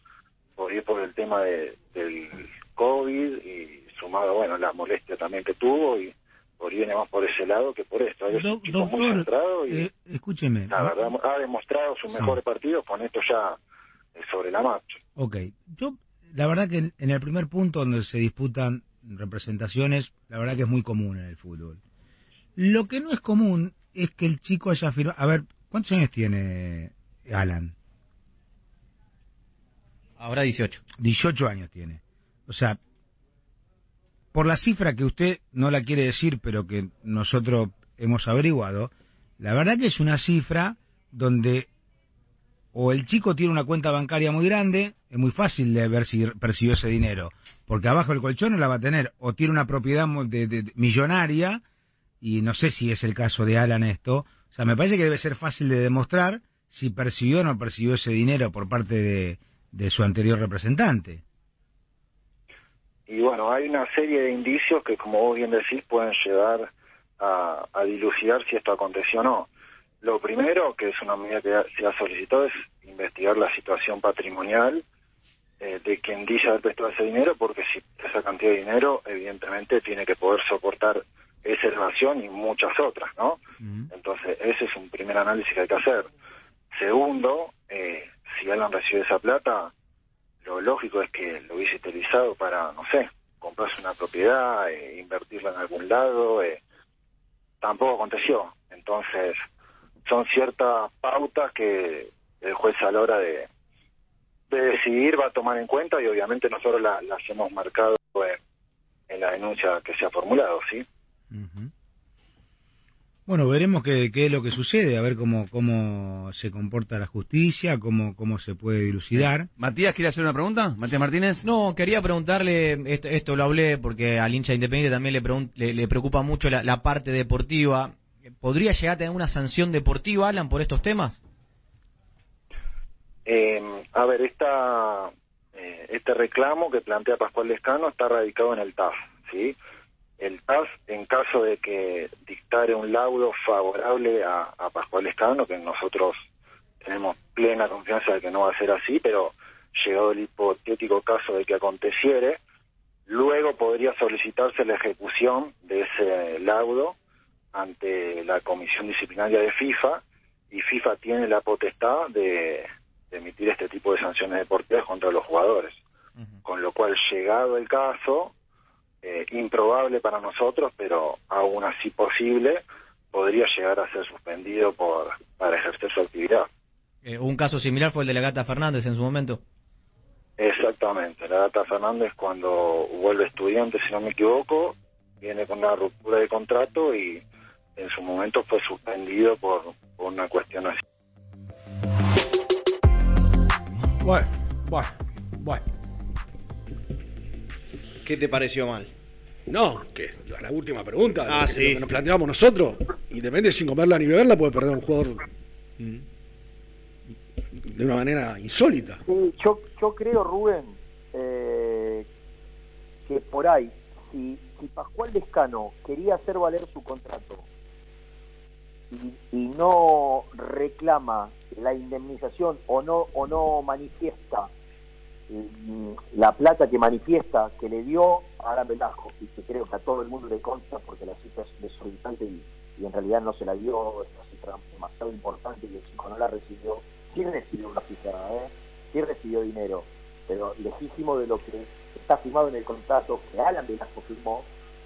por ir por el tema de, del COVID y sumado, bueno, la molestia también que tuvo y por ahí viene más por ese lado que por esto. Es un Doc- chico muy doctor, centrado y eh, escúcheme. la verdad ha demostrado sus mejores partidos con esto ya sobre la marcha. Ok, yo la verdad que en, en el primer punto donde se disputan representaciones, la verdad que es muy común en el fútbol. Lo que no es común es que el chico haya firmado... A ver, ¿cuántos años tiene Alan? Ahora 18. 18 años tiene. O sea, por la cifra que usted no la quiere decir, pero que nosotros hemos averiguado, la verdad que es una cifra donde o el chico tiene una cuenta bancaria muy grande, es muy fácil de ver si percibió ese dinero, porque abajo del colchón no la va a tener, o tiene una propiedad de- de- de- millonaria, y no sé si es el caso de Alan esto, o sea, me parece que debe ser fácil de demostrar si percibió o no percibió ese dinero por parte de, de su anterior representante. Y bueno, hay una serie de indicios que, como vos bien decís, pueden llegar a, a dilucidar si esto aconteció o no. Lo primero, que es una medida que se ha solicitado, es investigar la situación patrimonial eh, de quien dice haber prestado ese dinero, porque si esa cantidad de dinero, evidentemente, tiene que poder soportar esa evasión y muchas otras, ¿no? Entonces, ese es un primer análisis que hay que hacer. Segundo, eh, si Alan recibe esa plata, lo lógico es que lo hubiese utilizado para, no sé, comprarse una propiedad, eh, invertirla en algún lado. eh, tampoco aconteció. Entonces, son ciertas pautas que el juez a la hora de, de decidir va a tomar en cuenta y obviamente nosotros la- las hemos marcado en, en la denuncia que se ha formulado, ¿sí? Bueno, veremos qué, qué es lo que sucede, a ver cómo, cómo se comporta la justicia, cómo, cómo se puede dilucidar. Matías, ¿quiere hacer una pregunta? Matías Martínez. No, quería preguntarle, esto, esto lo hablé porque al hincha independiente también le, pregun- le, le preocupa mucho la, la parte deportiva. ¿Podría llegar a tener una sanción deportiva, Alan, por estos temas? Eh, a ver, esta, eh, este reclamo que plantea Pascual Lescano está radicado en el TAF, ¿sí? El TAF, en caso de que dictare un laudo favorable a, a Pascual Lescano, que nosotros tenemos plena confianza de que no va a ser así, pero llegado el hipotético caso de que aconteciere, luego podría solicitarse la ejecución de ese laudo ante la Comisión Disciplinaria de FIFA y FIFA tiene la potestad de, de emitir este tipo de sanciones deportivas contra los jugadores. Con lo cual, llegado el caso, eh, improbable para nosotros, pero aún así posible, podría llegar a ser suspendido por para ejercer su actividad. Eh, un caso similar fue el de la Gata Fernández en su momento. Exactamente, la data Fernández cuando vuelve estudiante, si no me equivoco, viene con una ruptura de contrato y en su momento fue suspendido por, por una cuestión así. Bueno, bueno, bueno. ¿Qué te pareció mal? No, que la última pregunta, Ah, lo que- sí. lo que nos planteamos nosotros, Independiente sin comerla ni beberla puede perder un jugador Mm. de una manera insólita. Sí, yo, yo creo, Rubén, eh, que por ahí, si, si Pascual Descano quería hacer valer su contrato y, no reclama la indemnización o no o no manifiesta mm, la plata que manifiesta que le dio a Alan Velasco y que creo que a todo el mundo le consta porque la cifra es desorbitante y, en realidad no se la dio, es una cifra demasiado importante y el chico no la recibió, sí recibió una cifra, ¿eh? sí recibió dinero, pero legítimo de lo que está firmado en el contrato que Alan Velasco firmó,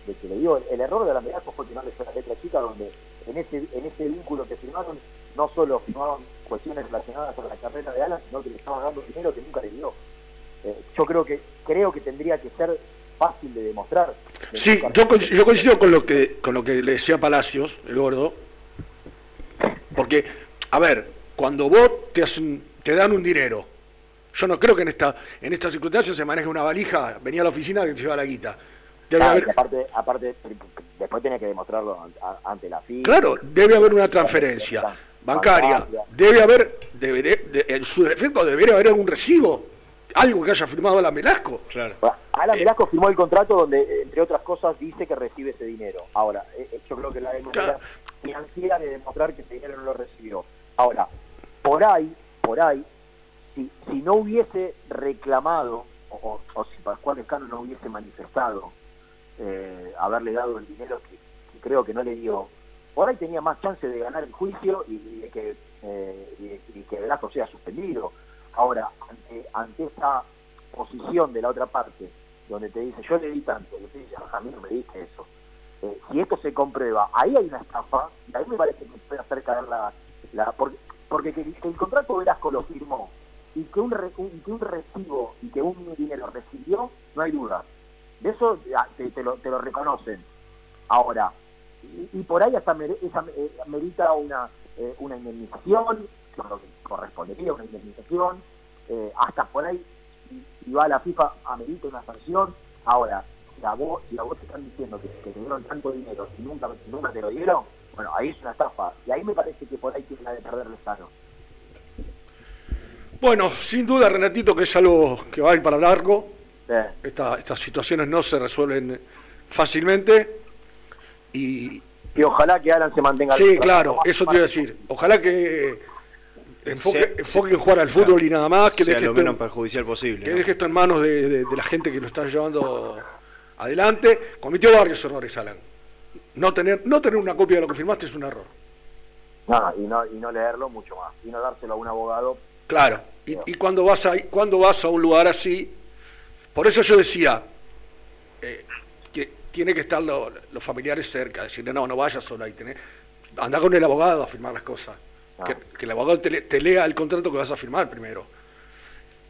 de que le dio, el error de Alan Velasco fue que no le fue la letra chica donde en ese, en ese vínculo que firmaron no solo firmaron cuestiones relacionadas con la carrera de Alan, sino que le estaban dando dinero que nunca le dio. Eh, yo creo que creo que tendría que ser fácil de demostrar. Sí, yo coincido con lo que con lo que le decía Palacios, el gordo, porque, a ver, cuando vos te, hacen- te dan un dinero, yo no creo que en esta en estas circunstancias se maneje una valija, venía a la oficina que te lleva la guita. Debe Claro, haber, aparte, aparte, después tiene que demostrarlo ante la FIFA. claro, debe haber una transferencia bancaria, debe haber, debe- de- en su defecto debería haber algún recibo, algo que haya firmado Alan Velasco. Claro. Alan Velasco firmó el contrato donde, eh, entre otras cosas, dice que recibe ese dinero. Ahora, eh, eh, yo creo que la manera financiera de demostrar que ese dinero no lo recibió. Ahora, por ahí, por ahí, si, si no hubiese reclamado, o, o- o si Pascual Escano no hubiese manifestado eh, haberle dado el dinero que, creo que no le dio, por ahí tenía más chance de ganar el juicio y, que, eh, y- que Velasco sea suspendido. Ahora, ante, esa posición de la otra parte, donde te dice, yo le di tanto, y usted dice, "Ah, a mí no me diste eso. Eh, si esto se comprueba, ahí hay una estafa, y ahí me parece que puede hacer caer la... porque que, el contrato Velasco lo firmó, y que, un un- que un recibo y que un dinero recibió, no hay duda. De eso te, lo, te lo reconocen. Ahora, y, por ahí hasta eh, merita una, eh, una indemnización, creo que correspondería una indemnización, eh, hasta por ahí, si, va a la FIFA, amerita una sanción. Ahora, si a vos, si a vos te están diciendo que, que te dieron tanto dinero y nunca, nunca te lo dieron, bueno, ahí es una estafa. Y ahí me parece que por ahí tiene la de perder Estado. Bueno, sin duda, Renatito, que es algo que va a ir para largo. Sí. Esta- estas situaciones no se resuelven fácilmente. Y, Y ojalá que Alan se mantenga sí, claro, eso te iba a decir. Ojalá que enfoque, enfoque en jugar al fútbol y nada más, que sea deje lo esto, menos perjudicial posible. que ¿no? deje esto en manos de, de- de la gente que lo está llevando adelante. Cometió varios errores, Alan. No tener, no tener una copia de lo que firmaste es un error. No, y no, y no leerlo mucho más. Y no dárselo a un abogado. Claro, y, y cuando vas a cuando vas a un lugar así, por eso yo decía eh, que tiene que estar lo- los familiares cerca, decirle no, no vayas solo ahí, tenés, anda con el abogado a firmar las cosas. que, que el abogado te, le- te lea el contrato que vas a firmar primero.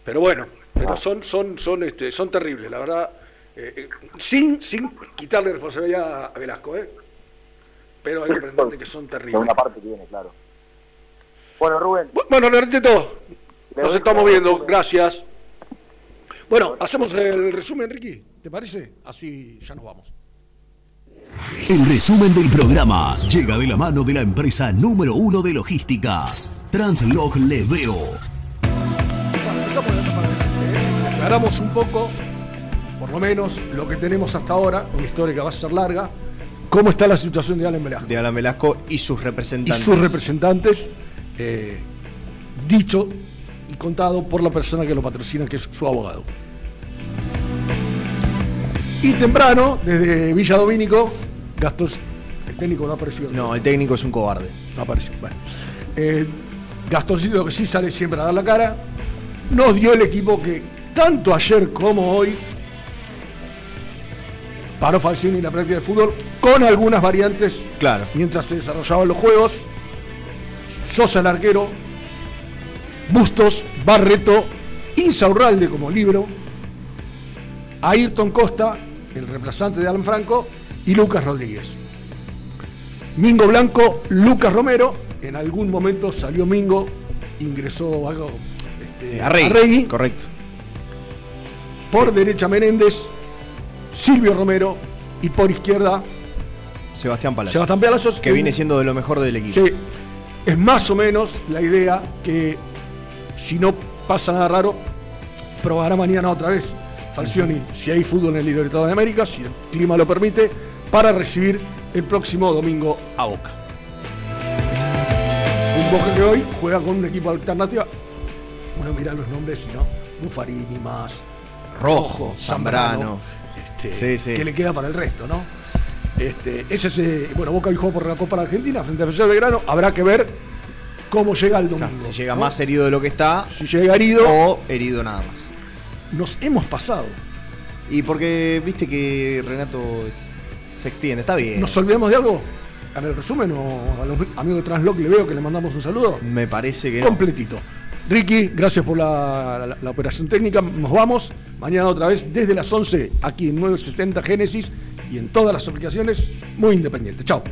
Pero bueno, pero son, son, son, este, son terribles, la verdad. eh, eh, sin, sin quitarle responsabilidad a Velasco, ¿eh? Pero hay representantes que son terribles. una parte tiene, claro. Bueno, Rubén. Bueno, Le nos estamos viendo, gracias. Bueno, hacemos el resumen, Ricky, ¿te parece? Así ya nos vamos. El resumen del programa llega de la mano de la empresa número uno de logística, Translog Leveo. Empezamos esta parte, ¿eh? Aclaramos un poco, por lo menos, lo que tenemos hasta ahora, una historia que va a ser larga. ¿Cómo está la situación de Alan Velasco? De Alan Velasco y sus Y representantes. sus representantes, eh, dicho y contado por la persona que lo patrocina, que es su abogado. Y temprano, desde Villa Domínico, Gastos, el técnico no apareció. No, el técnico es un cobarde. No apareció. Bueno. Eh, Gastoncito lo que sí sale siempre a dar la cara. Nos dio el equipo que tanto ayer como hoy paró Falcioni en la práctica de fútbol con algunas variantes Claro. mientras se desarrollaban los juegos. Sosa el arquero, Bustos, Barreto, Insaurralde como libro, Ayrton Costa, el reemplazante de Alan Franco, y Lucas Rodríguez. Mingo Blanco, Lucas Romero, en algún momento salió Mingo, ingresó algo, este, Arregui. Arregui. Correcto. por derecha Menéndez, Silvio Romero y por izquierda Sebastián Palacios. Sebastián Palacios, Que que- viene siendo de lo mejor del equipo. Sí, es más o menos la idea que si no pasa nada raro, probará mañana otra vez Falcioni, si hay fútbol en el Libertadores de América, si el clima lo permite, para recibir el próximo domingo a Boca. Un Boca que hoy juega con un equipo alternativo. Uno mira los nombres y no, Buffarini más, Rojo, Zambrano. este, Sí, sí. que le queda para el resto, ¿no? Este, ese es, eh, bueno, Boca hoy jugó por la Copa de Argentina frente a Defensor de Belgrano. Habrá que ver cómo llega el domingo. Si llega ¿no? más herido de lo que está. Si llega herido. O herido nada más. Nos hemos pasado. Y porque viste que Renato es- se extiende, está bien. ¿Nos olvidamos de algo? ¿En el resumen o a los amigos de Transloc le veo que le mandamos un saludo? Me parece que no. Completito. Ricky, gracias por la, la- la operación técnica. Nos vamos. Mañana otra vez desde las 11 aquí en 970 Génesis y en todas las aplicaciones muy independiente. Chao.